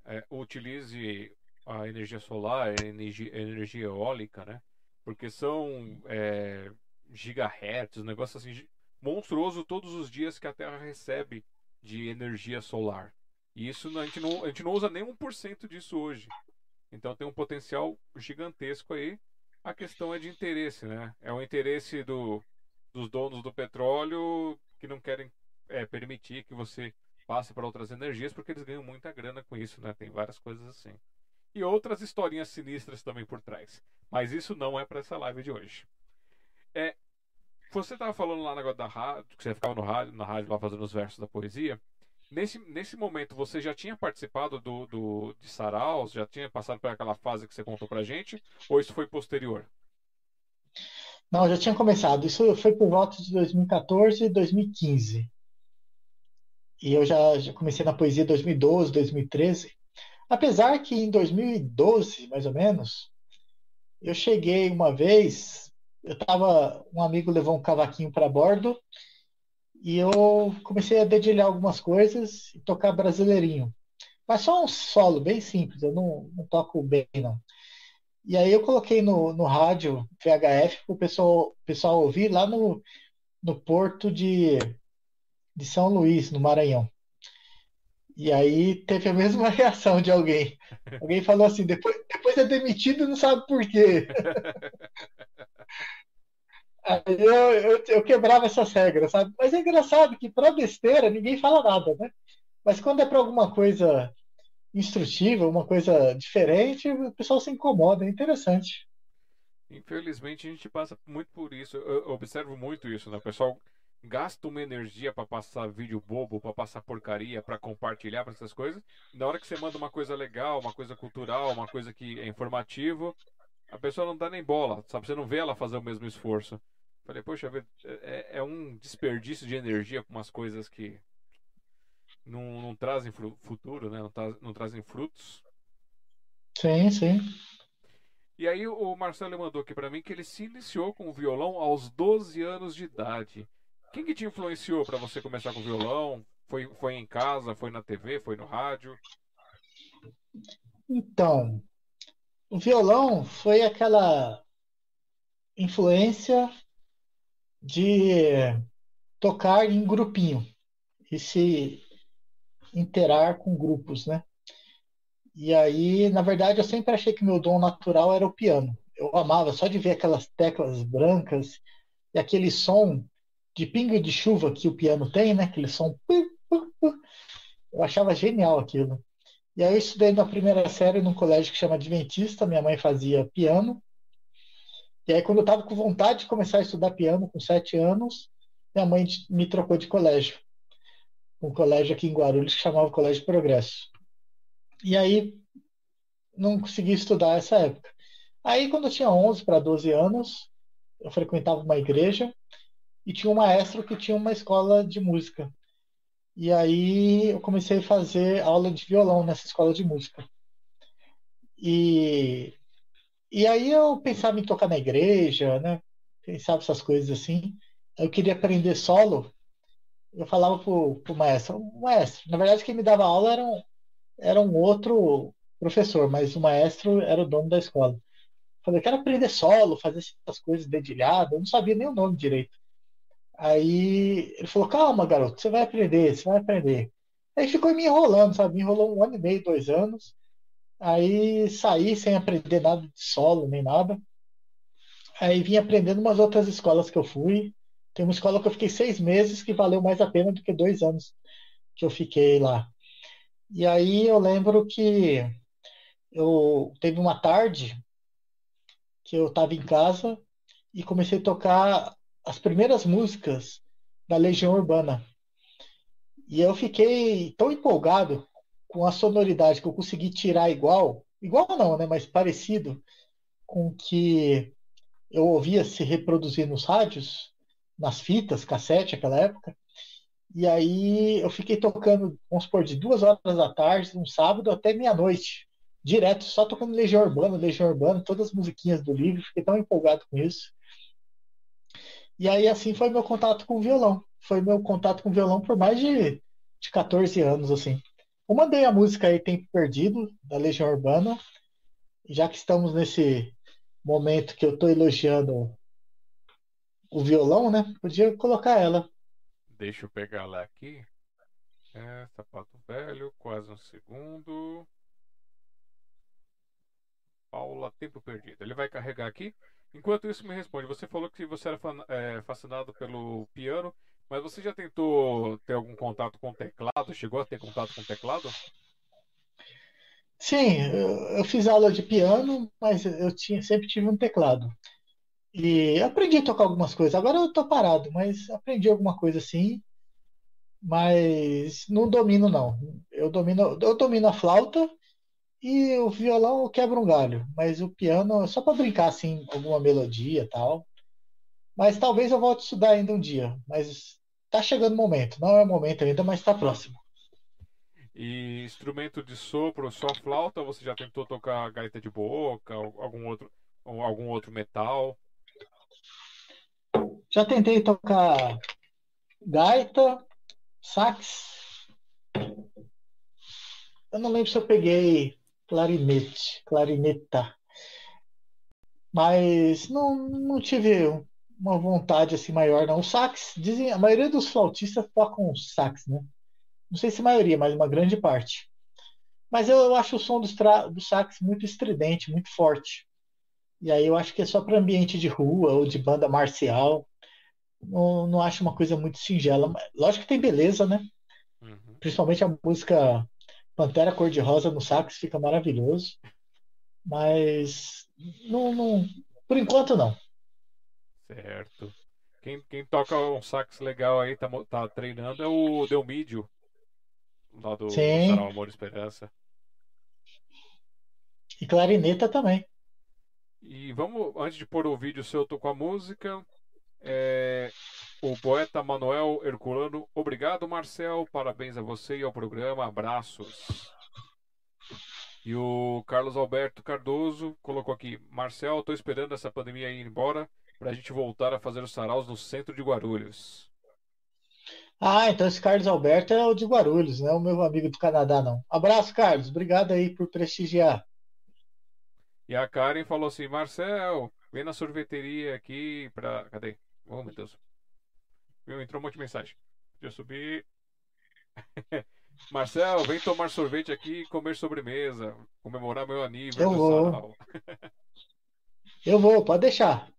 é, utilize a energia solar, a energia, a energia eólica, né? Porque são é, gigahertz, um negócio assim monstruoso todos os dias que a Terra recebe de energia solar. E isso a gente não, a gente não usa nem 1% disso hoje. Então tem um potencial gigantesco aí. A questão é de interesse, né? É o interesse do, dos donos do petróleo que não querem é, permitir que você passe para outras energias porque eles ganham muita grana com isso, né? Tem várias coisas assim. E outras historinhas sinistras também por trás. Mas isso não é para essa live de hoje. É, você estava falando lá negócio da rádio, que você ficava no rádio, na rádio lá fazendo os versos da poesia. Nesse, nesse momento, você já tinha participado do, do, de Saraus? Já tinha passado por aquela fase que você contou pra gente? Ou isso foi posterior? Não, já tinha começado. Isso foi por volta de 2014 e 2015. E eu já, já comecei na poesia em 2012, 2013. Apesar que em 2012, mais ou menos, eu cheguei uma vez eu tava, um amigo levou um cavaquinho para bordo e eu comecei a dedilhar algumas coisas e tocar brasileirinho. Mas só um solo bem simples, eu não, não toco bem não. E aí eu coloquei no, no rádio VHF para o pessoal, pessoal ouvir lá no, no porto de, de São Luís, no Maranhão. E aí teve a mesma reação de alguém. Alguém falou assim, depois, depois é demitido não sabe por quê. eu, eu, eu, quebrava essas regras, sabe? Mas é engraçado que para besteira ninguém fala nada, né? Mas quando é para alguma coisa instrutiva, uma coisa diferente, o pessoal se incomoda, é interessante. Infelizmente a gente passa muito por isso. Eu observo muito isso, né? O pessoal gasta uma energia para passar vídeo bobo, para passar porcaria, para compartilhar para essas coisas. Na hora que você manda uma coisa legal, uma coisa cultural, uma coisa que é informativo, a pessoa não dá nem bola, sabe? Você não vê ela fazer o mesmo esforço. Falei, poxa, é, é um desperdício de energia com umas coisas que não, não trazem futuro, né? Não, tra não trazem frutos. Sim, sim. E aí o Marcelo mandou aqui para mim que ele se iniciou com o violão aos 12 anos de idade. Quem que te influenciou para você começar com violão? Foi, foi em casa, foi na TV, foi no rádio? Então, o violão foi aquela influência de tocar em grupinho e se interar com grupos, né? E aí, na verdade, eu sempre achei que meu dom natural era o piano. Eu amava só de ver aquelas teclas brancas e aquele som de pingo de chuva que o piano tem, né? Aquele som. Eu achava genial aquilo. E aí eu estudei na primeira série num colégio que chama Adventista, minha mãe fazia piano. E aí quando eu estava com vontade de começar a estudar piano com sete anos, minha mãe me trocou de colégio. Um colégio aqui em Guarulhos que chamava Colégio Progresso. E aí não consegui estudar essa época. Aí quando eu tinha 11 para 12 anos, eu frequentava uma igreja e tinha um maestro que tinha uma escola de música. E aí eu comecei a fazer aula de violão nessa escola de música. E, e aí eu pensava em tocar na igreja, né? Pensava essas coisas assim. Eu queria aprender solo. Eu falava pro, pro maestro, maestro, na verdade quem me dava aula era um, era um outro professor, mas o maestro era o dono da escola. Falei, quero aprender solo, fazer essas coisas dedilhadas. Eu não sabia nem o nome direito. Aí ele falou, calma, garoto, você vai aprender, você vai aprender. Aí ficou me enrolando, sabe? Me enrolou um ano e meio, dois anos. Aí saí sem aprender nada de solo, nem nada. Aí vim aprendendo umas outras escolas que eu fui. Tem uma escola que eu fiquei seis meses que valeu mais a pena do que dois anos que eu fiquei lá. E aí eu lembro que eu teve uma tarde que eu estava em casa e comecei a tocar as primeiras músicas da Legião Urbana. E eu fiquei tão empolgado com a sonoridade que eu consegui tirar igual, igual não, né, mas parecido com que eu ouvia se reproduzir nos rádios, nas fitas, cassete, aquela época. E aí eu fiquei tocando, vamos supor, de duas horas da tarde, um sábado, até meia-noite, direto, só tocando Legião Urbana, Legião Urbana, todas as musiquinhas do livro. Fiquei tão empolgado com isso. E aí assim foi meu contato com o violão. Foi meu contato com o violão por mais de, de 14 anos, assim. Eu mandei a música aí Tempo Perdido, da Legião Urbana. Já que estamos nesse momento que eu estou elogiando o violão, né? Podia colocar ela. Deixa eu pegar ela aqui. É, sapato velho, quase um segundo. Paula, tempo perdido. Ele vai carregar aqui. Enquanto isso, me responde. Você falou que você era é, fascinado pelo piano, mas você já tentou ter algum contato com o teclado? Chegou a ter contato com o teclado? Sim, eu, fiz aula de piano, mas eu tinha, sempre tive um teclado. E aprendi a tocar algumas coisas. Agora eu tô parado, mas aprendi alguma coisa assim. Mas não domino não. Eu domino, eu domino a flauta e o violão quebra um galho, mas o piano é só para brincar assim, alguma melodia tal. Mas talvez eu volte a estudar ainda um dia, mas tá chegando o momento. Não é o momento ainda, mas está próximo. E instrumento de sopro, só flauta, você já tentou tocar gaita de boca, algum outro, ou algum outro metal? Já tentei tocar gaita, sax. Eu não lembro se eu peguei clarinete, clarineta. Mas não, não tive uma vontade assim maior, não. O sax, dizem, a maioria dos flautistas tocam sax, né? Não sei se a maioria, mas uma grande parte. Mas eu, eu acho o som do, do sax muito estridente, muito forte. E aí eu acho que é só para ambiente de rua ou de banda marcial. Não, não acho uma coisa muito singela. Lógico que tem beleza, né? Uhum. Principalmente a música Pantera Cor-de-Rosa no sax fica maravilhoso. Mas não, não, por enquanto não. Certo. Quem, quem toca um sax legal aí, tá, tá treinando, é o Delmídio, lá do Sim. Sarau Amor e Esperança. E clarineta também. E vamos, antes de pôr o vídeo seu, eu tô com a música. É, o poeta Manuel Herculano. Obrigado, Marcel. Parabéns a você e ao programa. Abraços. E o Carlos Alberto Cardoso colocou aqui: Marcel, estou esperando essa pandemia ir embora para a gente voltar a fazer os saraus no centro de Guarulhos. Ah, então esse Carlos Alberto é o de Guarulhos, não é o meu amigo do Canadá, não. Abraço, Carlos. Obrigado aí por prestigiar. E a Karen falou assim: Marcel, vem na sorveteria aqui pra. Cadê? Oh, meu Deus. Meu, entrou um monte de mensagem. Deixa eu subir. Marcel, vem tomar sorvete aqui e comer sobremesa. Comemorar meu aniversário. Eu vou. eu vou, pode deixar.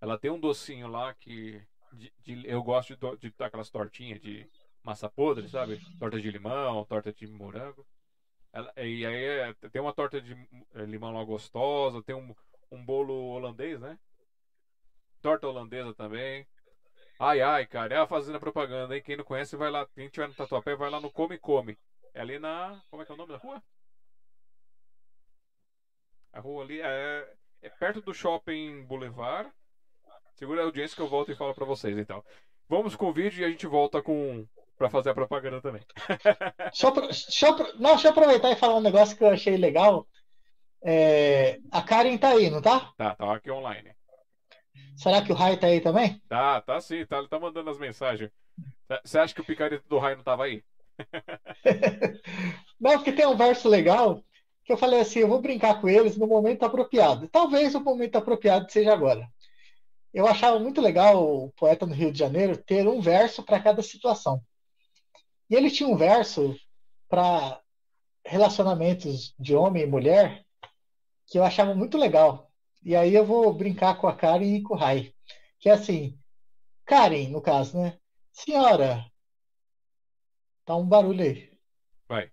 Ela tem um docinho lá que. De, de, eu gosto de, de, aquelas tortinhas de massa podre, sabe? Torta de limão, torta de morango. Ela, e aí é, tem uma torta de é, limão lá gostosa, tem um, um bolo holandês, né? Torta holandesa também. Ai, ai, cara, é a fazenda propaganda, hein? Quem não conhece, vai lá. Quem tiver no Tatuapé, vai lá no Come Come. É ali na. Como é que é o nome da rua? A rua ali é, é perto do Shopping Boulevard. Segura a audiência que eu volto e falo pra vocês, então. Vamos com o vídeo e a gente volta com para fazer a propaganda também. deixa, eu, deixa, eu, não, deixa eu aproveitar e falar um negócio que eu achei legal. É, a Karen tá aí, não tá? Tá, tá aqui online. Será que o Rai tá aí também? Tá, tá sim, tá, ele tá mandando as mensagens. Você acha que o picareta do Rai não tava aí? não, porque tem um verso legal que eu falei assim, eu vou brincar com eles no momento apropriado. Talvez o momento apropriado seja agora. Eu achava muito legal o poeta no Rio de Janeiro ter um verso para cada situação. E ele tinha um verso para relacionamentos de homem e mulher que eu achava muito legal. E aí eu vou brincar com a Karen e com o Rai. Que é assim, Karen, no caso, né? Senhora, tá um barulho aí. Vai.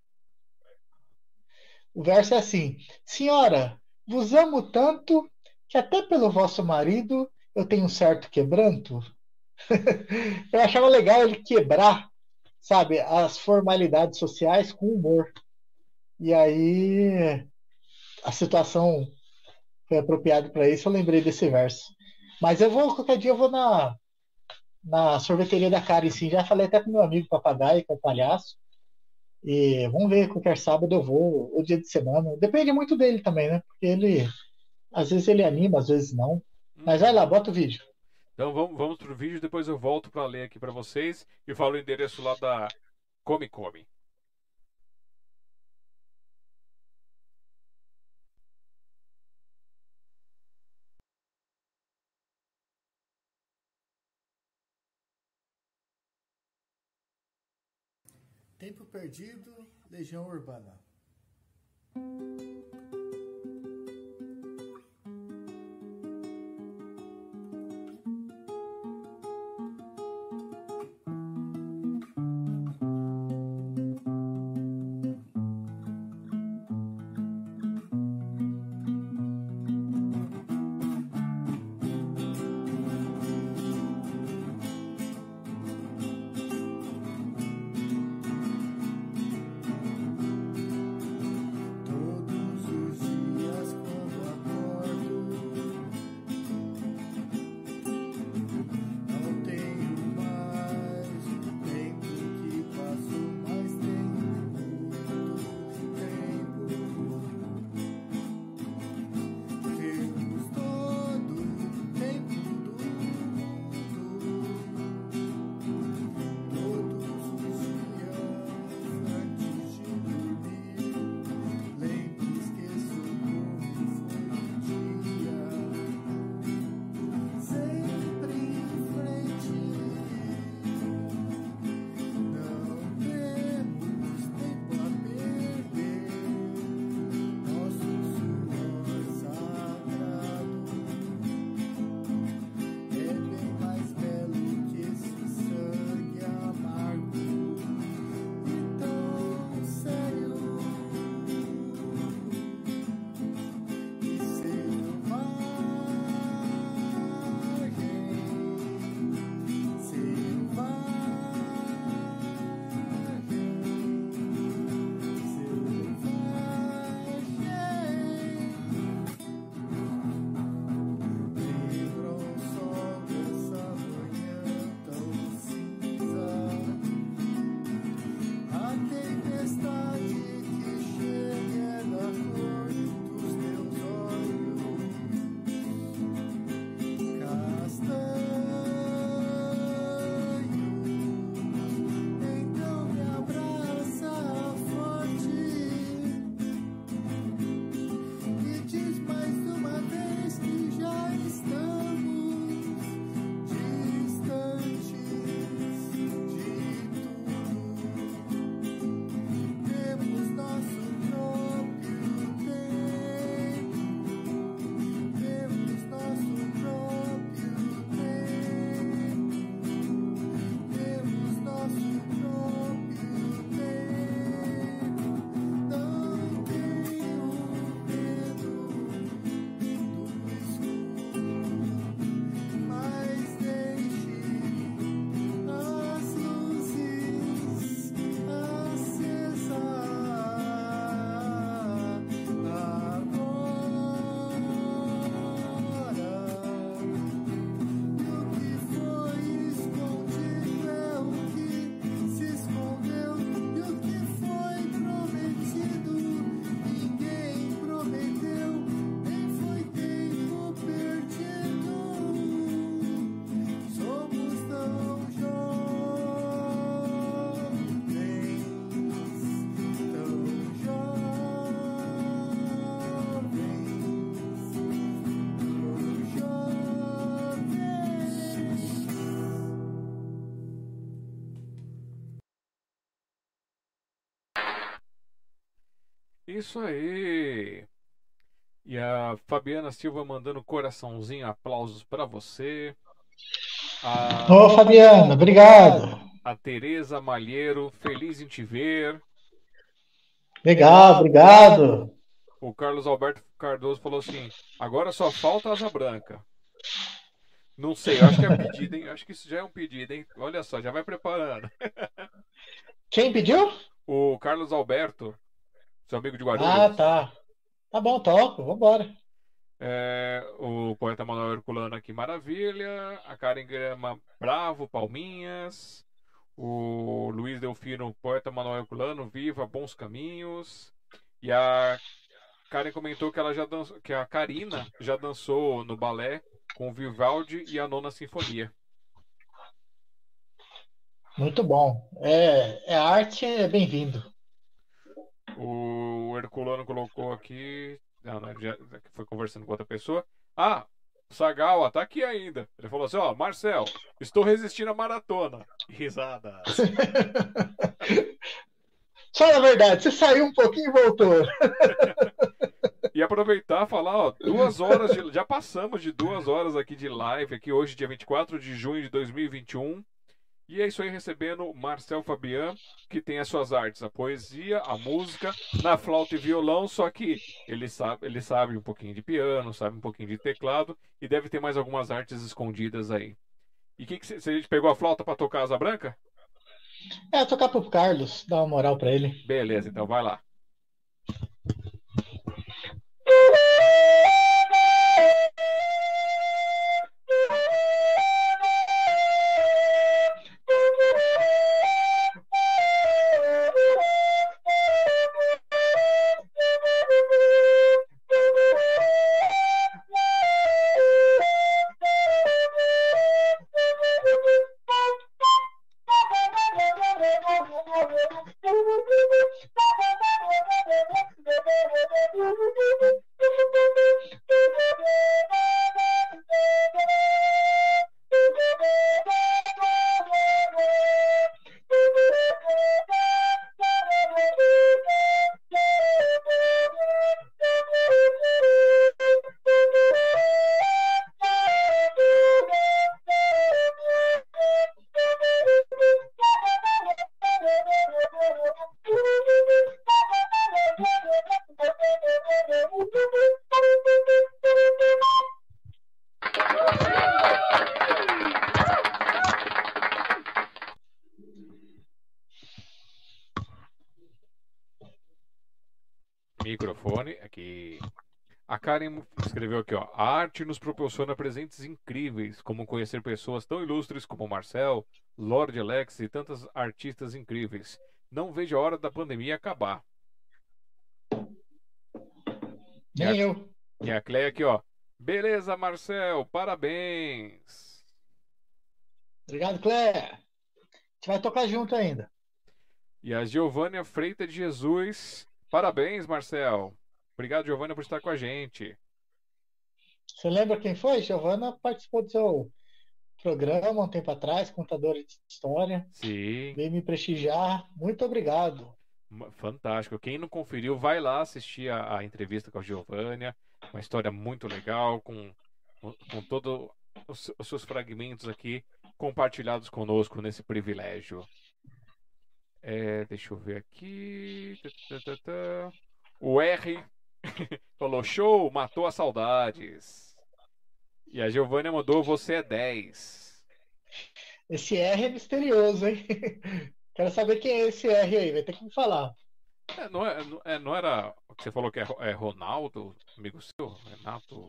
O verso é assim: Senhora, vos amo tanto que até pelo vosso marido eu tenho um certo quebranto. eu achava legal ele quebrar sabe, as formalidades sociais com humor. E aí a situação foi apropriada para isso, eu lembrei desse verso. Mas eu vou, qualquer dia eu vou na, na sorveteria da Karen, sim. Já falei até com meu amigo papagaio, que é o palhaço. E vamos ver, qualquer sábado eu vou, ou dia de semana. Depende muito dele também, né? Porque ele, às vezes ele anima, às vezes não. Mas vai lá, bota o vídeo. Então vamos, vamos pro vídeo, depois eu volto para ler aqui para vocês e falo o endereço lá da Come Come. Tempo Perdido, Legião Urbana. Isso aí. E a Fabiana Silva mandando coraçãozinho, aplausos para você. A, Ô, Fabiana, obrigado. a Tereza Malheiro, feliz em te ver. Legal, obrigado. O Carlos Alberto Cardoso falou assim: agora só falta asa branca. Não sei, eu acho que é pedido, hein? Eu acho que isso já é um pedido, hein? Olha só, já vai preparando. Quem pediu? O Carlos Alberto, seu amigo de Guarulhos. Ah, tá. Tá bom, toco, vambora. É, o poeta Manuel Herculano aqui, maravilha. A Karen Grama, bravo, palminhas. O Luiz Delfino, poeta Manuel Herculano, viva, bons caminhos. E a Karen comentou que ela já dançou, que a Karina já dançou no balé com o Vivaldi e a Nona Sinfonia. Muito bom. É, é arte, é bem-vindo. O Herculano colocou aqui. Não, não, já foi conversando com outra pessoa. Ah, Sagawa tá aqui ainda. Ele falou assim: Ó, Marcel, estou resistindo à maratona. Risada. Só na verdade, você saiu um pouquinho e voltou. E aproveitar e falar, ó, duas horas de. Já passamos de duas horas aqui de live, aqui hoje, dia 24 de junho de 2021. E é isso aí, recebendo Marcel Fabian, que tem as suas artes, a poesia, a música, na flauta e violão, só que ele sabe, ele sabe um pouquinho de piano, sabe um pouquinho de teclado, e deve ter mais algumas artes escondidas aí. E que que você você pegou a flauta para tocar asa branca? É, tocar pro Carlos, dar uma moral pra ele. Beleza, então vai lá. Arte nos proporciona presentes incríveis, como conhecer pessoas tão ilustres como Marcel, Lorde Alex e tantas artistas incríveis. Não vejo a hora da pandemia acabar. Nem eu. E a Cleia aqui, ó. Beleza, Marcel, parabéns. Obrigado, Cléia. A gente vai tocar junto ainda. E a Giovânia Freita de Jesus. Parabéns, Marcel. Obrigado, Giovânia, por estar com a gente. Você lembra quem foi? Giovana participou do seu programa um tempo atrás, contadora de história. Sim, Veio me prestigiar. Muito obrigado. fantástico. Quem não conferiu, vai lá assistir a, a entrevista com a Giovânia. Uma história muito legal, com, com todos os, os seus fragmentos aqui compartilhados conosco nesse privilégio. É, deixa eu ver aqui. O R falou: show, matou as saudades. E a Giovânia mandou: você é 10. Esse R é misterioso, hein? Quero saber quem é esse R aí, vai ter que me falar. É, não, é, não- é, não era o que você falou que é, é Ronaldo, amigo seu? Renato.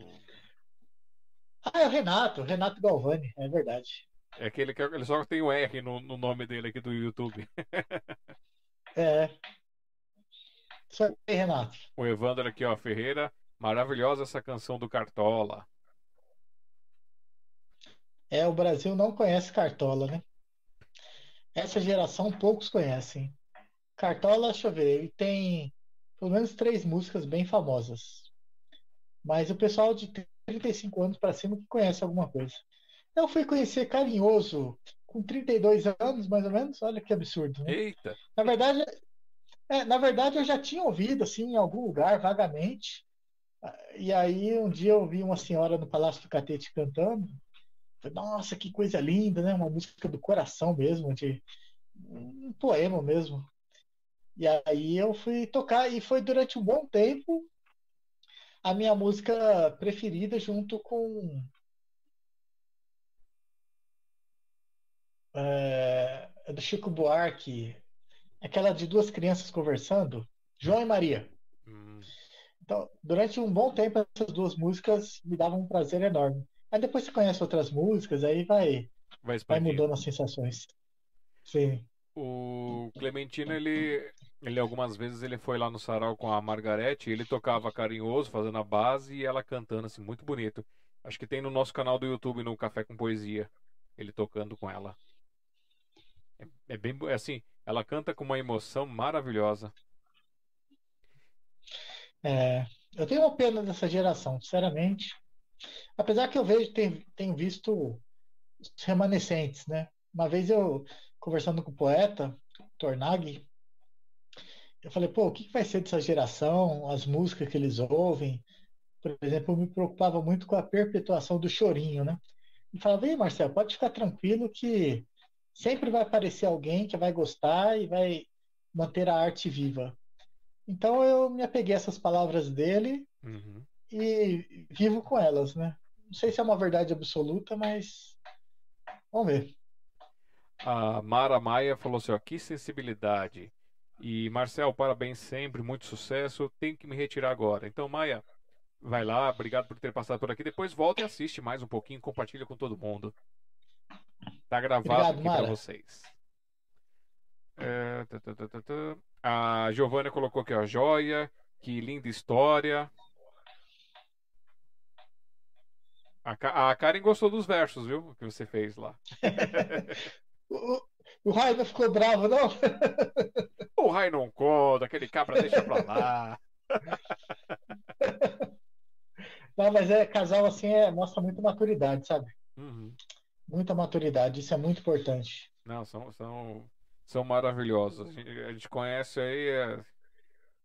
Ah, é o Renato, Renato Galvani, é verdade. É aquele que ele só tem o R no, no nome dele aqui do YouTube. É. Isso aí, Renato. O Evandro aqui, ó, Ferreira. Maravilhosa essa canção do Cartola. É, o Brasil não conhece Cartola, né? Essa geração poucos conhecem. Cartola, deixa eu ver, ele tem pelo menos três músicas bem famosas. Mas o pessoal de 35 anos para cima que conhece alguma coisa. Eu fui conhecer Carinhoso com 32 anos, mais ou menos. Olha que absurdo, né? Eita! Na verdade, É, na verdade, eu já tinha ouvido, assim, em algum lugar, vagamente. E aí, um dia eu vi uma senhora no Palácio do Catete cantando. Falei, Nossa, que coisa linda, né? Uma música do coração mesmo, de um poema mesmo. E aí eu fui tocar, e foi durante um bom tempo a minha música preferida, junto com. É, do Chico Buarque, aquela de duas crianças conversando, João e Maria. Hum, Então, durante um bom tempo, essas duas músicas me davam um prazer enorme. Aí depois você conhece outras músicas, aí vai, vai vai mudando as sensações. Sim. O Clementino, ele, ele algumas vezes ele foi lá no sarau com a Margarete, ele tocava carinhoso, fazendo a base e ela cantando assim, muito bonito. Acho que tem no nosso canal do YouTube, no Café com Poesia, ele tocando com ela. É, é bem, é assim, ela canta com uma emoção maravilhosa. É, eu tenho uma pena dessa geração, sinceramente. Apesar que eu vejo, tenho, tenho visto os remanescentes, né? Uma vez eu, conversando com o poeta, Tornag, eu falei, pô, o que vai ser dessa geração, as músicas que eles ouvem? Por exemplo, eu me preocupava muito com a perpetuação do chorinho, né? E falava, ei, Marcelo, pode ficar tranquilo que sempre vai aparecer alguém que vai gostar e vai manter a arte viva. Então eu me apeguei a essas palavras dele Uhum. e vivo com elas, né? Não sei se é uma verdade absoluta, mas vamos ver. A Mara Maia falou assim, ó, que sensibilidade. E Marcel, parabéns sempre, muito sucesso. Tenho que me retirar agora. Então, Maia, vai lá, obrigado por ter passado por aqui. Depois volta e assiste mais um pouquinho, compartilha com todo mundo. Tá gravado Obrigado, aqui para vocês. É, tá, tá, tá. A Giovana colocou aqui, ó, joia, que linda história. A, a Karen gostou dos versos, viu? Que você fez lá. O, o- o Raio ficou bravo, não? O Rai não conta, aquele cabra deixa pra lá. Não, mas é casal assim é, mostra muita maturidade, sabe? Uhum. Muita maturidade, isso é muito importante. Não, são, são, são maravilhosos. A gente, a gente conhece aí. é,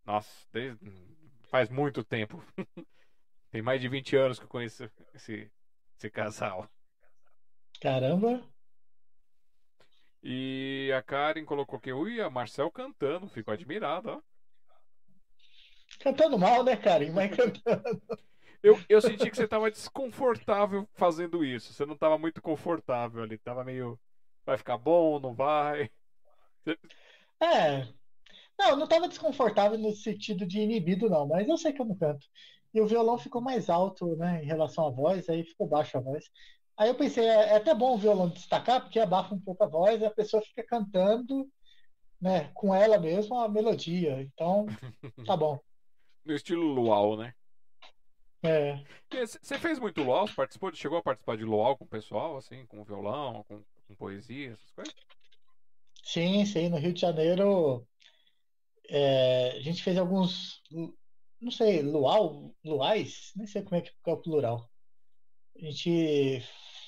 Nossa, desde... faz muito tempo. Tem mais de 20 anos que eu conheço esse, esse casal. Caramba, E a Karen colocou que ui, a Marcel cantando, ficou admirado, ó. cantando mal, né, cara? Mas cantando. Eu, eu senti que você estava desconfortável fazendo isso. Você não estava muito confortável ali. Tava meio. Vai ficar bom, não vai? É. Não, eu não estava desconfortável no sentido de inibido, não, mas eu sei que eu não canto. E o violão ficou mais alto, né, em relação à voz, aí ficou baixo a voz. Aí eu pensei, é, é até bom o violão destacar, porque abafa um pouco a voz e a pessoa fica cantando, né, com ela mesma a melodia. Então, tá bom. No estilo luau, né? É, Você fez muito luau? Participou, chegou a participar de luau com o pessoal, assim, com violão, com, com poesia, essas coisas? sim, sim, no Rio de Janeiro é, a gente fez alguns, não sei, luau, luais, nem sei como é que é o plural. A gente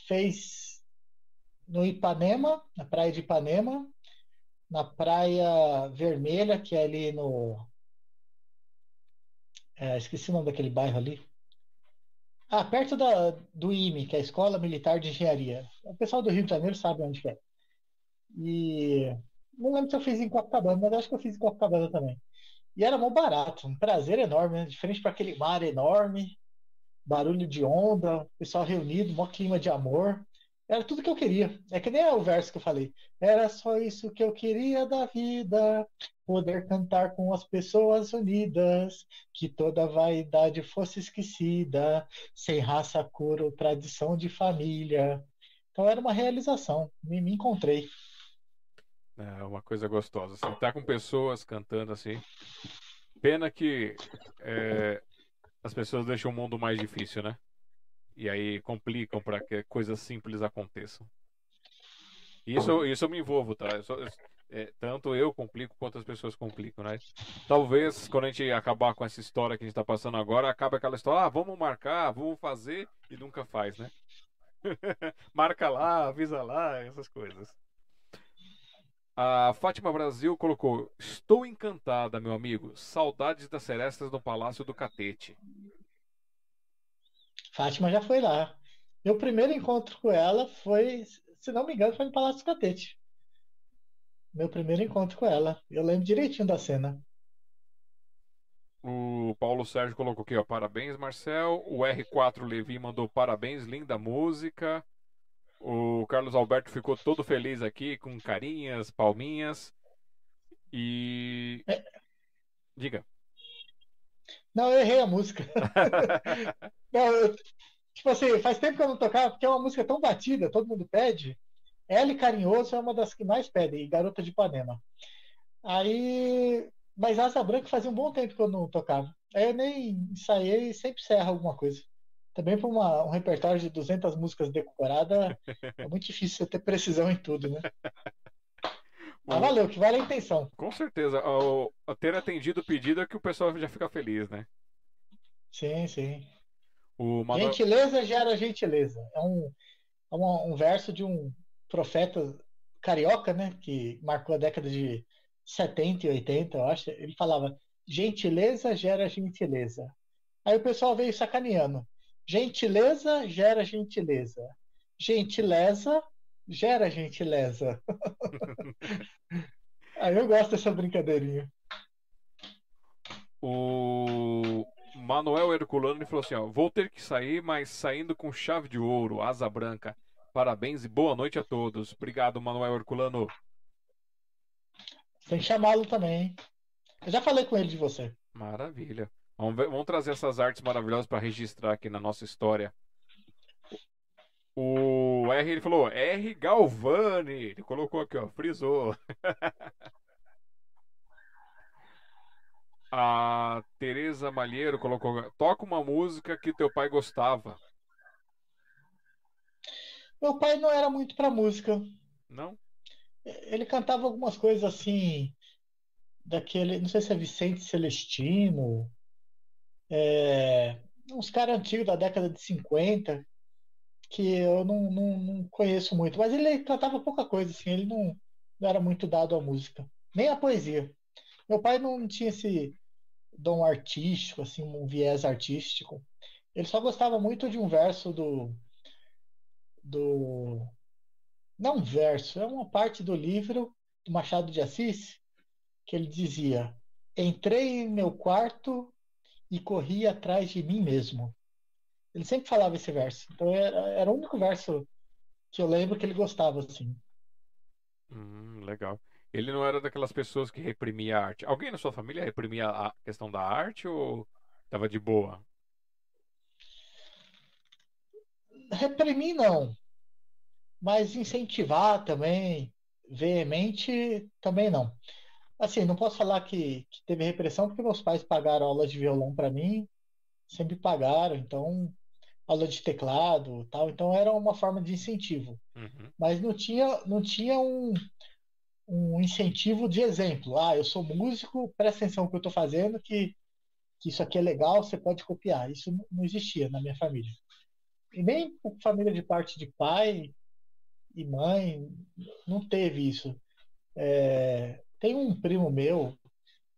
fez no Ipanema, na praia de Ipanema, na Praia Vermelha, que é ali no. é, esqueci o nome daquele bairro ali. Ah, perto da, do IME, que é a Escola Militar de Engenharia. O pessoal do Rio de Janeiro sabe onde é. E não lembro se eu fiz em Copacabana, mas acho que eu fiz em Copacabana também. E era mó barato, um prazer enorme, né? De para aquele mar enorme, barulho de onda, pessoal reunido, mó clima de amor. Era tudo que eu queria. É que nem o verso que eu falei. Era só isso que eu queria da vida, poder cantar com as pessoas unidas, que toda vaidade fosse esquecida, sem raça, cor ou tradição de família. Então era uma realização. Me, me encontrei. É uma coisa gostosa. Assim, tá com pessoas cantando assim. Pena que é, as pessoas deixam o mundo mais difícil, né? E aí complicam para que coisas simples aconteçam. Isso, isso eu me envolvo, tá? Eu sou- eu- é, tanto eu complico quanto as pessoas complicam, né? Talvez quando a gente acabar com essa história que a gente tá passando agora, acabe aquela história, ah, vamos marcar, vamos fazer, e nunca faz, né? Marca lá, avisa lá, essas coisas. A Fátima Brasil colocou: Estou encantada, meu amigo. Saudades das serestas no Palácio do Catete. Fátima já foi lá. Meu primeiro encontro com ela foi, se não me engano, foi no Palácio do Catete. Meu primeiro encontro com ela. Eu lembro direitinho da cena. O Paulo Sérgio colocou aqui, ó. Parabéns, Marcel. O R4 Levi mandou parabéns, linda música. O Carlos Alberto ficou todo feliz aqui, com carinhas, palminhas. E. É. Diga. Não, eu errei a música. não, eu, tipo assim, faz tempo que eu não tocava, porque é uma música tão batida, todo mundo pede. E Carinhoso é uma das que mais pedem, e Garota de Ipanema. Aí. Mas Asa Branca fazia um bom tempo que eu não tocava. Aí eu nem ensaiei e sempre serra alguma coisa. Também para um repertório de 200 músicas decorada, é muito difícil ter precisão em tudo, né? Mas valeu, que vale a intenção. Com certeza. Ao, ao ter atendido o pedido é que o pessoal já fica feliz, né? Sim, sim. Gentileza gera gentileza. É um, é um, um verso de um profeta carioca, né? Que marcou a década de 70 e 80, eu acho. Ele falava: gentileza gera gentileza. Aí o pessoal veio sacaneando. Gentileza gera gentileza. Gentileza gera gentileza. Aí eu gosto dessa brincadeirinha. O Manuel Herculano falou assim: ó, vou ter que sair, mas saindo com chave de ouro, asa branca. Parabéns e boa noite a todos. Obrigado, Manuel Herculano. Que chamá-lo também. Eu já falei com ele de você. Maravilha. Vamos, ver, vamos trazer essas artes maravilhosas para registrar aqui na nossa história. O R ele falou R Galvani. Ele colocou aqui, ó, frisou. A Tereza Malheiro colocou: toca uma música que teu pai gostava. Meu pai não era muito para música. Não? Ele cantava algumas coisas assim, daquele, não sei se é Vicente Celestino, é, uns caras antigos da década de 50, que eu não, não, não, conheço muito. Mas ele cantava pouca coisa, assim, ele não, não era muito dado à música, nem à poesia. Meu pai não tinha esse dom artístico, assim, um viés artístico. Ele só gostava muito de um verso do. do não um verso, é uma parte do livro do Machado de Assis, que ele dizia: Entrei em meu quarto e corri atrás de mim mesmo. Ele sempre falava esse verso. Então era, era o único verso que eu lembro que ele gostava, assim. Hum, legal. Ele não era daquelas pessoas que reprimia a arte. Alguém na sua família reprimia a questão da arte ou estava de boa? Reprimir não. Mas incentivar também, veemente, também não. Assim, não posso falar que, que teve repressão porque meus pais pagaram aula de violão para mim, sempre pagaram, então aula de teclado, tal, então era uma forma de incentivo. Uhum. Mas não tinha, não tinha um, um incentivo de exemplo. Ah, eu sou músico, presta atenção no que eu estou fazendo, que, que isso aqui é legal, você pode copiar. Isso não existia na minha família. E nem família de parte de pai e mãe não teve isso. É, tem um primo meu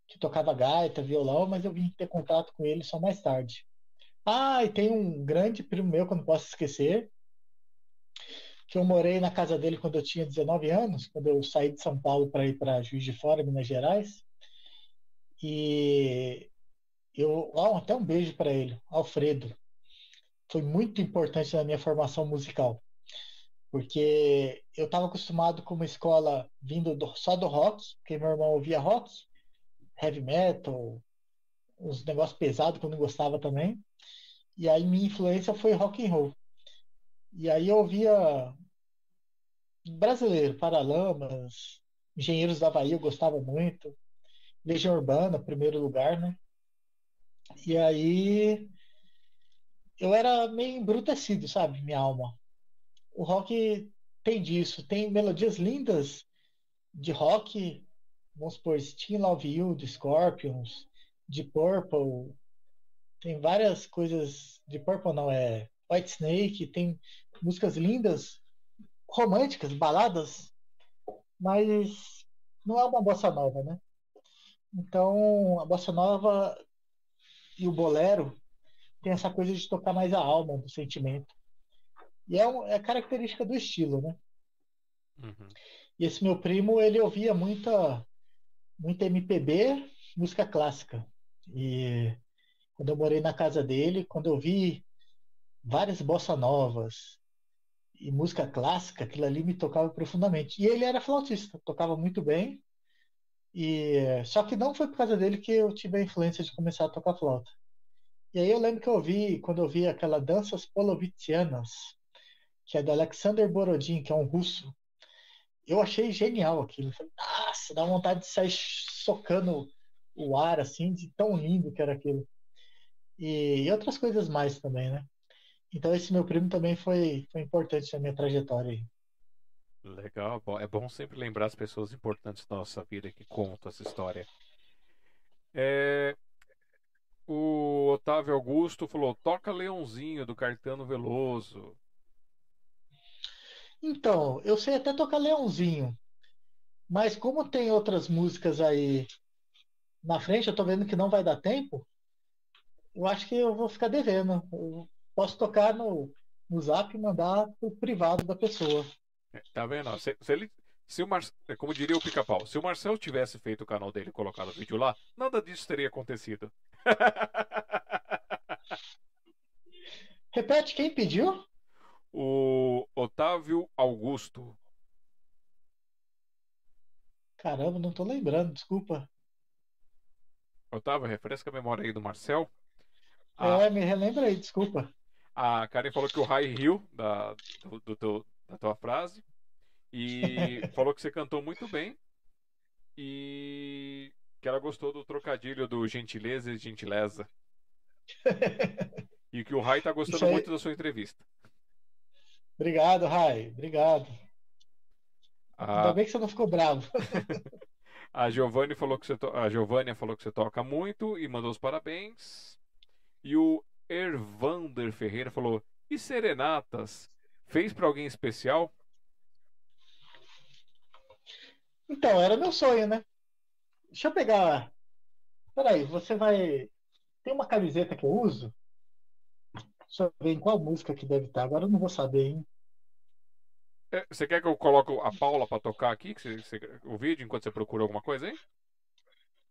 que tocava gaita, violão, mas eu vim ter contato com ele só mais tarde. Ah, e tem um grande primo meu que eu não posso esquecer, que eu morei na casa dele quando eu tinha 19 anos, quando eu saí de São Paulo para ir para Juiz de Fora, Minas Gerais. E eu, oh, até um beijo para ele, Alfredo. Foi muito importante na minha formação musical porque eu estava acostumado com uma escola vindo do, só do rock, porque meu irmão ouvia rock, heavy metal, uns negócios pesados que eu não gostava também. E aí minha influência foi rock and roll. E aí eu ouvia brasileiro, Paralamas, Engenheiros da Bahia, eu gostava muito. Legião Urbana, primeiro lugar, né? E aí eu era meio embrutecido, sabe, minha alma o rock tem disso, tem melodias lindas de rock, vamos supor, Sting Love You, de Scorpions, de Purple, tem várias coisas, de Purple não, é White Snake, tem músicas lindas, românticas, baladas, mas não é uma bossa nova, né? Então, a bossa nova e o bolero tem essa coisa de tocar mais a alma do sentimento. E é, um, é característica do estilo, né? Uhum. E esse meu primo, ele ouvia muita, muita MPB, música clássica. E quando eu morei na casa dele, quando eu vi várias bossa novas e música clássica, aquilo ali me tocava profundamente. E ele era flautista, tocava muito bem. E só que não foi por causa dele que eu tive a influência de começar a tocar flauta. E aí eu lembro que eu vi, quando eu vi aquela Danças Polovitianas, que é do Alexander Borodin, que é um russo, eu achei genial aquilo. Nossa, dá vontade de sair socando o ar, assim, de tão lindo que era aquilo. E, e outras coisas mais também, né? Então esse meu primo também foi, foi importante na minha trajetória aí. Legal, é bom sempre lembrar as pessoas importantes da nossa vida que contam essa história. É, o Otávio Augusto falou: toca Leãozinho do Caetano Veloso. Então, eu sei até tocar Leãozinho, mas como tem outras músicas aí na frente, eu tô vendo que não vai dar tempo, eu acho que eu vou ficar devendo. Eu posso tocar no, no zap e mandar pro privado da pessoa. É, tá vendo? Se, se ele, se o Mar... É como diria o pica-pau, se o Marcel tivesse feito o canal dele e colocado o vídeo lá, nada disso teria acontecido. Repete, quem pediu? O Otávio Augusto. Caramba, não tô lembrando, desculpa. Otávio, refresca a memória aí do Marcel. Ah, é, me relembra aí, desculpa. A Karen falou que o high riu da, do, do, do, da tua frase. E falou que você cantou muito bem. E que ela gostou do trocadilho do gentileza e gentileza. e que o Rai tá gostando aí... muito da sua entrevista. Obrigado, Rai. Obrigado. A... Ainda bem que você não ficou bravo. a Giovanni falou que você to... a Giovânia falou que você toca muito e mandou os parabéns. E o Ervander Ferreira falou: "E serenatas? Fez para alguém especial?" Então, era meu sonho, né? Deixa eu pegar. Peraí, você vai. Tem uma camiseta que eu uso? Deixa eu ver em qual música que deve estar. Agora eu não vou saber, hein? É, você quer que eu coloque a Paula para tocar aqui? Que você, você, o vídeo enquanto você procura alguma coisa aí?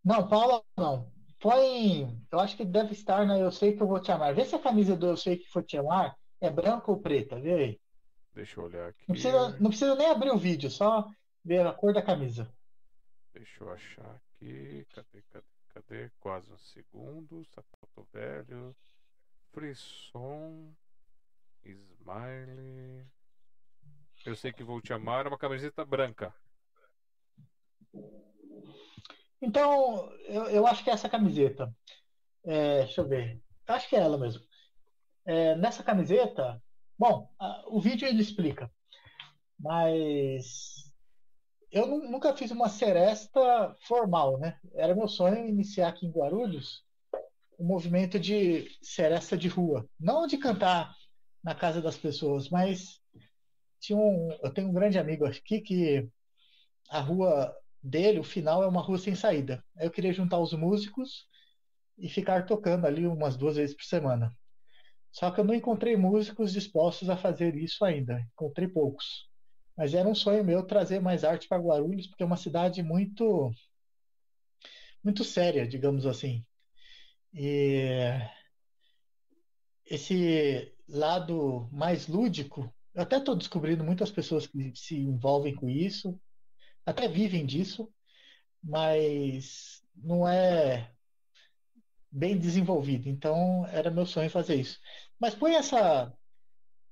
Não, Paula não. Põe. Eu acho que deve estar na Eu Sei Que Eu Vou Te Amar. Vê se a camisa do Eu Sei Que Vou Te Amar é branca ou preta, vê aí. Deixa eu olhar aqui. Não precisa, não precisa nem abrir o vídeo, só ver a cor da camisa. Deixa eu achar aqui. Cadê, cadê, cadê? Quase um segundo. Sapato velho. Frisson. Smiley. Eu sei que vou te amar. É uma camiseta branca. Então, eu, eu acho que é essa camiseta. É, deixa eu ver. Acho que é ela mesmo. É, nessa camiseta, bom, a, o vídeo ele explica, mas eu nunca fiz uma seresta formal, né? Era meu sonho iniciar aqui em Guarulhos um movimento de seresta de rua, não de cantar na casa das pessoas, mas tinha um, eu tenho um grande amigo aqui que a rua dele, o final é uma rua sem saída. Aí eu queria juntar os músicos e ficar tocando ali umas duas vezes por semana. Só que eu não encontrei músicos dispostos a fazer isso ainda. Encontrei poucos. Mas era um sonho meu trazer mais arte para Guarulhos, porque é uma cidade muito muito séria, digamos assim. E esse lado mais lúdico, eu até estou descobrindo muitas pessoas que se envolvem com isso, até vivem disso, mas não é bem desenvolvido. Então era meu sonho fazer isso. Mas põe essa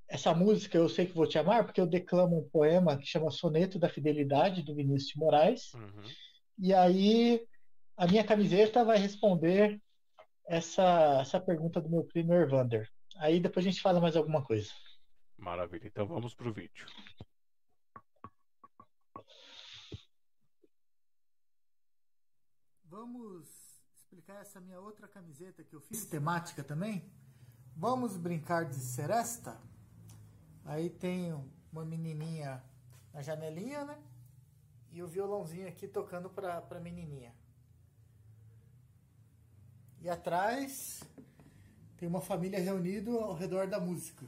essa música Eu Sei Que Vou Te Amar, porque eu declamo um poema que chama Soneto da Fidelidade, do Vinícius de Moraes. Uhum. E aí a minha camiseta vai responder essa, essa pergunta do meu primo Ervander. Aí depois a gente fala mais alguma coisa. Maravilha, então vamos pro vídeo. Vamos explicar essa minha outra camiseta que eu fiz, temática também? Vamos brincar de seresta? Aí tem uma menininha na janelinha, né? E o violãozinho aqui tocando pra, pra menininha. E atrás tem uma família reunida ao redor da música.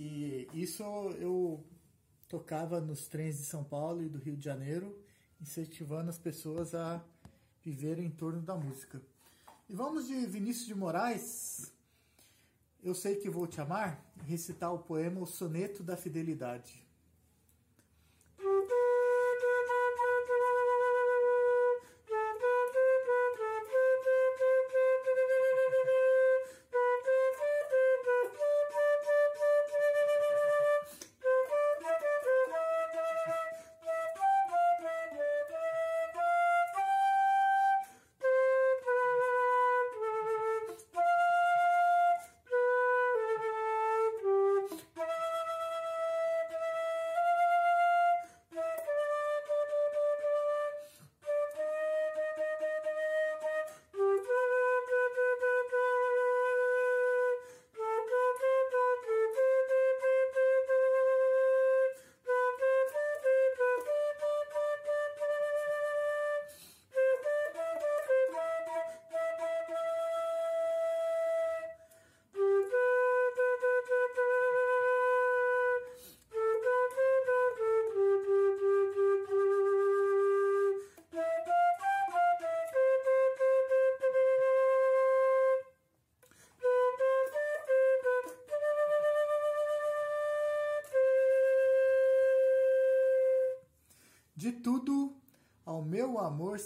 E isso eu tocava nos trens de São Paulo e do Rio de Janeiro, incentivando as pessoas a viverem em torno da música. E vamos de Vinícius de Moraes, Eu Sei Que Vou Te Amar, recitar o poema O Soneto da Fidelidade.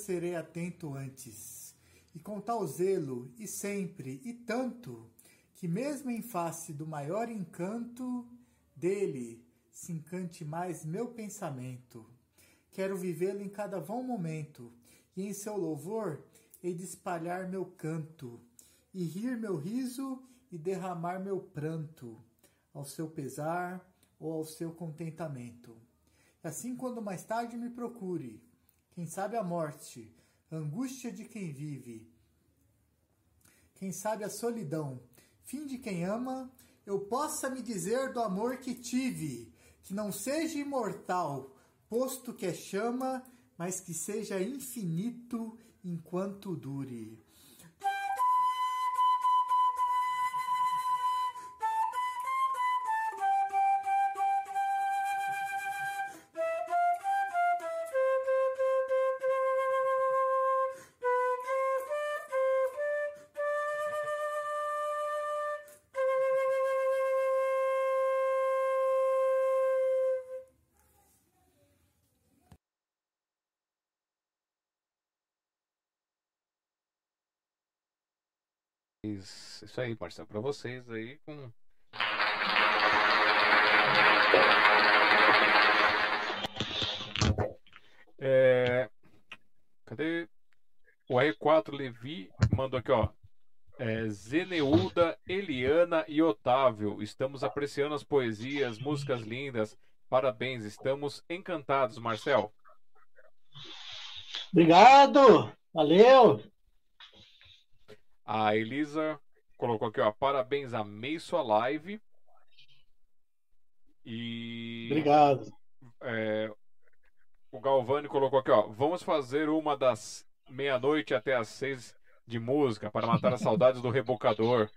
Serei atento antes, e com tal zelo, e sempre, e tanto, que mesmo em face do maior encanto, dele se encante mais meu pensamento. Quero vivê-lo em cada vão momento, e em seu louvor hei de espalhar meu canto, e rir meu riso e derramar meu pranto, ao seu pesar ou ao seu contentamento. Assim, quando mais tarde me procure, quem sabe a morte, angústia de quem vive, quem sabe a solidão, fim de quem ama, eu possa me dizer do amor que tive, que não seja imortal, posto que é chama, mas que seja infinito enquanto dure. Isso aí, Marcelo, para vocês aí com. É... Cadê? O R4 Levi mandou aqui, ó. É, Zeneuda, Eliana e Otávio. Estamos apreciando as poesias, músicas lindas. Parabéns, estamos encantados, Marcel. Obrigado, valeu. A Elisa colocou aqui, ó, parabéns, amei sua live. E. Obrigado. É, o Galvani colocou aqui, ó, vamos fazer uma das meia-noite até as seis de música para matar as saudades do rebocador.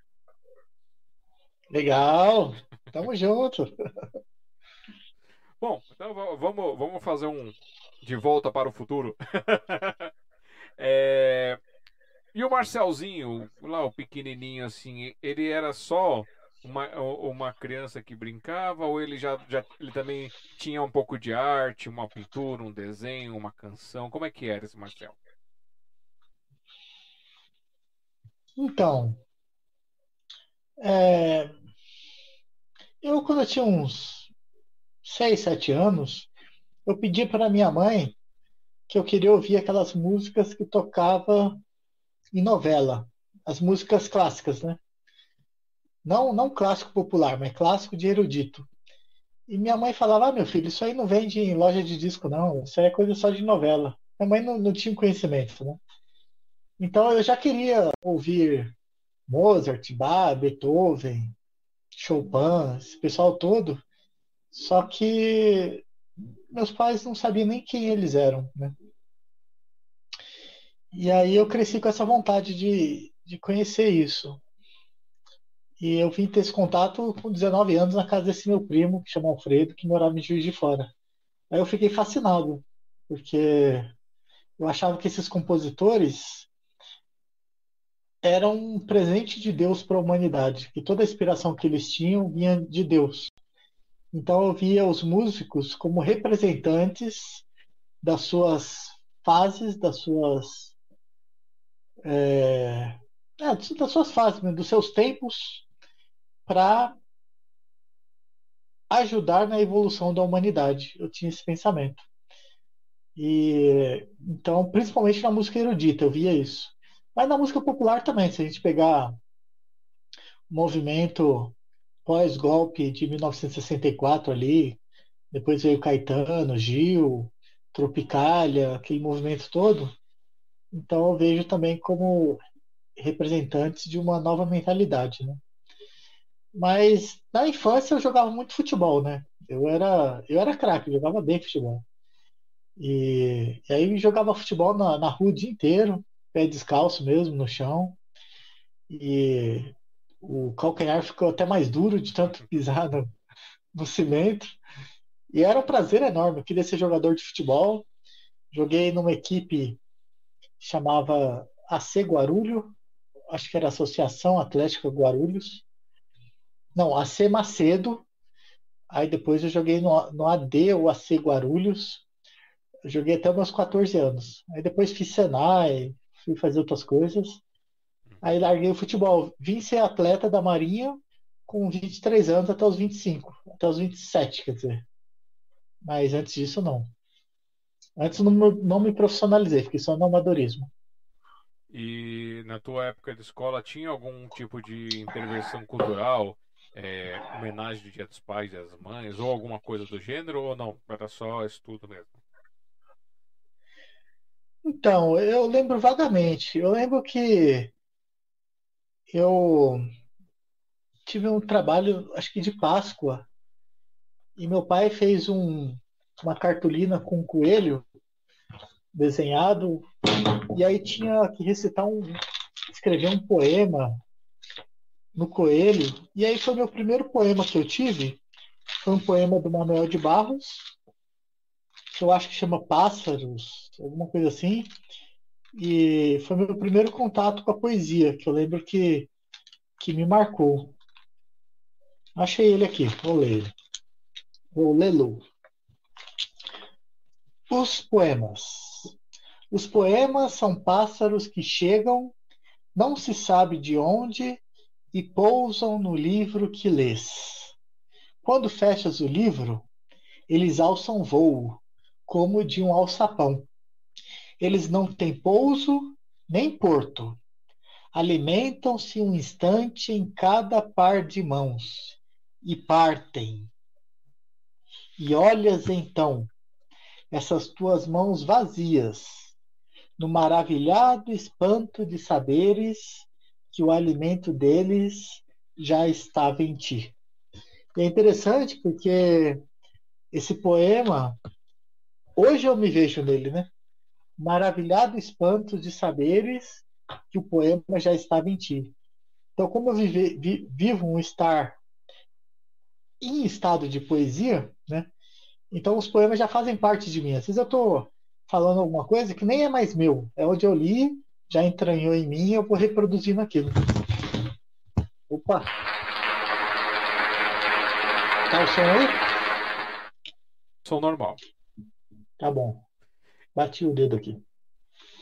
Legal, tamo junto. Bom, então vamos, vamos fazer um de volta para o futuro. é, e o Marcelzinho, lá o pequenininho assim, ele era só uma, uma criança que brincava ou ele já, já ele também tinha um pouco de arte, uma pintura, um desenho, uma canção? Como é que era esse Marcel? Então, é, eu quando eu tinha uns 6, 7 anos, eu pedi para minha mãe que eu queria ouvir aquelas músicas que tocava em novela, as músicas clássicas, né? Não, não clássico popular, mas clássico de erudito. E minha mãe falava: ah, meu filho, isso aí não vende em loja de disco, não. Isso aí é coisa só de novela. Minha mãe não, não tinha conhecimento, né? Então eu já queria ouvir Mozart, Bach, Beethoven, Chopin, esse pessoal todo. Só que meus pais não sabiam nem quem eles eram, né? E aí eu cresci com essa vontade de, de conhecer isso. E eu vim ter esse contato com 19 anos na casa desse meu primo, que chama Alfredo, que morava em Juiz de Fora. Aí eu fiquei fascinado, porque eu achava que esses compositores eram um presente de Deus para a humanidade, que toda a inspiração que eles tinham vinha de Deus. Então eu via os músicos como representantes das suas fases, das suas é, é, das suas fases, dos seus tempos, para ajudar na evolução da humanidade. Eu tinha esse pensamento. E então, principalmente na música erudita, eu via isso. Mas na música popular também, se a gente pegar o movimento pós-golpe de 1964 ali, depois veio Caetano, Gil, Tropicália, aquele movimento todo. Então eu vejo também como representantes de uma nova mentalidade, né? Mas na infância eu jogava muito futebol, né? Eu era, eu era craque, jogava bem futebol. E, e aí jogava futebol na, na rua o dia inteiro, pé descalço mesmo, no chão. E o calcanhar ficou até mais duro de tanto pisar no, no cimento. E era um prazer enorme. Eu queria ser jogador de futebol. Joguei numa equipe chamava AC Guarulho, acho que era Associação Atlética Guarulhos. Não, AC Macedo. Aí depois eu joguei no, no AD, o AC Guarulhos. Eu joguei até meus 14 anos. Aí depois fiz Senai, fui fazer outras coisas. Aí larguei o futebol. Vim ser atleta da Marinha com 23 anos até os 25. Até os 27, quer dizer. Mas antes disso, não. Antes não, não me profissionalizei, fiquei só no amadorismo. E na tua época de escola tinha algum tipo de intervenção cultural? é, homenagem do Dia dos Pais e das Mães, ou alguma coisa do gênero, ou não? Era só estudo mesmo? Então, eu lembro vagamente. Eu lembro que eu tive um trabalho, acho que de Páscoa, e meu pai fez um, uma cartolina com um coelho desenhado, e aí tinha que recitar um, escrever um poema no Coelho. E aí foi meu primeiro poema que eu tive. Foi um poema do Manuel de Barros, que eu acho que chama Pássaros, alguma coisa assim. E foi meu primeiro contato com a poesia, que eu lembro que, que me marcou. Achei ele aqui, vou ler. Vou lê-lo. Os poemas. Os poemas são pássaros que chegam, não se sabe de onde, e pousam no livro que lês. Quando fechas o livro, eles alçam voo, como de um alçapão. Eles não têm pouso nem porto. Alimentam-se um instante em cada par de mãos e partem. E olhas então essas tuas mãos vazias, no maravilhado espanto de saberes que o alimento deles já estava em ti. E é interessante porque esse poema, hoje eu me vejo nele, né? Maravilhado espanto de saberes que o poema já estava em ti. Então, como eu vive, vi, vivo um estar em estado de poesia, né? Então os poemas já fazem parte de mim. Às vezes eu estou falando alguma coisa que nem é mais meu, é onde eu li já entranhou em mim eu vou reproduzindo aquilo. Opa! Tá o som aí? Som normal. Tá bom. Bati o dedo aqui.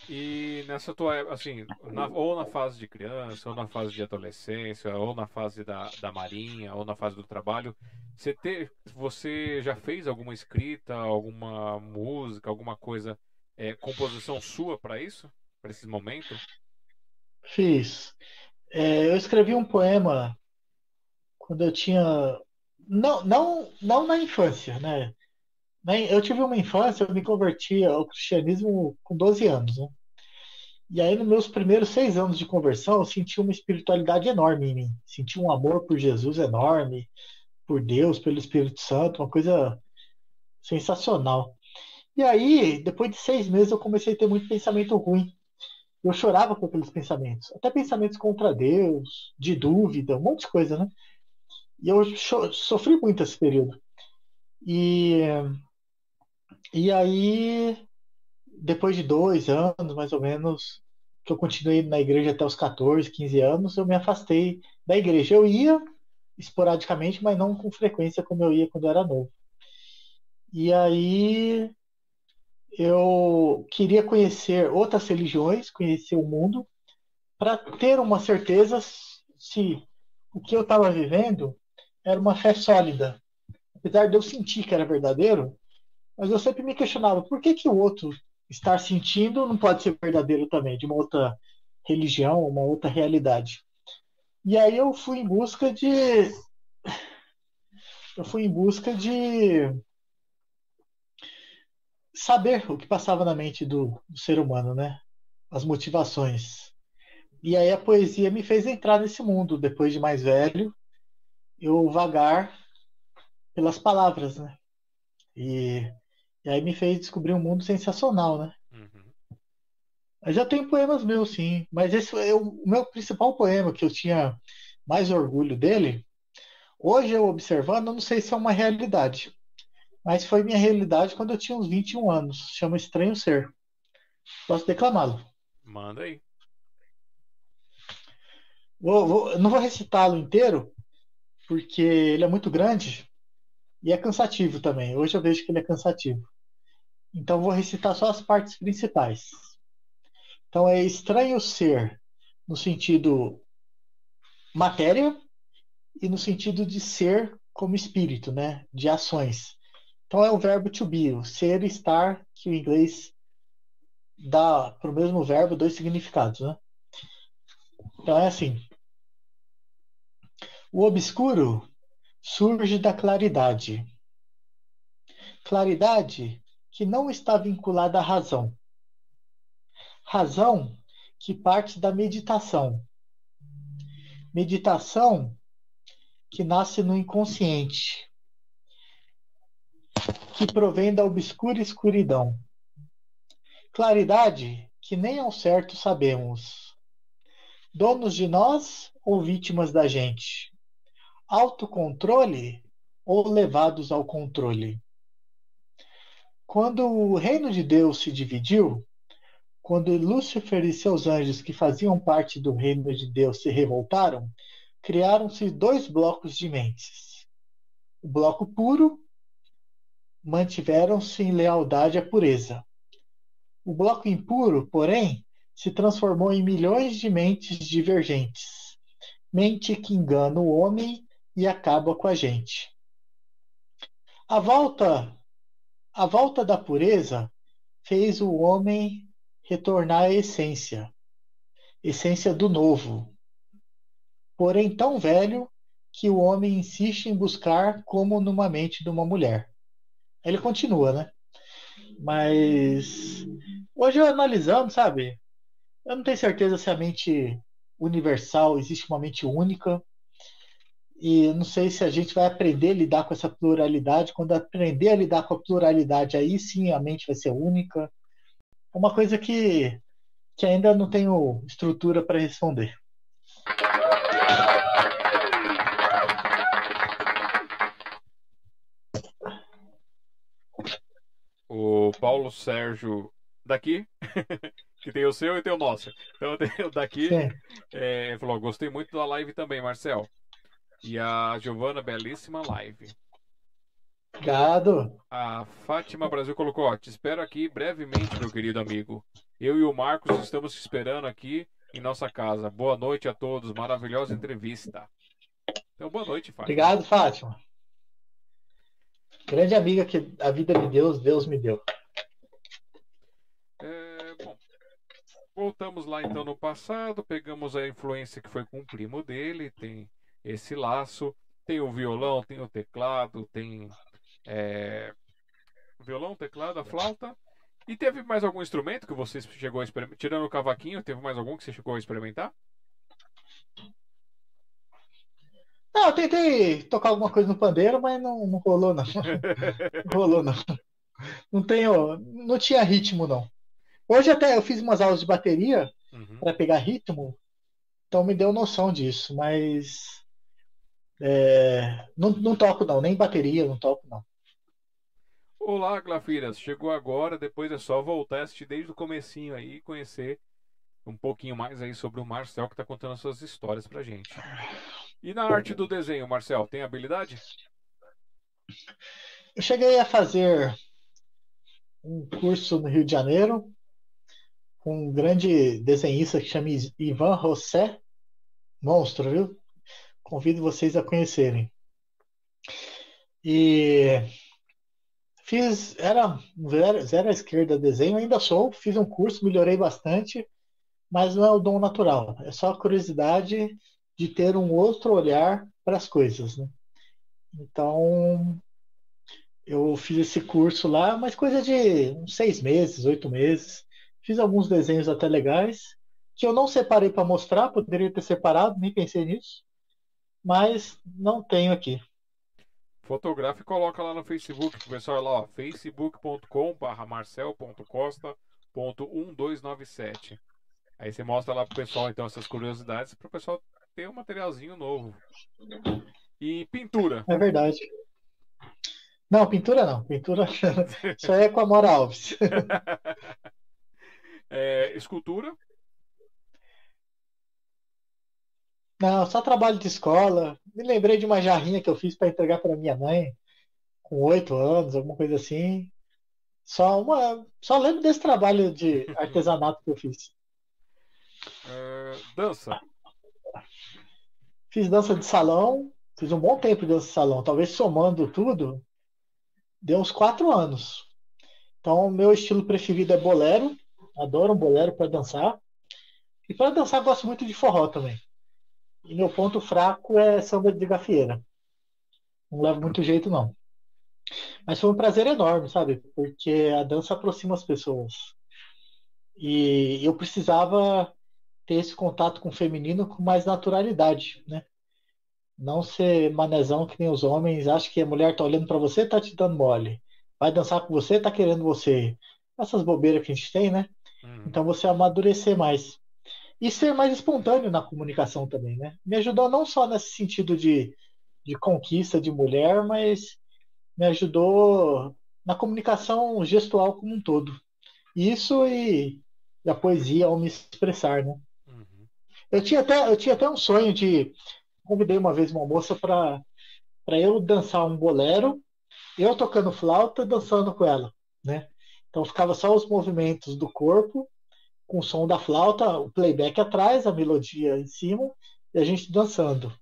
E nessa tua assim, na, ou na fase de criança, ou na fase de adolescência, ou na fase da, da marinha, ou na fase do trabalho, você, te, você já fez alguma escrita, alguma música, alguma coisa, é, composição sua para isso? para esse momento? Fiz. É, eu escrevi um poema quando eu tinha. Não, não, não na infância, né? Eu tive uma infância, eu me converti ao cristianismo com 12 anos. Né? E aí, nos meus primeiros seis anos de conversão, eu senti uma espiritualidade enorme em mim. Senti um amor por Jesus enorme, por Deus, pelo Espírito Santo, uma coisa sensacional. E aí, depois de seis meses, eu comecei a ter muito pensamento ruim. Eu chorava com aqueles pensamentos, até pensamentos contra Deus, de dúvida, um monte de coisa, né? E eu sofri muito esse período. E, e aí, depois de dois anos, mais ou menos, que eu continuei na igreja até os 14, 15 anos, eu me afastei da igreja. Eu ia esporadicamente, mas não com frequência como eu ia quando eu era novo. E aí eu queria conhecer outras religiões, conhecer o mundo, para ter uma certeza se o que eu estava vivendo era uma fé sólida. Apesar de eu sentir que era verdadeiro, mas eu sempre me questionava por que, que o outro estar sentindo não pode ser verdadeiro também, de uma outra religião, uma outra realidade. E aí eu fui em busca de. Eu fui em busca de saber o que passava na mente do, do ser humano, né? As motivações. E aí a poesia me fez entrar nesse mundo, depois de mais velho, eu vagar pelas palavras, né? E e aí me fez descobrir um mundo sensacional, né? Eu já tenho poemas meus, sim. Mas esse é o meu principal poema que eu tinha mais orgulho dele. Hoje eu observando, eu não sei se é uma realidade. Mas foi minha realidade quando eu tinha uns 21 anos. Chama Estranho Ser. Posso declamá-lo? Manda aí. Vou, vou, não vou recitá-lo inteiro, porque ele é muito grande e é cansativo também. Hoje eu vejo que ele é cansativo. Então vou recitar só as partes principais. Então é estranho ser no sentido matéria e no sentido de ser como espírito, né? De ações. Então é o verbo to be, o ser e estar, que o inglês dá para o mesmo verbo dois significados, né? Então é assim. O obscuro surge da claridade. Claridade que não está vinculada à razão. Razão que parte da meditação. Meditação que nasce no inconsciente, que provém da obscura escuridão. Claridade que nem ao certo sabemos. Donos de nós ou vítimas da gente? Autocontrole ou levados ao controle? Quando o reino de Deus se dividiu, quando Lúcifer e seus anjos que faziam parte do reino de Deus se revoltaram, criaram-se dois blocos de mentes. O bloco puro mantiveram-se em lealdade à pureza. O bloco impuro, porém, se transformou em milhões de mentes divergentes. Mente que engana o homem e acaba com a gente. A volta a volta da pureza fez o homem retornar à essência, essência do novo, porém tão velho que o homem insiste em buscar como numa mente de uma mulher. Ele continua, né? Mas hoje eu analisando, sabe? Eu não tenho certeza se a mente universal existe uma mente única e não sei se a gente vai aprender a lidar com essa pluralidade. Quando aprender a lidar com a pluralidade, aí sim a mente vai ser única. Uma coisa que, que ainda não tenho estrutura para responder. O Paulo Sérgio daqui, que tem o seu e tem o nosso. Então tem o daqui. É, falou: gostei muito da live também, Marcel. E a Giovana, belíssima live. Obrigado. A Fátima Brasil colocou, ó, te espero aqui brevemente, meu querido amigo. Eu e o Marcos estamos te esperando aqui em nossa casa. Boa noite a todos, maravilhosa entrevista. Então, boa noite, Fátima. Obrigado, Fátima. Grande amiga que a vida me deu, Deus me deu. É, bom, voltamos lá então no passado, pegamos a influência que foi com o primo dele, tem esse laço. Tem o violão, tem o teclado, tem é, violão, teclado, a flauta E teve mais algum instrumento que você chegou a experimentar? Tirando o cavaquinho, teve mais algum que você chegou a experimentar? Não, eu tentei tocar alguma coisa no pandeiro, mas não, não rolou, não. Não rolou, não. Não tenho, não tinha ritmo, não. Hoje até eu fiz umas aulas de bateria Uhum. para pegar ritmo, então me deu noção disso, mas é, não, não toco, não, nem bateria, não toco, não. Olá, Glafiras. Chegou agora, depois é só voltar a assistir desde o comecinho aí e conhecer um pouquinho mais aí sobre o Marcel que tá contando as suas histórias pra gente. E na arte do desenho, Marcel, tem habilidade? Eu cheguei a fazer um curso no Rio de Janeiro com um grande desenhista que chama Ivan José, monstro, viu? Convido vocês a conhecerem. E fiz, era zero, zero à esquerda desenho, ainda sou, fiz um curso, melhorei bastante, mas não é o dom natural, é só a curiosidade de ter um outro olhar para as coisas, né? Então, eu fiz esse curso lá, mas coisa de uns seis meses, oito meses. Fiz alguns desenhos até legais, que eu não separei para mostrar, poderia ter separado, nem pensei nisso, mas não tenho aqui. Fotografa e coloca lá no Facebook, pessoal lá, ó, facebook.com barra marcel.costa.1297. Aí você mostra lá pro pessoal então essas curiosidades para o pessoal ter um materialzinho novo. E pintura. É verdade. Não, pintura não. Pintura isso aí é com a Mora Alves. É, escultura. Não, só trabalho de escola. Me lembrei de uma jarrinha que eu fiz para entregar para minha mãe, com oito anos, alguma coisa assim. Só uma, só lembro desse trabalho de artesanato que eu fiz. É, dança. Fiz dança de salão, fiz um bom tempo de dança de salão. Talvez somando tudo, deu uns quatro anos. Então, meu estilo preferido é bolero. Adoro um bolero para dançar. E para dançar, gosto muito de forró também. E meu ponto fraco é samba de gafieira. Não levo muito jeito, não. Mas foi um prazer enorme, sabe? Porque a dança aproxima as pessoas. E eu precisava ter esse contato com o feminino com mais naturalidade, né? Não ser manezão que nem os homens, acha que a mulher tá olhando para você, tá te dando mole. Vai dançar com você, tá querendo você. Essas bobeiras que a gente tem, né? Hum. Então você amadurecer mais. E ser mais espontâneo na comunicação também, né? Me ajudou não só nesse sentido de, de conquista de mulher, mas me ajudou na comunicação gestual como um todo. Isso e, e a poesia ao me expressar, né? Uhum. Eu tinha até, eu tinha até um sonho de. Convidei uma vez uma moça para eu dançar um bolero, eu tocando flauta, dançando com ela, né? Então ficava só os movimentos do corpo, com o som da flauta, o playback atrás, a melodia em cima, e a gente dançando.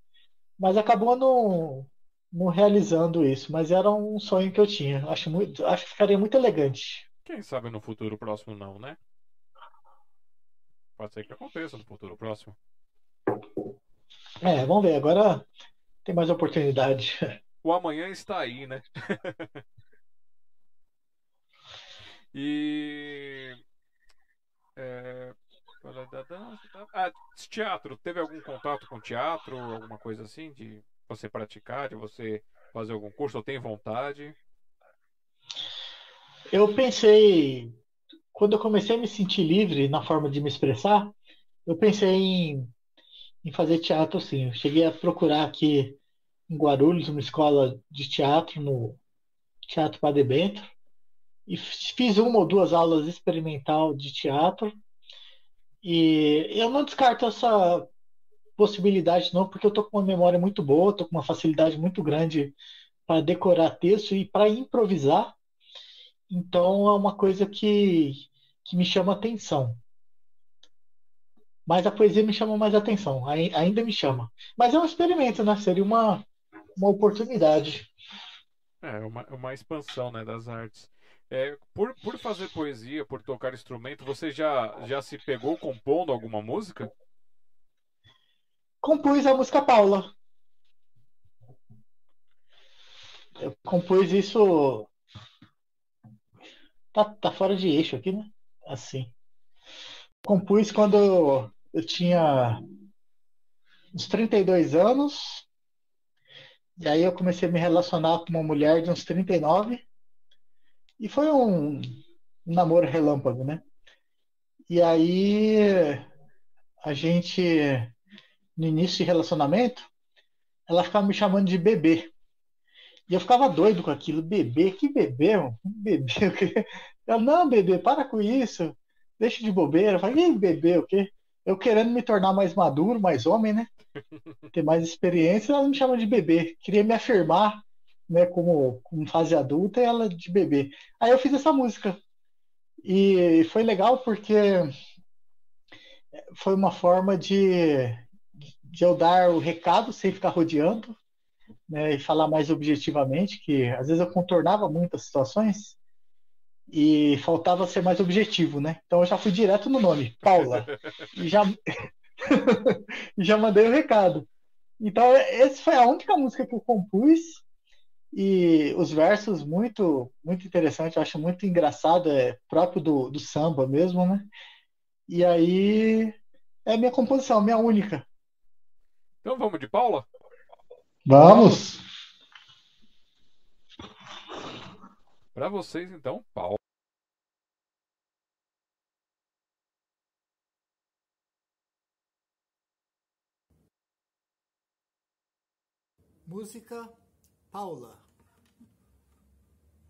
Mas acabou não, não realizando isso, mas era um sonho que eu tinha. Acho, muito, acho que ficaria muito elegante. Quem sabe no futuro próximo não, né? Pode ser que aconteça no futuro próximo. É, vamos ver, agora tem mais oportunidade. O amanhã está aí, né? e. É... Ah, teatro. Teve algum contato com teatro? Alguma coisa assim? De você praticar, de você fazer algum curso? Ou tem vontade? Eu pensei, quando eu comecei a me sentir livre na forma de me expressar, eu pensei em, em fazer teatro sim. Eu cheguei a procurar aqui em Guarulhos uma escola de teatro no Teatro Padre Bento e fiz uma ou duas aulas experimental de teatro e eu não descarto essa possibilidade não, porque eu tô com uma memória muito boa, tô com uma facilidade muito grande para decorar texto e para improvisar. Então é uma coisa que, que me chama atenção. Mas a poesia me chama mais atenção, ai- ainda me chama. Mas é um experimento, né? Seria uma, uma oportunidade. É, uma, uma expansão, né, das artes. É, por, por fazer poesia, por tocar instrumento, você já, já se pegou compondo alguma música? Compus a música Paula. Eu compus isso Tá, tá fora de eixo aqui, né? Assim. Compus quando eu tinha uns 32 anos. E aí eu comecei a me relacionar com uma mulher de uns 39. E foi um, um namoro relâmpago, né? E aí a gente, no início de relacionamento, ela ficava me chamando de bebê. E eu ficava doido com aquilo. Bebê? Que bebê? Mano? Bebê o quê? Ela, não, bebê, para com isso. Deixa de bobeira. Eu falei, bebê o quê? Eu querendo me tornar mais maduro, mais homem, né? Ter mais experiência, ela me chama de bebê. Queria me afirmar, né, como, como fase adulta, e ela de bebê. Aí eu fiz essa música. E foi legal porque foi uma forma de, de eu dar o recado sem ficar rodeando, né, e falar mais objetivamente, que às vezes eu contornava muitas situações e faltava ser mais objetivo, né? Então eu já fui direto no nome, Paula, e já, e já mandei o recado. Então essa foi a única música que eu compus e os versos muito muito interessante, eu acho muito engraçado, é próprio do, do samba mesmo, né? E aí é a minha composição, minha única. Então vamos de Paula? Vamos! Para vocês, então, Paula. Música Paula. Paula,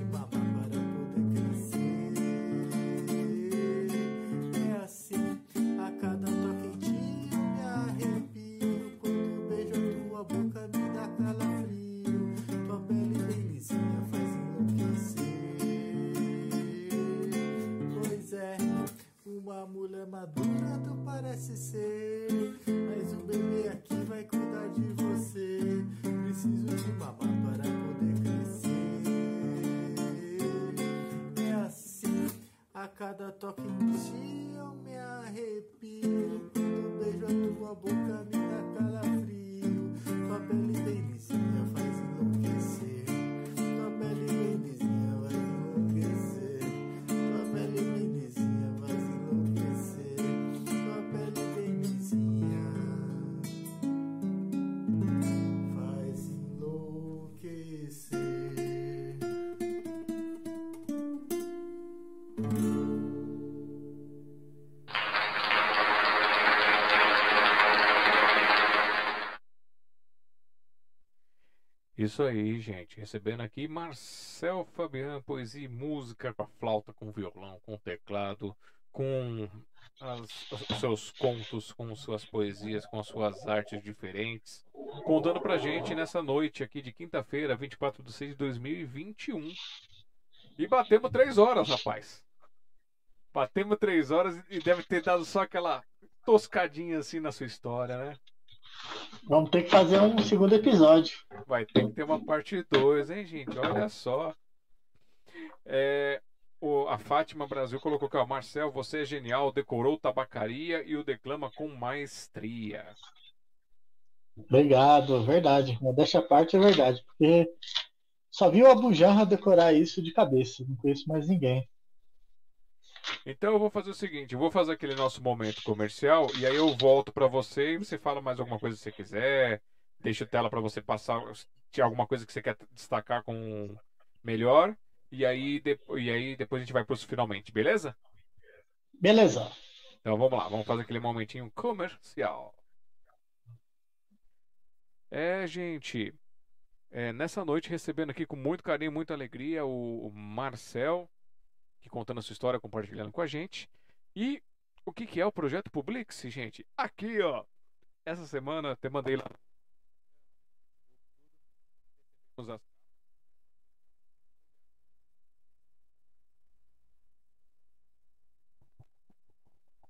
Preciso de Isso aí, gente. Recebendo aqui Marcel Fabiano, poesia e música com a flauta, com violão, com teclado, com as- os seus contos, com suas poesias, com as suas artes diferentes. Contando pra gente nessa noite aqui de quinta-feira, 24 de 6 de 2021. E batemos três horas, rapaz. Batemos três horas e deve ter dado só aquela toscadinha assim na sua história, né? Vamos ter que fazer um segundo episódio. Vai ter que ter uma parte 2, hein, gente? Olha só. É, o- a Fátima Brasil colocou aqui, ó, Marcel, você é genial, decorou tabacaria e o declama com maestria. Obrigado, verdade. Modéstia à parte é verdade, porque só vi o Abu Janra decorar isso de cabeça, não conheço mais ninguém. Então eu vou fazer o seguinte, eu vou fazer aquele nosso momento comercial e aí eu volto pra você e você fala mais alguma coisa que você quiser, deixa a tela pra você passar se alguma coisa que você quer destacar com melhor E aí, de... e aí depois a gente vai para os finalmente, beleza? Beleza. Então vamos lá, vamos fazer aquele momentinho comercial. É, gente, é, nessa noite recebendo aqui com muito carinho, muita alegria o, o Marcel, que contando a sua história, compartilhando com a gente. E o que, que é o projeto Publix, gente? Aqui, ó. Essa semana até mandei lá.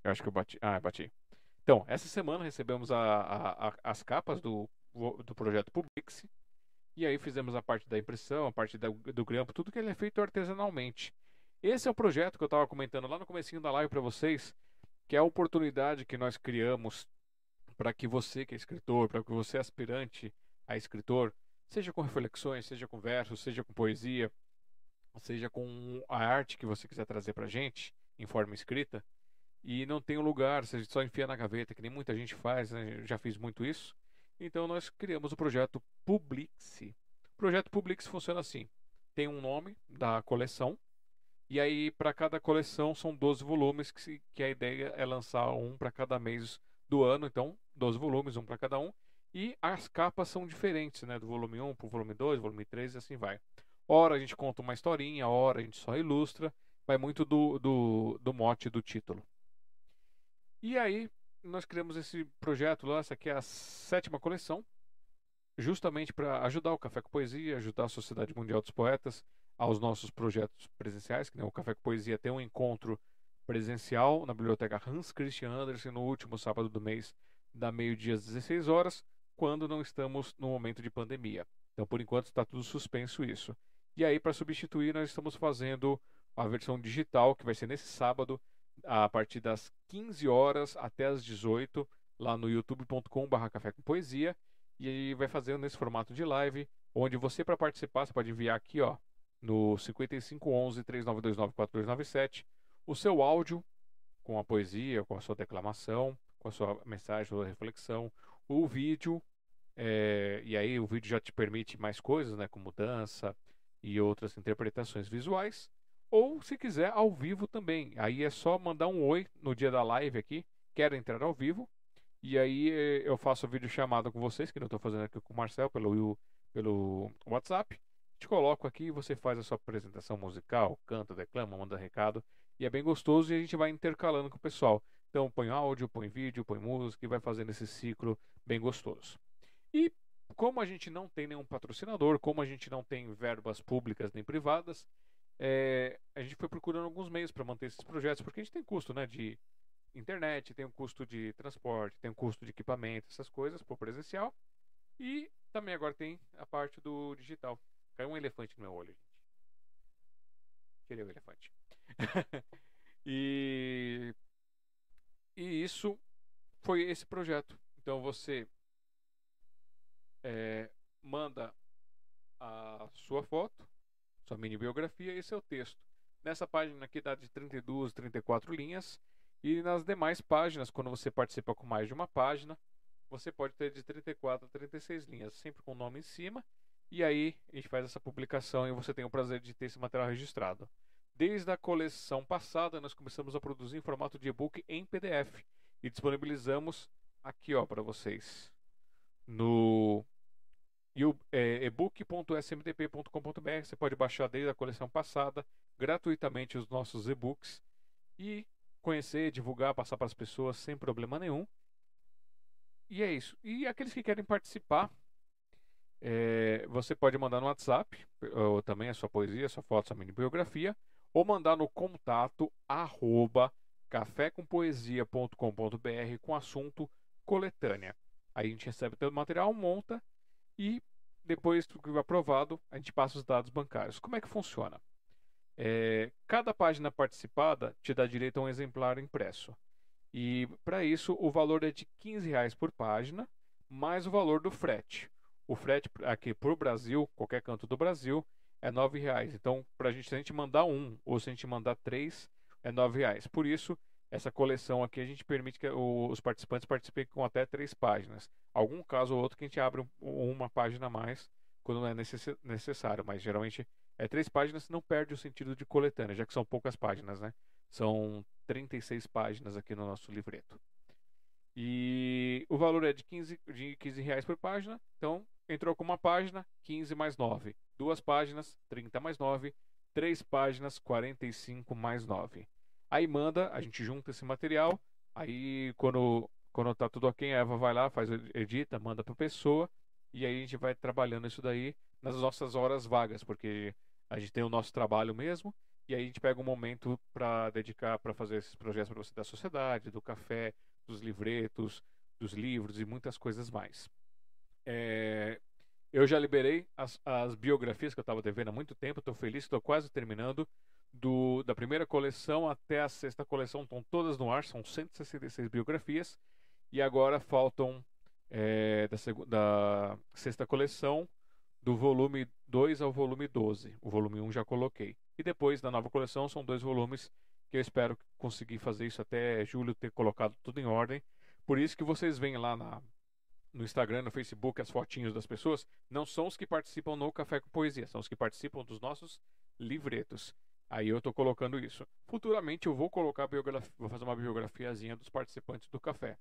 Eu acho que eu bati. Ah, eu bati. Então, essa semana recebemos a, a, a, as capas do, do projeto Publix. E aí fizemos a parte da impressão, a parte da, do grampo, tudo que ele é feito artesanalmente. Esse é o projeto que eu estava comentando lá no comecinho da live para vocês, que é a oportunidade que nós criamos para que você que é escritor, para que você é aspirante a escritor, seja com reflexões, seja com versos, seja com poesia, seja com a arte que você quiser trazer para gente em forma escrita, e não tem um lugar, você só enfia na gaveta, que nem muita gente faz, né? já fiz muito isso. Então nós criamos o projeto Publix. O projeto Publix funciona assim: tem um nome da coleção, e aí para cada coleção são 12 volumes, que, que a ideia é lançar um para cada mês do ano, então 12 volumes, um para cada um. E as capas são diferentes, né? Do volume 1 para o volume 2, volume 3 e assim vai. Ora a gente conta uma historinha, ora a gente só ilustra. Vai muito do, do, do mote do título. E aí, nós criamos esse projeto lá, essa aqui é a sétima coleção, justamente para ajudar o Café com Poesia, ajudar a Sociedade Mundial dos Poetas aos nossos projetos presenciais, que né, o Café com Poesia tem um encontro presencial na Biblioteca Hans Christian Andersen no último sábado do mês, da meio-dia às 16 horas, quando não estamos no momento de pandemia. Então, por enquanto, está tudo suspenso isso. E aí, para substituir, nós estamos fazendo a versão digital, que vai ser nesse sábado, a partir das 15 horas até as 18 lá no youtube.com.br café com poesia e aí vai fazendo nesse formato de live, onde você para participar, você pode enviar aqui, ó, no 5511 3929 4297 o seu áudio com a poesia, com a sua declamação, com a sua mensagem, sua reflexão, o vídeo, é, e aí o vídeo já te permite mais coisas, né, como dança e outras interpretações visuais. Ou se quiser ao vivo também. Aí é só mandar um oi no dia da live aqui. Quero entrar ao vivo. E aí eh, eu faço vídeo chamada com vocês, que eu estou fazendo aqui com o Marcel pelo, pelo WhatsApp. Te coloco aqui você faz a sua apresentação musical, canta, declama, manda recado. E é bem gostoso e a gente vai intercalando com o pessoal. Então põe áudio, põe vídeo, põe música e vai fazendo esse ciclo bem gostoso. E como a gente não tem nenhum patrocinador, como a gente não tem verbas públicas nem privadas, é, a gente foi procurando alguns meios para manter esses projetos, porque a gente tem custo né, de internet, tem um custo de transporte, tem um custo de equipamento, essas coisas, por presencial. E também agora tem a parte do digital. Caiu um elefante no meu olho, gente. Tirei o elefante. e, e isso foi esse projeto. Então você é, manda a sua foto sua mini biografia e seu texto. Nessa página aqui dá de 32, 34 linhas. E nas demais páginas, quando você participa com mais de uma página, você pode ter de 34 a 36 linhas, sempre com o nome em cima. E aí a gente faz essa publicação e você tem o prazer de ter esse material registrado. Desde a coleção passada, nós começamos a produzir em formato de e-book em PDF e disponibilizamos aqui ó para vocês no é, ebook.smtp.com.br. Você pode baixar desde a coleção passada gratuitamente os nossos e-books e conhecer, divulgar, passar para as pessoas sem problema nenhum. E é isso. E aqueles que querem participar, é, você pode mandar no WhatsApp, ou também a sua poesia, a sua foto, a sua mini biografia, ou mandar no contato arroba cafécompoesia.com.br com assunto coletânea. Aí a gente recebe todo o material, monta e depois que aprovado, a gente passa os dados bancários. Como é que funciona? É, cada página participada te dá direito a um exemplar impresso. E para isso o valor é de 15 reais por página, mais o valor do frete. O frete aqui para o Brasil, qualquer canto do Brasil, é 9 reais. Então, para a gente, se a gente mandar um ou se a gente mandar três, é 9 reais. Por isso, essa coleção aqui a gente permite que os participantes participem com até três páginas. Algum caso ou outro que a gente abre uma página a mais quando não é necessário, mas geralmente É três páginas, não perde o sentido de coletânea, já que são poucas páginas, né? São 36 páginas aqui no nosso livreto. E o valor é de 15, de 15 reais por página. Então, entrou com uma página, 15 mais 9. Duas páginas, 30 mais 9. Três páginas, 45 mais 9. Aí manda, a gente junta esse material. Aí, quando, quando tá tudo ok, a Eva vai lá, faz, edita, manda para pessoa. E aí a gente vai trabalhando isso daí nas nossas horas vagas, porque a gente tem o nosso trabalho mesmo. E aí a gente pega um momento para dedicar para fazer esses projetos para você da sociedade, do café, dos livretos, dos livros e muitas coisas mais. É, eu já liberei as, as, biografias que eu estava devendo há muito tempo, estou feliz, estou quase terminando. Do, da primeira coleção até a sexta coleção estão todas no ar, são 166 biografias. E agora faltam é, da, da sexta coleção, do volume 2 ao volume 12. O volume 1 já coloquei. E depois da nova coleção são dois volumes que eu espero conseguir fazer isso até julho, ter colocado tudo em ordem. Por isso que vocês veem lá na, no Instagram, no Facebook, as fotinhos das pessoas, não são os que participam no Café com Poesia, são os que participam dos nossos livretos. Aí eu estou colocando isso. Futuramente eu vou colocar vou fazer uma biografiazinha dos participantes do café.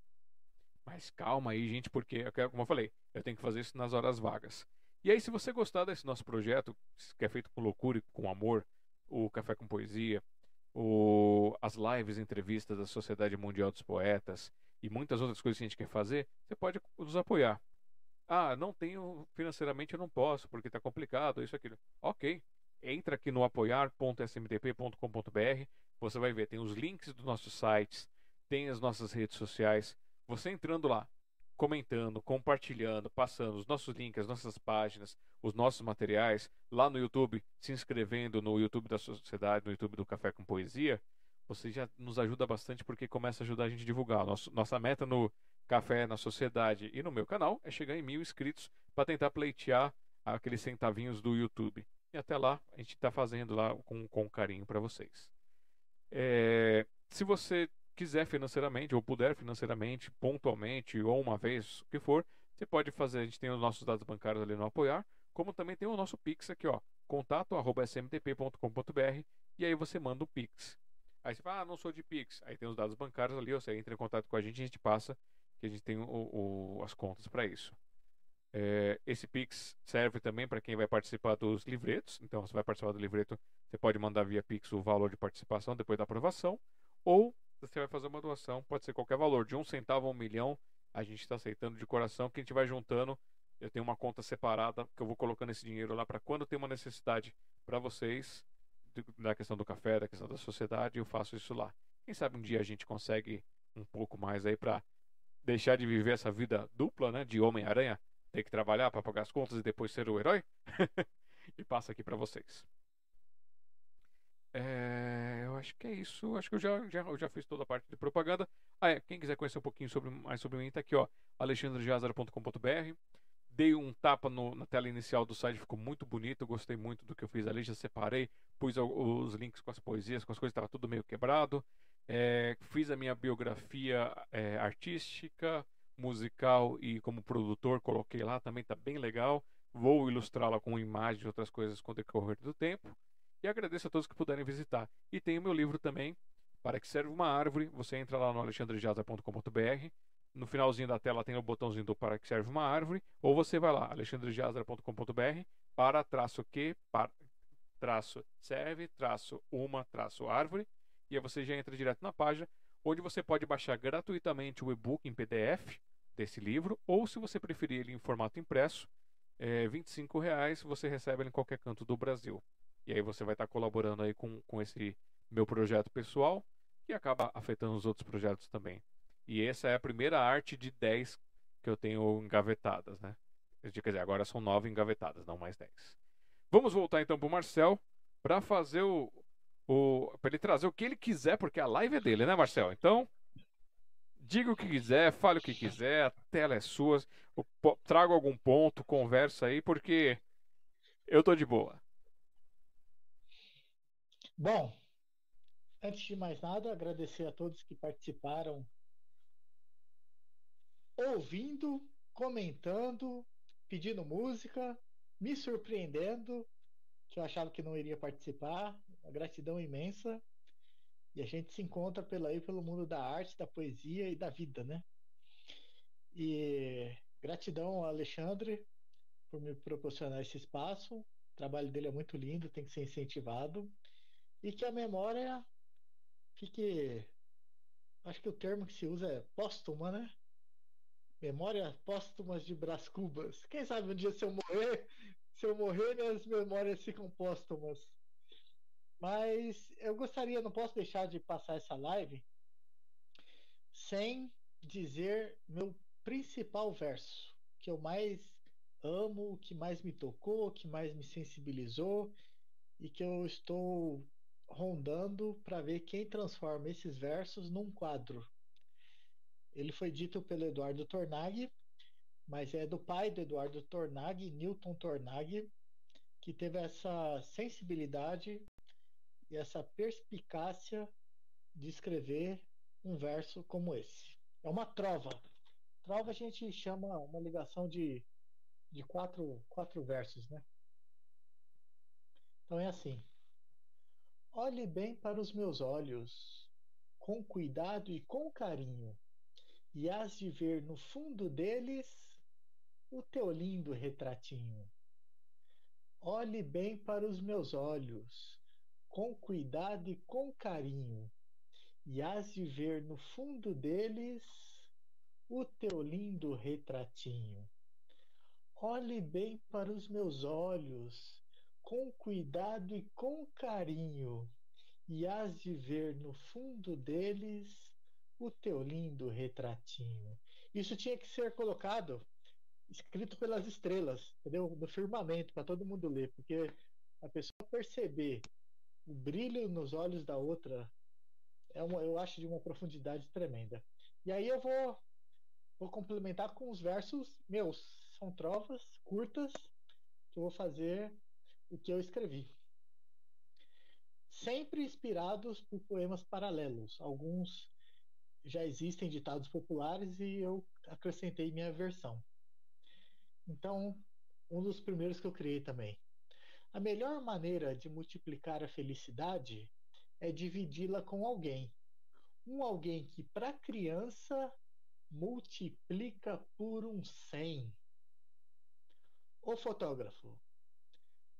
Mas calma aí, gente, porque, como eu falei, eu tenho que fazer isso nas horas vagas. E aí, se você gostar desse nosso projeto, que é feito com loucura e com amor, o Café com Poesia, o, as lives, entrevistas da Sociedade Mundial dos Poetas e muitas outras coisas que a gente quer fazer, você pode nos apoiar. Ah, não tenho financeiramente, eu não posso, porque está complicado, isso, aquilo. Ok, entra aqui no apoiar.smdp.com.br, você vai ver, tem os links dos nossos sites, tem as nossas redes sociais. Você entrando lá, comentando, compartilhando, passando os nossos links, as nossas páginas, os nossos materiais, lá no YouTube, se inscrevendo no YouTube da Sociedade, no YouTube do Café com Poesia, você já nos ajuda bastante porque começa a ajudar a gente a divulgar. Nosso, nossa meta no Café na Sociedade e no meu canal é chegar em mil inscritos para tentar pleitear aqueles centavinhos do YouTube. E até lá, a gente está fazendo lá com, com carinho para vocês. É, se você quiser financeiramente, ou puder financeiramente, pontualmente, ou uma vez, o que for, você pode fazer. A gente tem os nossos dados bancários ali no apoiar, como também tem o nosso Pix aqui, ó, contato@smtp.com.br, e aí você manda o Pix. Aí você fala, ah, não sou de Pix. Aí tem os dados bancários ali, você entra em contato com a gente, a gente passa, que a gente tem o, o, as contas para isso. É, esse Pix serve também para quem vai participar dos livretos. Então, você vai participar do livreto, você pode mandar via Pix o valor de participação depois da aprovação, ou você vai fazer uma doação, pode ser qualquer valor, de um centavo a um milhão, a gente está aceitando de coração, que a gente vai juntando. Eu tenho uma conta separada que eu vou colocando esse dinheiro lá para quando tem uma necessidade para vocês, da questão do café, da questão da sociedade, eu faço isso lá. Quem sabe um dia a gente consegue um pouco mais aí para deixar de viver essa vida dupla, né, de Homem-Aranha, ter que trabalhar para pagar as contas e depois ser o herói? e passa aqui para vocês. É, eu acho que é isso. Acho que eu já, já, eu já fiz toda a parte de propaganda. Ah, é, quem quiser conhecer um pouquinho sobre, mais sobre mim, tá aqui, ó. alexandrejazara.com.br. Dei um tapa no, na tela inicial do site, ficou muito bonito. Gostei muito do que eu fiz ali. Já separei, pus os links com as poesias, com as coisas, estava tudo meio quebrado. É, fiz a minha biografia é, artística, musical e como produtor, coloquei lá também, tá bem legal. Vou ilustrá-la com imagens e outras coisas com o decorrer do tempo. E agradeço a todos que puderem visitar. E tem o meu livro também, Para que serve uma árvore. Você entra lá no alexandrejaza.com.br. No finalzinho da tela tem o botãozinho do Para que serve uma árvore. Ou você vai lá, alexandrejaza.com.br, para traço que, para, traço serve, traço uma, traço árvore. E aí você já entra direto na página, onde você pode baixar gratuitamente o e-book em PDF desse livro, ou se você preferir ele em formato impresso, é, 25 reais, você recebe ele em qualquer canto do Brasil. E aí você vai estar colaborando aí com, com esse meu projeto pessoal, que acaba afetando os outros projetos também. E essa é a primeira arte de 10 que eu tenho engavetadas, né? Quer dizer, agora são 9 engavetadas, não mais 10. Vamos voltar então para o Marcel para fazer o, o para ele trazer o que ele quiser, porque a live é dele, né, Marcel? Então, diga o que quiser, fale o que quiser, a tela é sua. Traga algum ponto, conversa aí, porque eu tô de boa. Bom, antes de mais nada, agradecer a todos que participaram, ouvindo, comentando, pedindo música, me surpreendendo, que eu achava que não iria participar. Uma gratidão imensa. E a gente se encontra pela pelo mundo da arte, da poesia e da vida, né? E gratidão ao Alexandre por me proporcionar esse espaço. O trabalho dele é muito lindo, tem que ser incentivado. E que a memória fique. Acho que o termo que se usa é póstuma, né? Memória póstumas de Brás Cubas. Quem sabe um dia se eu morrer, se eu morrer, minhas memórias ficam póstumas. Mas eu gostaria, não posso deixar de passar essa live sem dizer meu principal verso, que eu mais amo, que mais me tocou, que mais me sensibilizou e que eu estou rondando para ver quem transforma esses versos num quadro. Ele foi dito pelo Eduardo Tornag, mas é do pai do Eduardo Tornag, Newton Tornag, que teve essa sensibilidade e essa perspicácia de escrever um verso como esse. É uma trova. Trova a gente chama uma ligação de, de quatro, quatro versos, né? Então é assim. Olhe bem para os meus olhos, com cuidado e com carinho, e hás de ver no fundo deles o teu lindo retratinho. Olhe bem para os meus olhos, com cuidado e com carinho, e hás de ver no fundo deles o teu lindo retratinho. Olhe bem para os meus olhos, com cuidado e com carinho, e hás de ver no fundo deles o teu lindo retratinho. Isso tinha que ser colocado, escrito pelas estrelas, entendeu? No firmamento, para todo mundo ler, porque a pessoa perceber o brilho nos olhos da outra é uma, eu acho de uma profundidade tremenda. E aí eu vou, vou complementar com os versos meus. São trovas curtas que eu vou fazer o que eu escrevi. Sempre inspirados por poemas paralelos. Alguns já existem ditados populares e eu acrescentei minha versão. Então, um dos primeiros que eu criei também. A melhor maneira de multiplicar a felicidade é dividi-la com alguém. Um alguém que, para criança, multiplica por um 100. O fotógrafo.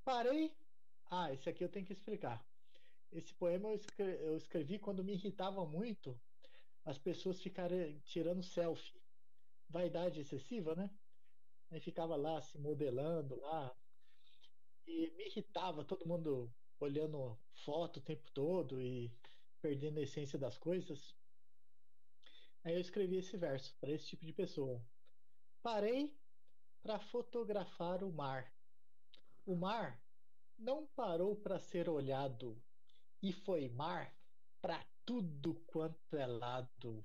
Parei. Ah, esse aqui eu tenho que explicar. Esse poema eu escrevi, eu escrevi quando me irritava muito as pessoas ficarem tirando selfie. Vaidade excessiva, né? Aí ficava lá se modelando lá, e me irritava todo mundo olhando foto o tempo todo e perdendo a essência das coisas. Aí eu escrevi esse verso para esse tipo de pessoa. Parei para fotografar o mar. O mar não parou para ser olhado e foi mar para tudo quanto é lado.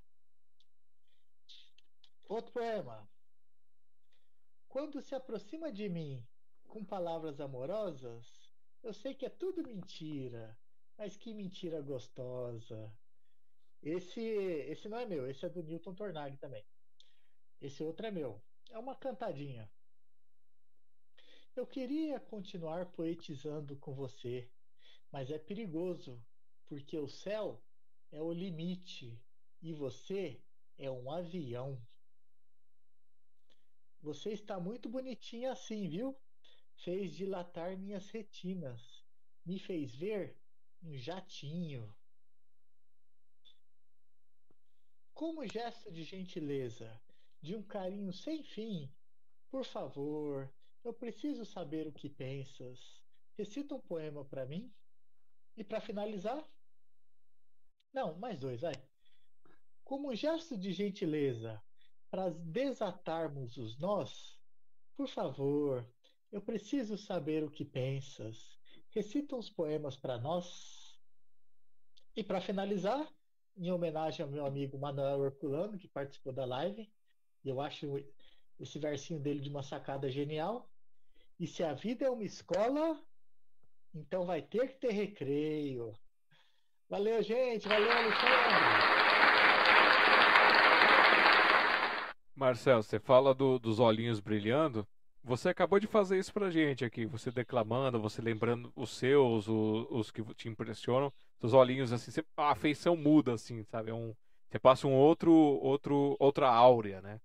Outro poema. Quando se aproxima de mim com palavras amorosas, eu sei que é tudo mentira, mas que mentira gostosa. Esse, esse não é meu, esse é do Newton Tornag também. Esse outro é meu. É uma cantadinha. Eu queria continuar poetizando com você, mas é perigoso, porque o céu é o limite e você é um avião. Você está muito bonitinha assim, viu? fez dilatar minhas retinas, me fez ver um jatinho. Como gesto de gentileza, de um carinho sem fim, por favor, eu preciso saber o que pensas. Recita um poema para mim. E para finalizar, não, mais dois, vai. Como gesto de gentileza, para desatarmos os nós, por favor, eu preciso saber o que pensas. Recita uns poemas para nós. E para finalizar, em homenagem ao meu amigo Manuel Herculano, que participou da live, eu acho esse versinho dele de uma sacada genial. E se a vida é uma escola, então vai ter que ter recreio. Valeu, gente. Valeu, Alexandre. Marcelo, você fala do, dos olhinhos brilhando. Você acabou de fazer isso pra gente aqui, você declamando, você lembrando os seus, os, os que te impressionam, seus olhinhos assim, você, a afeição muda assim, sabe? É um, você passa um outro, outro, outra áurea, né?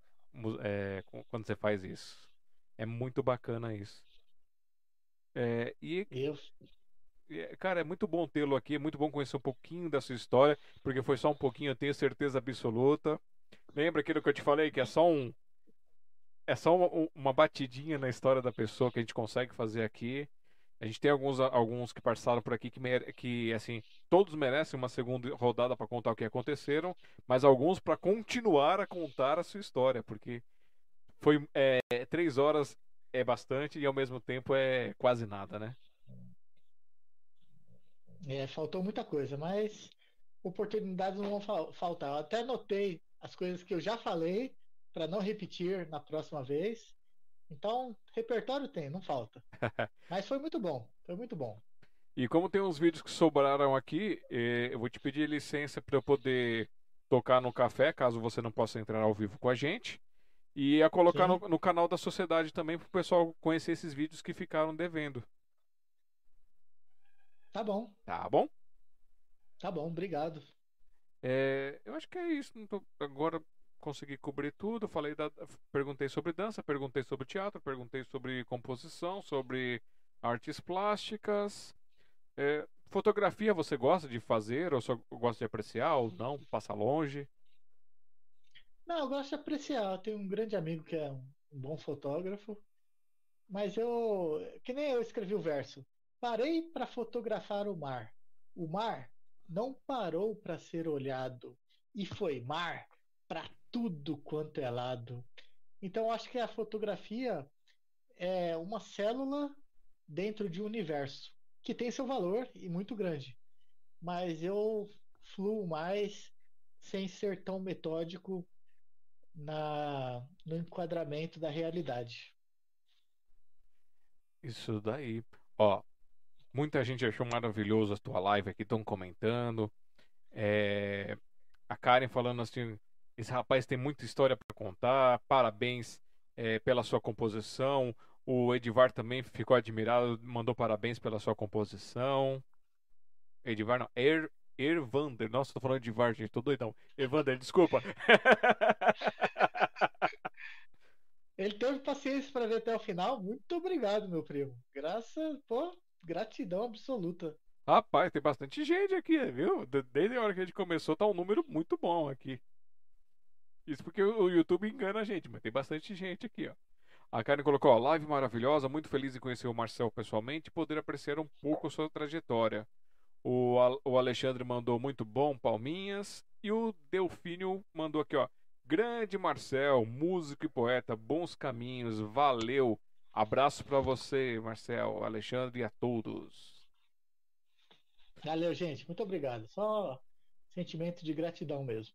É, quando você faz isso. É muito bacana isso. É, e, Eu... cara, é muito bom tê-lo aqui, é muito bom conhecer um pouquinho da sua história, porque foi só um pouquinho, eu tenho certeza absoluta. Lembra aquilo que eu te falei, que é só um, é só uma, uma, batidinha na história da pessoa que a gente consegue fazer aqui. A gente tem alguns, alguns que passaram por aqui que, que assim, todos merecem uma segunda rodada para contar o que aconteceram, mas alguns para continuar a contar a sua história, porque foi é, três horas é bastante e ao mesmo tempo é quase nada, né? É, faltou muita coisa, mas oportunidades não vão faltar. Eu até notei as coisas que eu já falei para não repetir na próxima vez. Então, repertório tem, não falta. Mas foi muito bom, foi muito bom. E como tem uns vídeos que sobraram aqui, eh, eu vou te pedir licença para eu poder tocar no café, caso você não possa entrar ao vivo com a gente. E a colocar no, no, canal da sociedade também para o pessoal conhecer esses vídeos que ficaram devendo. Tá bom. Tá bom? Tá bom, obrigado. É, eu acho que é isso. Tô, agora consegui cobrir tudo. Falei da, perguntei sobre dança, perguntei sobre teatro, perguntei sobre composição, sobre artes plásticas. É, fotografia você gosta de fazer ou só gosta de apreciar ou não? Passa longe? Não, eu gosto de apreciar. Eu tenho um grande amigo que é um bom fotógrafo. Mas eu, que nem eu escrevi o verso. Parei para fotografar o mar. O mar não parou para ser olhado e foi mar para tudo quanto é lado. Então acho que a fotografia é uma célula dentro de um universo que tem seu valor e muito grande. Mas eu fluo mais sem ser tão metódico na no enquadramento da realidade. Isso daí. Ó, muita gente achou maravilhoso a tua live aqui, estão comentando. É, a Karen falando assim, esse rapaz tem muita história para contar. Parabéns é, pela sua composição. O Edivar também ficou admirado, mandou parabéns pela sua composição. Edivar não, er, Ervander. Nossa, tô falando de gente, tô doidão. Ervander, desculpa. Ele teve paciência para ver até o final. Muito obrigado, meu primo. Graças, pô, gratidão absoluta. Rapaz, tem bastante gente aqui, viu? Desde a hora que a gente começou, tá um número muito bom aqui. Isso porque o YouTube engana a gente, mas tem bastante gente aqui, ó. A Karen colocou, ó, live maravilhosa, muito feliz em conhecer o Marcel pessoalmente e poder apreciar um pouco sua trajetória. O, o Alexandre mandou muito bom, palminhas. E o Delfínio mandou aqui, ó. Grande Marcel, músico e poeta, bons caminhos, valeu. Abraço para você, Marcel, Alexandre e a todos. Valeu, gente. Muito obrigado. Só sentimento de gratidão mesmo.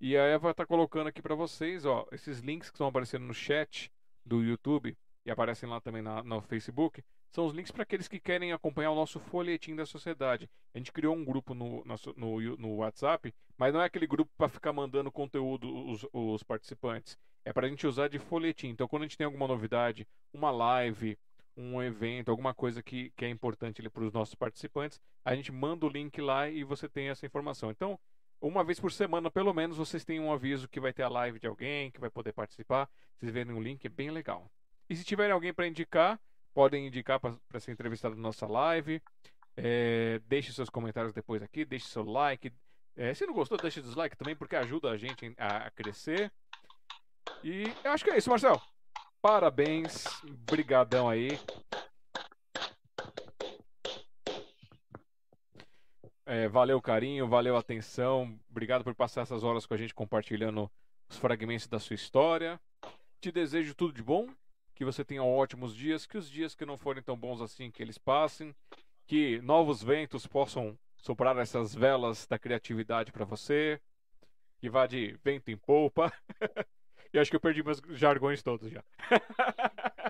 E a Eva está colocando aqui para vocês, ó, esses links que estão aparecendo no chat do YouTube e aparecem lá também na, no Facebook, são os links para aqueles que querem acompanhar o nosso folhetim da sociedade. A gente criou um grupo no, no, no WhatsApp, mas não é aquele grupo para ficar mandando conteúdo os, os participantes. É para a gente usar de folhetim. Então, quando a gente tem alguma novidade, uma live, um evento, alguma coisa que, que é importante para os nossos participantes, a gente manda o link lá e você tem essa informação. Então, uma vez por semana, pelo menos, vocês têm um aviso que vai ter a live de alguém que vai poder participar. Vocês verem o link, é bem legal. E se tiverem alguém para indicar, podem indicar para ser entrevistado na nossa live. É, deixe seus comentários depois aqui, deixe seu like. É, se não gostou, deixe dislike também, porque ajuda a gente a, a crescer. E eu acho que é isso, Marcel. Parabéns, brigadão aí. É, valeu carinho, valeu atenção. Obrigado por passar essas horas com a gente compartilhando os fragmentos da sua história. Te desejo tudo de bom, que você tenha ótimos dias, que os dias que não forem tão bons assim que eles passem, que novos ventos possam soprar essas velas da criatividade para você, que vá de vento em polpa. e acho que eu perdi meus jargões todos já.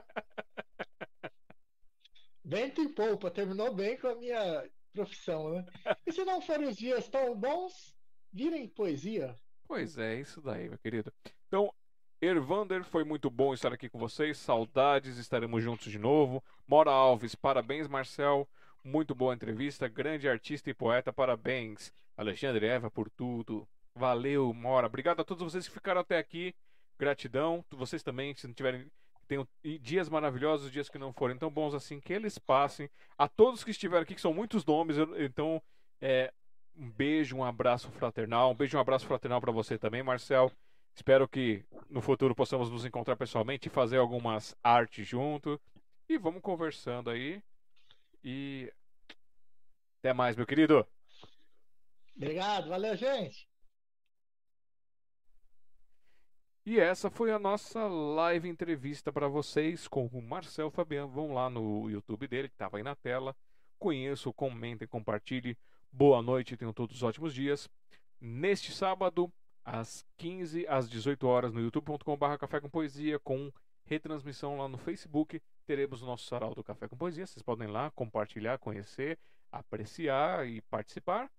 vento em polpa, terminou bem com a minha profissão, né? E se não forem os dias tão bons, virem poesia. Pois é, isso daí, meu querido. Então, Ervander, foi muito bom estar aqui com vocês. Saudades, estaremos juntos de novo. Mora Alves, parabéns, Marcel. Muito boa entrevista. Grande artista e poeta, parabéns. Alexandre Eva por tudo. Valeu, Mora. Obrigado a todos vocês que ficaram até aqui. Gratidão. Vocês também, se não tiverem. Tenham dias maravilhosos, dias que não forem tão bons assim, que eles passem. A todos que estiveram aqui, que são muitos nomes, então, é, um beijo, um abraço fraternal. Um beijo, um abraço fraternal para você também, Marcel. Espero que no futuro possamos nos encontrar pessoalmente e fazer algumas artes junto. E vamos conversando aí. E até mais, meu querido. Obrigado, valeu, gente. E essa foi a nossa live entrevista para vocês com o Marcel Fabiano. Vão lá no YouTube dele, que estava aí na tela. Conheçam, comentem, compartilhem. Boa noite, tenham todos ótimos dias. Neste sábado, às 15 às 18 horas no youtube.com.br Café com Poesia, com retransmissão lá no Facebook. Teremos o nosso sarau do Café com Poesia. Vocês podem ir lá compartilhar, conhecer, apreciar e participar.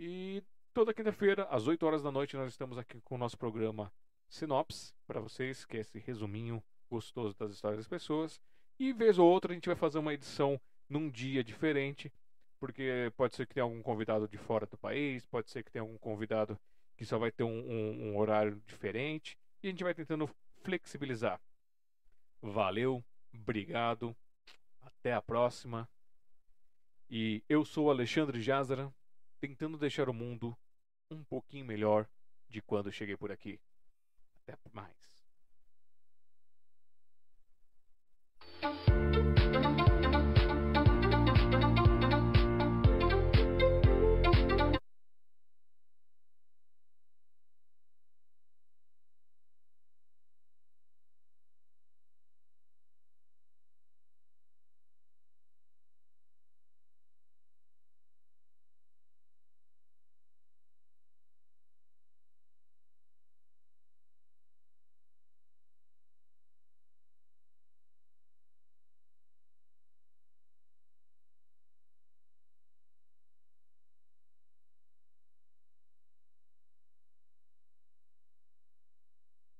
E toda quinta-feira, às 8 horas da noite, nós estamos aqui com o nosso programa Sinopse, para vocês, que é esse resuminho gostoso das histórias das pessoas. E vez ou outra a gente vai fazer uma edição num dia diferente, porque pode ser que tenha algum convidado de fora do país, pode ser que tenha algum convidado que só vai ter um, um, um horário diferente e a gente vai tentando flexibilizar. Valeu, obrigado, até a próxima. E eu sou Alexandre Jazara, tentando deixar o mundo um pouquinho melhor de quando cheguei por aqui. Até mais.